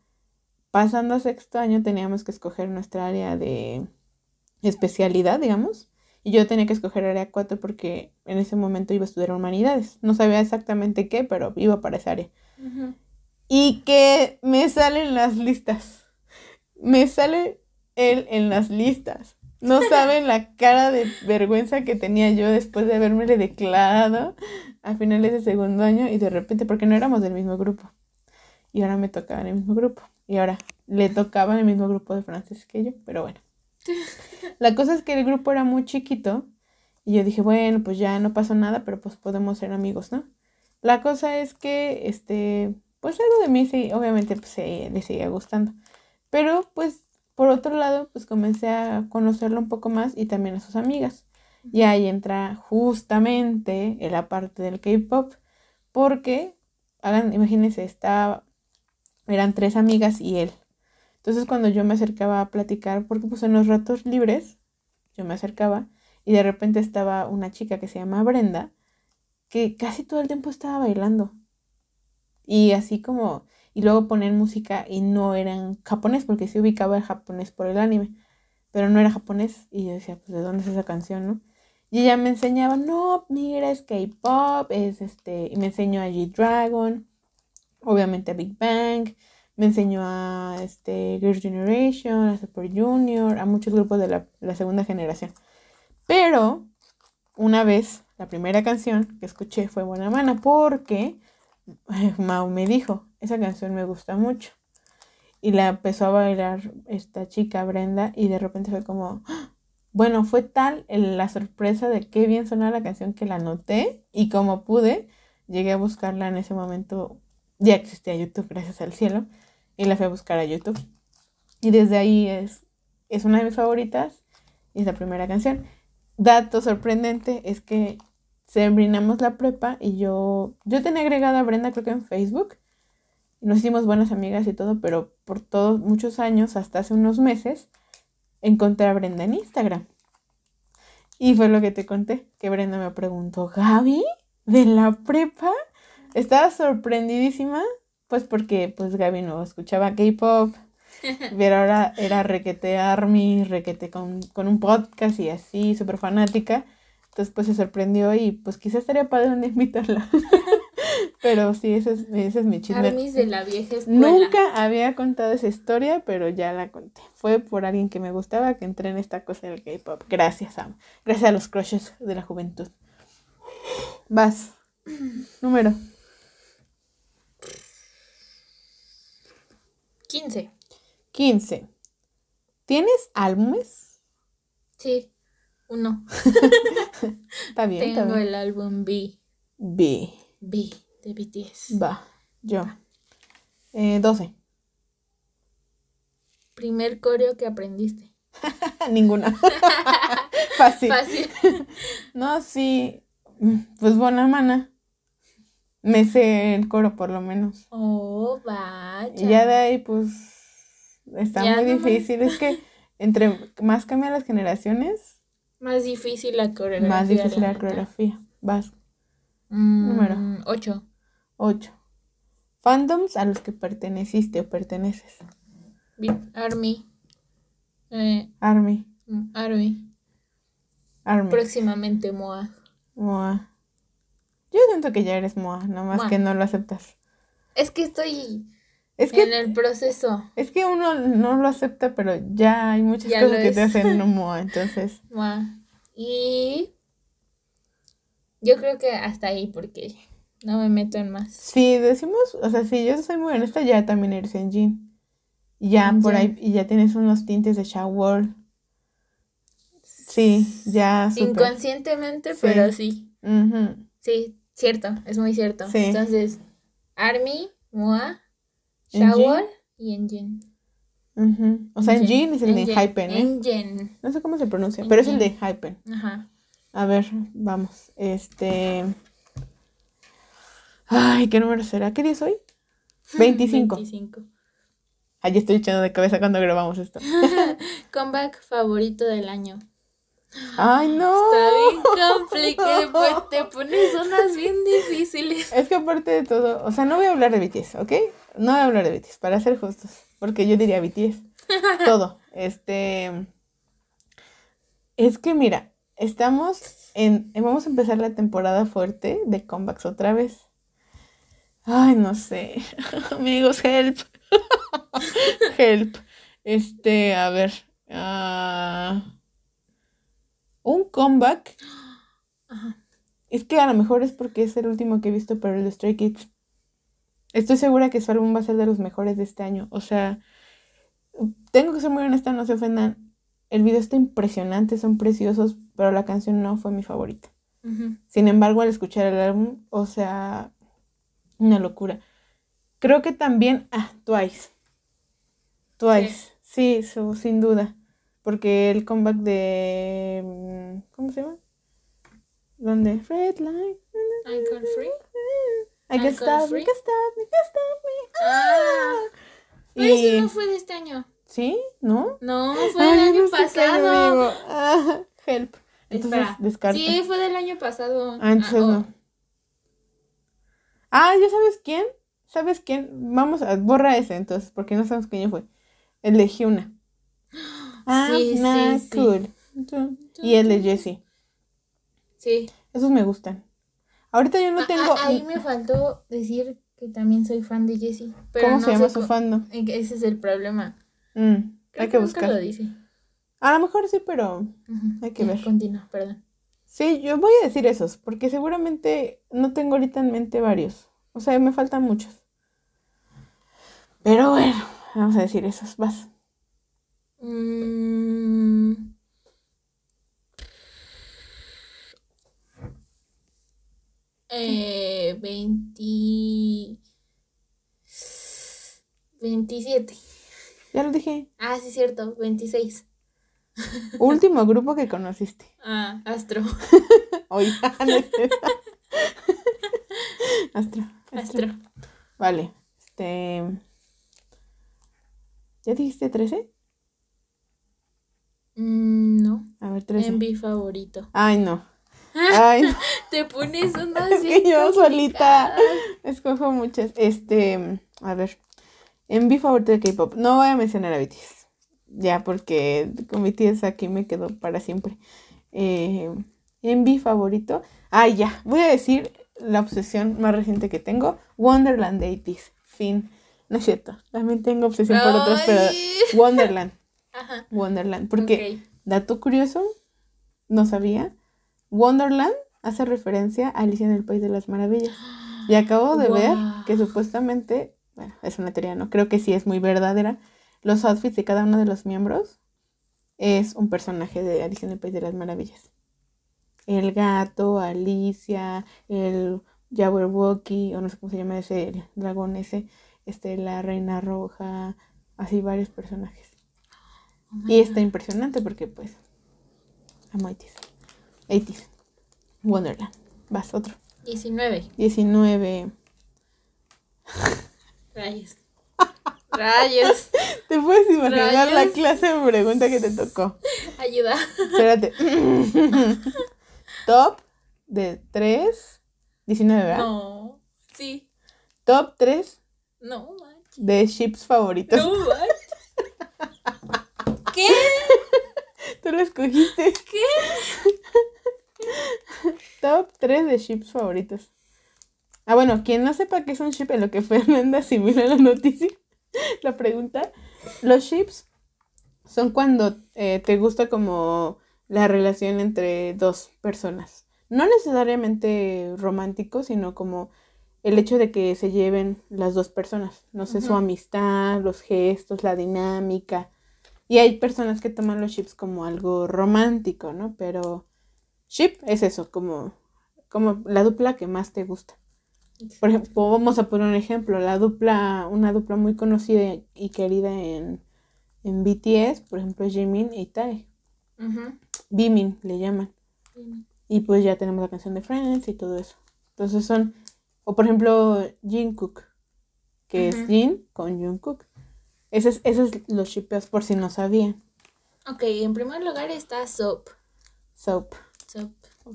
B: pasando a sexto año teníamos que escoger nuestra área de especialidad, digamos. Y yo tenía que escoger área 4 porque en ese momento iba a estudiar humanidades. No sabía exactamente qué, pero iba para esa área.
A: Ujú.
B: Y que me salen las listas. Me sale él en las listas. No saben la cara de vergüenza que tenía yo después de haberme declarado a finales de segundo año y de repente, porque no éramos del mismo grupo. Y ahora me tocaba en el mismo grupo. Y ahora le tocaba en el mismo grupo de francés que yo, pero bueno. La cosa es que el grupo era muy chiquito y yo dije, bueno, pues ya no pasó nada, pero pues podemos ser amigos, ¿no? La cosa es que, este, pues algo de mí sí, obviamente pues, le seguía gustando. Pero pues por otro lado, pues comencé a conocerlo un poco más y también a sus amigas. Y ahí entra justamente en la parte del K-pop, porque, hagan, imagínense, estaba, eran tres amigas y él. Entonces cuando yo me acercaba a platicar, porque pues en los ratos libres, yo me acercaba y de repente estaba una chica que se llama Brenda, que casi todo el tiempo estaba bailando. Y así como, y luego poner música y no eran japonés, porque se ubicaba el japonés por el anime, pero no era japonés. Y yo decía, pues, ¿de dónde es esa canción, no? Y ella me enseñaba, no, mira, es K-pop, es este, y me enseñó a G-Dragon, obviamente a Big Bang, me enseñó a este, Girls' Generation, a Super Junior, a muchos grupos de la, la segunda generación. Pero, una vez, la primera canción que escuché fue Buena Mana, porque Mau me dijo, esa canción me gusta mucho. Y la empezó a bailar esta chica Brenda y de repente fue como, ¡ah! bueno, fue tal la sorpresa de qué bien sonaba la canción que la noté y como pude, llegué a buscarla en ese momento, ya existía YouTube, gracias al cielo, y la fui a buscar a YouTube. Y desde ahí es, es una de mis favoritas y es la primera canción. Dato sorprendente es que terminamos la prepa y yo, yo tenía agregada a Brenda creo que en Facebook. Nos hicimos buenas amigas y todo, pero por todos muchos años, hasta hace unos meses, encontré a Brenda en Instagram. Y fue lo que te conté, que Brenda me preguntó, Gaby, de la prepa. Estaba sorprendidísima, pues porque pues Gaby no escuchaba K-pop, pero ahora era requete Army, requete con, con un podcast y así, súper fanática. Entonces pues se sorprendió y pues quizás estaría padre día invitarla. pero sí, ese es, ese es mi chisme.
A: Armis de la vieja escuela.
B: Nunca había contado esa historia, pero ya la conté. Fue por alguien que me gustaba que entré en esta cosa del K-pop. Gracias, Sam. Gracias a los crushes de la juventud. Vas. Número
A: 15.
B: 15. ¿Tienes álbumes?
A: Sí. Uno.
B: Está bien, está
A: Tengo
B: bien.
A: el álbum B.
B: B.
A: B de BTS.
B: Va. Yo. Eh, 12.
A: Primer coreo que aprendiste.
B: Ninguna. Fácil.
A: Fácil.
B: No, sí. Mm, Pues buena mana. Me sé el coro por lo menos.
A: Oh, vaya.
B: Y ya de ahí, pues, está
A: Ya
B: muy difícil. Es que entre más cambian las generaciones,
A: Más difícil la coreografía.
B: más difícil la coreografía. Vas.
A: Mm,
B: Número.
A: Ocho.
B: 8. Fandoms a los que perteneciste o perteneces.
A: Army. Eh,
B: Army.
A: mm, Army.
B: Army.
A: Próximamente Moa.
B: Moa. Yo siento que ya eres Moa, nada más que no lo aceptas.
A: Es que estoy
B: Es que,
A: en el proceso.
B: es que uno no lo acepta, pero ya hay muchas
A: Ya
B: cosas que te hacen Moa, entonces.
A: Moa. Y yo creo que hasta ahí porque no me meto en más.
B: Si decimos, o sea, si yo soy muy honesta, ya también eres en Jin. Ya por ahí, y ya tienes unos tintes de shower. Sí, ya súper.
A: Inconscientemente,
B: Sí.
A: pero sí.
B: Ujú.
A: Sí, cierto, es muy cierto.
B: Sí.
A: Entonces, Army, Moa. Shower y Engine.
B: Ujú. O sea, en Jin es el de. Hypen, ¿eh?
A: Engine.
B: No sé cómo se pronuncia, pero es el de. Hypen.
A: Ajá.
B: A ver, vamos. Este. Ay, ¿qué número será? ¿Qué día es hoy? 25.
A: 25.
B: Ay, estoy echando de cabeza cuando grabamos esto.
A: Comeback favorito del año.
B: Ay, no.
A: Está bien complicado. pues, te pones unas bien difíciles.
B: Es que aparte de todo, o sea, no voy a hablar de BTS, ¿ok? No voy a hablar de BTS, para ser justos, porque yo diría BTS. Todo. Este. Es que mira, estamos en. Vamos a empezar la temporada fuerte de comebacks otra vez. Ay, no sé. Amigos, help. help. Este, a ver. ah, un comeback.
A: Ajá.
B: Es que a lo mejor es porque es el último que he visto, pero el de Stray Kids. Estoy segura que su álbum va a ser de los mejores de este año. O sea, tengo que ser muy honesta, no se ofendan. El video está impresionante, son preciosos, pero la canción no fue mi favorita. Sin embargo, al escuchar el álbum, o sea, una locura. Creo que también, ah, Twice. Twice, sí, su- sin duda. Porque el comeback de, mm, ¿cómo se llama? ¿Dónde? Red Light.
A: Icon Free.
B: I can stop,
A: Free.
B: we can stop, we can stop me.
A: Ah, pero
B: Y-
A: eso no fue de este año.
B: ¿Sí? ¿No?
A: No, fue
B: Ay,
A: del año
B: no
A: pasado.
B: Ah, help. Entonces,
A: Espera.
B: descarta.
A: Sí, fue del año pasado.
B: Ah, entonces
A: oh.
B: no. Ah, ¿ya sabes quién? ¿Sabes quién? Vamos a borra ese entonces, porque no sabemos quién fue. El de Hyuna. Ah,
A: Sí, sí,
B: cool. Y el de Jessie.
A: Sí.
B: Esos me gustan. Ahorita yo no
A: Ah,
B: tengo.
A: ah, ahí me faltó decir que también soy fan de Jessie. Pero
B: ¿Cómo
A: no
B: se llama su fandom?
A: Ese es el problema.
B: Mm, hay que buscar.
A: lo dice.
B: A lo mejor sí, pero. Hay que ver.
A: Continúa, perdón.
B: Sí, yo voy a decir esos, porque seguramente no tengo ahorita en mente varios. O sea, me faltan muchos. Pero bueno, vamos a decir esos. Vas.
A: Mm. Eh, 20... 27.
B: Ya lo dije.
A: Ah, sí, cierto, 26.
B: Último grupo que conociste.
A: Ah, Astro.
B: No es. Astro. Astro.
A: Astro.
B: Vale. Este. ¿Ya dijiste 13?
A: Mm, no.
B: A ver, 13.
A: Envy favorito.
B: Ay, no. Ay, no.
A: Te pones unas
B: Es que yo solita escojo muchas. Este, a ver, en mi favorito de K-pop, no voy a mencionar a BTS, ya porque con BTS aquí me quedo para siempre. Eh, en mi favorito, ah, ya, voy a decir la obsesión más reciente que tengo, Wonderland de 80s, fin. No es cierto, también tengo obsesión por otros, pero. Wonderland,
A: Ajá.
B: Wonderland, porque. Dato curioso, no sabía. Wonderland hace referencia a Alicia en el País de las Maravillas. Y acabo de ver que supuestamente, bueno, es una teoría, no creo que sí es muy verdadera, los outfits de cada uno de los miembros es un personaje de Alicia en el País de las Maravillas. El gato, Alicia, el Jabberwocky, o no sé cómo se llama ese el dragón ese, este, la reina roja, así varios personajes.
A: Oh
B: Y está
A: God.
B: impresionante porque pues amo 80s. 80s. Wonderland. Vas, otro.
A: 19.
B: 19.
A: Rayos. Rayos.
B: ¿Te puedes imaginar la
A: Rayos.
B: clase de pregunta que te tocó?
A: Ayuda.
B: Espérate. Top de 3. 19, ¿verdad?
A: No. Sí.
B: Top 3
A: No, manches.
B: de ships favoritos.
A: No, manches. ¿Qué?
B: Tú lo escogiste.
A: ¿Qué?
B: Top 3 de ships favoritos. Ah, bueno, quien no sepa qué es un ship en lo que Fernanda asimila la noticia, la pregunta. Los ships son cuando eh, te gusta como la relación entre dos personas. No necesariamente romántico, sino como el hecho de que se lleven las dos personas. No sé, su amistad, los gestos, la dinámica. Y hay personas que toman los ships como algo romántico, ¿no? Pero ship es eso, como, como la dupla que más te gusta. Por ejemplo, vamos a poner un ejemplo, la dupla, una dupla muy conocida y querida en, en BTS, por ejemplo, Jimin y Tae.
A: Ujú.
B: Bimin le llaman. Y pues ya tenemos la canción de Friends y todo eso. Entonces son, o por ejemplo, Jungkook, que es. Jin con Jungkook. Esos es, ese es los shipeos por si no sabían.
A: Ok, en primer lugar está Soap.
B: Soap.
A: Soap.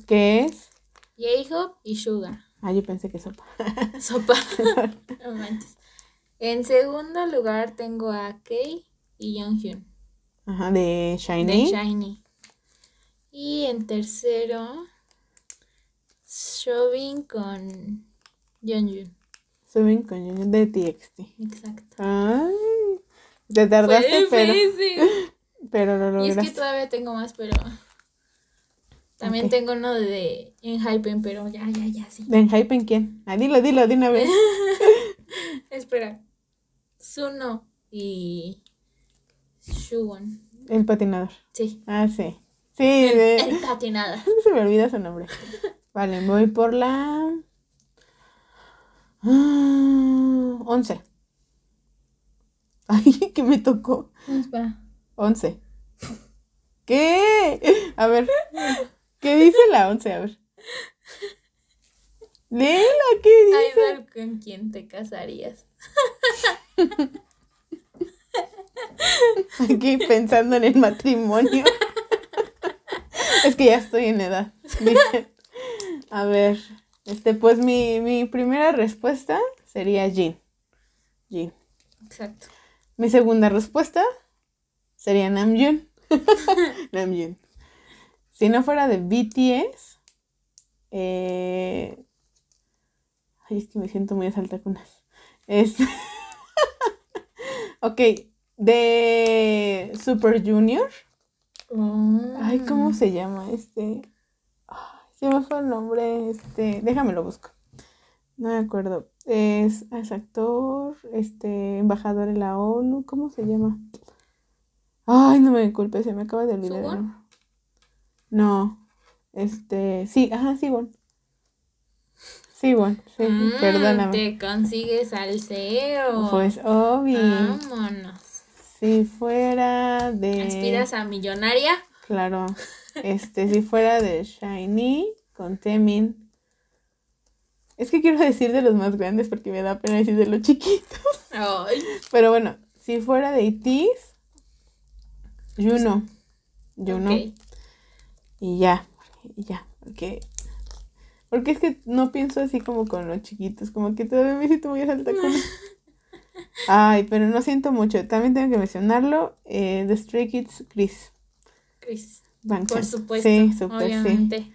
B: ¿Qué es?
A: J-Hope y Sugar.
B: Ah, yo pensé que sopa.
A: Sopa. no manches. En segundo lugar tengo a Kei y Younghyun.
B: Ajá, de
A: De
B: Shiny.
A: Shiny. Y en tercero, Shobin con Yeonjun.
B: Suben con Junior de TXT.
A: Exacto.
B: Ay, te tardaste,
A: Fue
B: pero,
A: difícil.
B: pero lo
A: Y es que
B: lograste.
A: todavía tengo más, pero también tengo uno de Enhypen, pero ya, ya, ya, sí.
B: ¿De Hype en quién? Ah, dilo, dilo, de una vez.
A: Espera. Suno y Shuwon.
B: El patinador.
A: Sí.
B: Ah, sí. Sí, de...
A: El patinada.
B: se me olvida su nombre. Vale, voy por la... Ah, 11. Ay, que me tocó.
A: Espera.
B: 11. ¿Qué? A ver. ¿Qué dice la 11? A ver. Léela, ¿qué dice?
A: Idol con quien te casarías.
B: Aquí pensando en el matrimonio. es que ya estoy en edad. A ver. Este, pues mi, mi primera respuesta sería Jin. Jin.
A: Exacto.
B: Mi segunda respuesta sería Namjoon. Namjoon. Si no fuera de BTS, eh... ay, es que me siento muy a saltacunas. Es... ok, de Super Junior. Ay, ¿cómo se llama este? Ay, se me fue el nombre, este, déjame lo busco. No me acuerdo. Es, es actor, este, embajador en la ONU, ¿cómo se llama? Ay, no me culpes, se me acaba de olvidar. No, este, sí, ajá, Siwon. Siwon, sí,
A: Mm,
B: perdóname.
A: Te consigues al CEO.
B: Pues obvio.
A: Vámonos.
B: Si fuera de.
A: ¿Aspiras a millonaria?
B: Claro. Este, si fuera de Shiny con Temin. Es que quiero decir de los más grandes porque me da pena decir de los chiquitos.
A: Ay.
B: Pero bueno, si fuera de ITs, Juno. Juno.
A: ok.
B: Y ya. Y ya. Porque. Porque es que no pienso así como con los chiquitos. Como que todavía me siento muy alta con. Ay, pero no siento mucho. También tengo que mencionarlo. Eh, The Stray Kids, Chris.
A: Chris. Por supuesto.
B: Sí, súper, sí.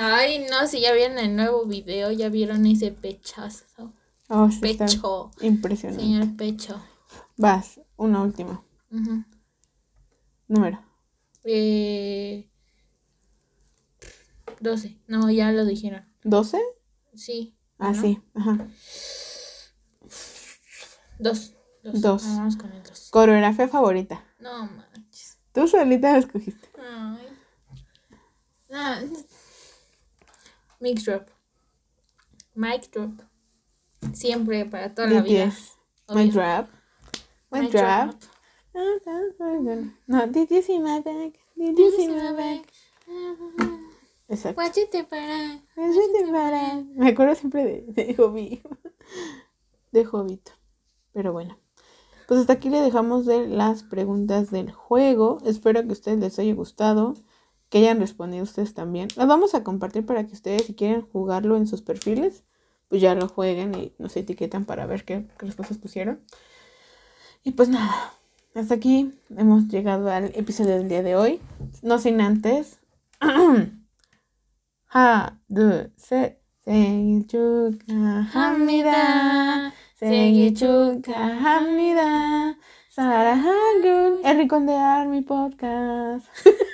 A: Ay, no, si ya vieron el nuevo video, ya vieron ese pechazo.
B: Oh, sí, está
A: Pecho.
B: impresionante.
A: Señor Pecho.
B: Vas, una última.
A: Ujú.
B: Número.
A: Eh, 12. No, ya lo dijeron.
B: ¿12?
A: Sí.
B: Ah,
A: ¿no?
B: sí. Ajá.
A: Dos. Dos.
B: Dos.
A: Vamos con el dos.
B: Coreografía favorita.
A: No manches.
B: Tú solita la escogiste.
A: Ay. Ah, Mic drop. Mic drop. Siempre, para toda la vida. Obvio.
B: drop.
A: Mic
B: drop. No, did you see my bag? Did you see my bag? Exacto.
A: Guachete para.
B: Me acuerdo siempre de, de Hobby. De Hobito. Pero bueno. Pues hasta aquí le dejamos de las preguntas del juego. Espero que a ustedes les haya gustado que hayan respondido ustedes también. Lo vamos a compartir para que ustedes, si quieren jugarlo en sus perfiles, pues ya lo jueguen y nos etiquetan para ver qué, qué respuestas pusieron. Y pues nada, hasta aquí hemos llegado al episodio del día de hoy. No sin antes. ha, du, se, chuka, hamida. chuka, hamida. Sarahagun. El rincón Army Podcast.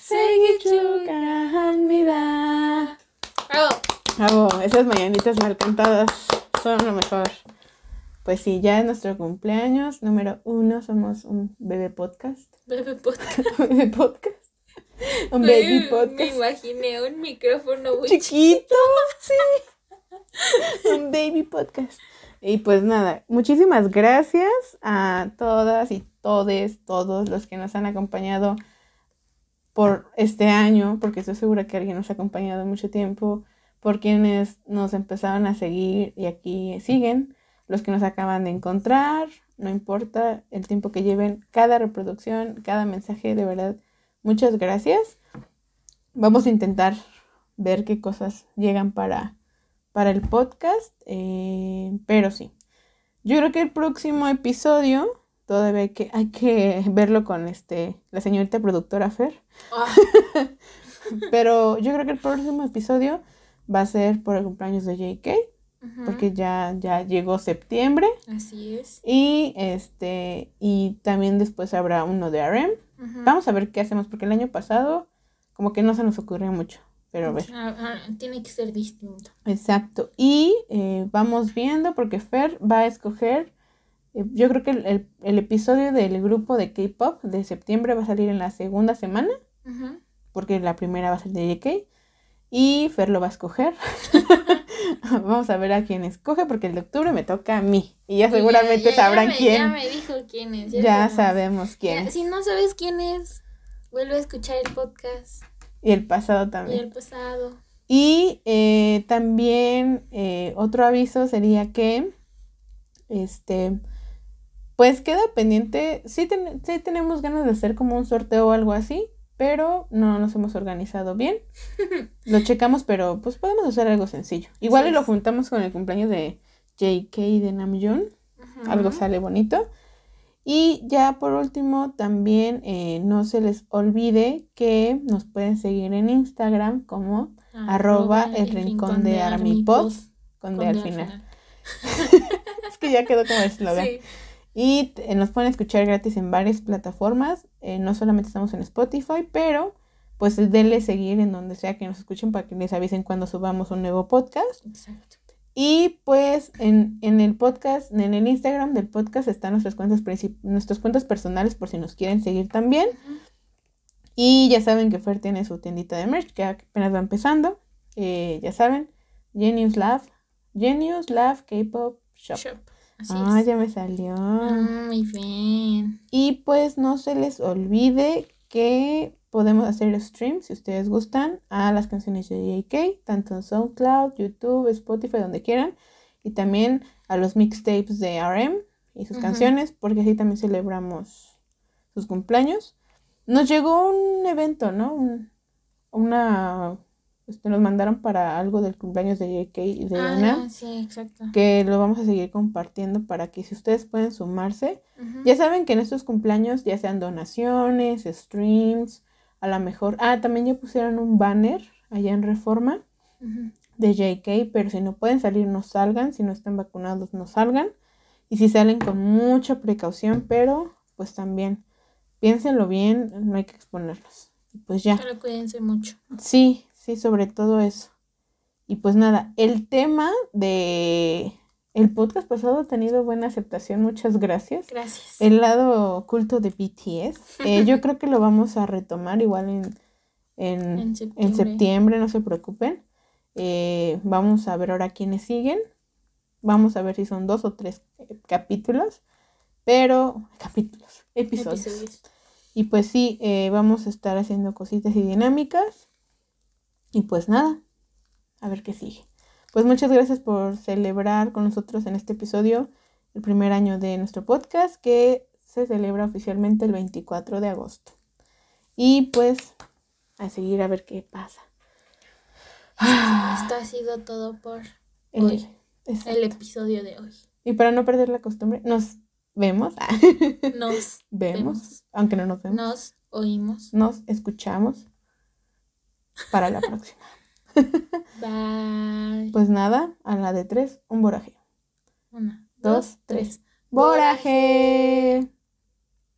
B: Seguí chucan mi vida.
A: Bravo.
B: Bravo. Esas mañanitas mal cantadas son lo mejor. Pues sí, ya es nuestro cumpleaños. Número uno, somos un bebé podcast.
A: Bebé podcast.
B: bebé podcast. Un baby podcast.
A: Me imaginé un micrófono muy
B: chiquito. chiquito. Sí. un baby podcast. Y pues nada, muchísimas gracias a todas y todes, todos los que nos han acompañado por este año, porque estoy segura que alguien nos ha acompañado mucho tiempo, por quienes nos empezaron a seguir y aquí siguen, los que nos acaban de encontrar, no importa el tiempo que lleven, cada reproducción, cada mensaje, de verdad, muchas gracias. Vamos a intentar ver qué cosas llegan para, para el podcast, eh, pero sí. Yo creo que el próximo episodio todavía hay que, hay que verlo con este, la señorita productora Fer.
A: Ah,
B: Pero yo creo que el próximo episodio va a ser por el cumpleaños de JK,
A: ujú.
B: porque ya, ya llegó septiembre.
A: Así es.
B: Y este, y también después habrá uno de RM. Vamos a ver qué hacemos, porque el año pasado como que no se nos ocurrió mucho. Pero a ver.
A: Ah, ah, tiene que ser distinto.
B: Exacto. Y eh, vamos viendo porque Fer va a escoger, yo creo que el, el- el episodio del grupo de K-Pop de septiembre va a salir en la segunda semana, porque la primera va a ser de JK. Y Fer lo va a escoger. vamos a ver a quién escoge, porque el de octubre me toca a mí. Y ya
A: Y
B: seguramente
A: ya- ya
B: sabrán
A: me-
B: quién.
A: Ya me dijo quién es.
B: Ya
A: sabemos.
B: sabemos quién.
A: Si no sabes quién es, vuelve a escuchar el podcast
B: Y el pasado
A: y
B: también.
A: el pasado.
B: Y eh, también eh, otro aviso sería que, este, pues queda pendiente, sí, ten- sí tenemos ganas de hacer como un sorteo o algo así, pero no nos hemos organizado bien. Lo checamos, pero pues podemos hacer algo sencillo. Igual y
A: Así
B: lo juntamos con el cumpleaños de JK de Namjoon, algo sale bonito. Y ya por último, también eh, no se les olvide que nos pueden seguir en Instagram como arroba el rincón de Armipod, con D al final. Es que ya quedó como eslogan.
A: Sí.
B: Y t- nos pueden escuchar gratis en varias plataformas. eh, no solamente estamos en Spotify, pero pues denle seguir en donde sea que nos escuchen para que les avisen cuando subamos un nuevo podcast.
A: Exacto.
B: Y pues en, en el podcast, en el Instagram del podcast están nuestras cuentas, nuestras cuentas personales por si nos quieren seguir también. Y ya saben que Fer tiene su tiendita de merch que apenas va empezando. Eh, ya saben, Genius Love, Genius Love K-Pop Shop.
A: Shop. Así
B: Ah,
A: es.
B: ya me salió.
A: Ah, muy bien.
B: Y pues no se les olvide que podemos hacer streams, si ustedes gustan, a las canciones de JK, tanto en SoundCloud, YouTube, Spotify, donde quieran. Y también a los mixtapes de RM y sus canciones, porque así también celebramos sus cumpleaños. Nos llegó un evento, ¿no? Un- una... Este, nos mandaron para algo del cumpleaños de JK y de
A: Ah,
B: Una,
A: sí, exacto.
B: que lo vamos a seguir compartiendo para que si ustedes pueden sumarse, ya saben que en estos cumpleaños ya sean donaciones, streams, a lo mejor. Ah, también ya pusieron un banner allá en Reforma
A: Ujú.
B: de JK, pero si no pueden salir, no salgan. Si no están vacunados, no salgan. Y si salen con mucha precaución, pero pues también piénsenlo bien, no hay que exponerlos. Pues ya.
A: Solo cuídense mucho.
B: Sí, sí, sobre todo eso. Y pues nada, el tema de el podcast pasado ha tenido buena aceptación, muchas gracias.
A: Gracias.
B: El lado oculto de BTS, eh, yo creo que lo vamos a retomar igual en, en,
A: En
B: en septiembre. no se preocupen. Eh, vamos a ver ahora quiénes siguen. Vamos a ver si son dos o tres eh, capítulos, pero capítulos, episodios.
A: Episodios.
B: Y pues sí, eh, vamos a estar haciendo cositas y dinámicas. Y pues nada, a ver qué sigue. Pues muchas gracias por celebrar con nosotros en este episodio el primer año de nuestro podcast que se celebra oficialmente el 24 de agosto. Y pues a seguir a ver qué pasa.
A: Esto ha sido todo por
B: El-
A: Hoy.
B: exacto.
A: el episodio de hoy.
B: Y para no perder la costumbre, nos vemos.
A: Nos
B: vemos,
A: vemos.
B: aunque no nos vemos.
A: Nos oímos.
B: Nos escuchamos para la próxima.
A: Bye.
B: Pues nada, a la de tres, un boraje.
A: Una,
B: dos,
A: dos, tres.
B: ¡Boraje!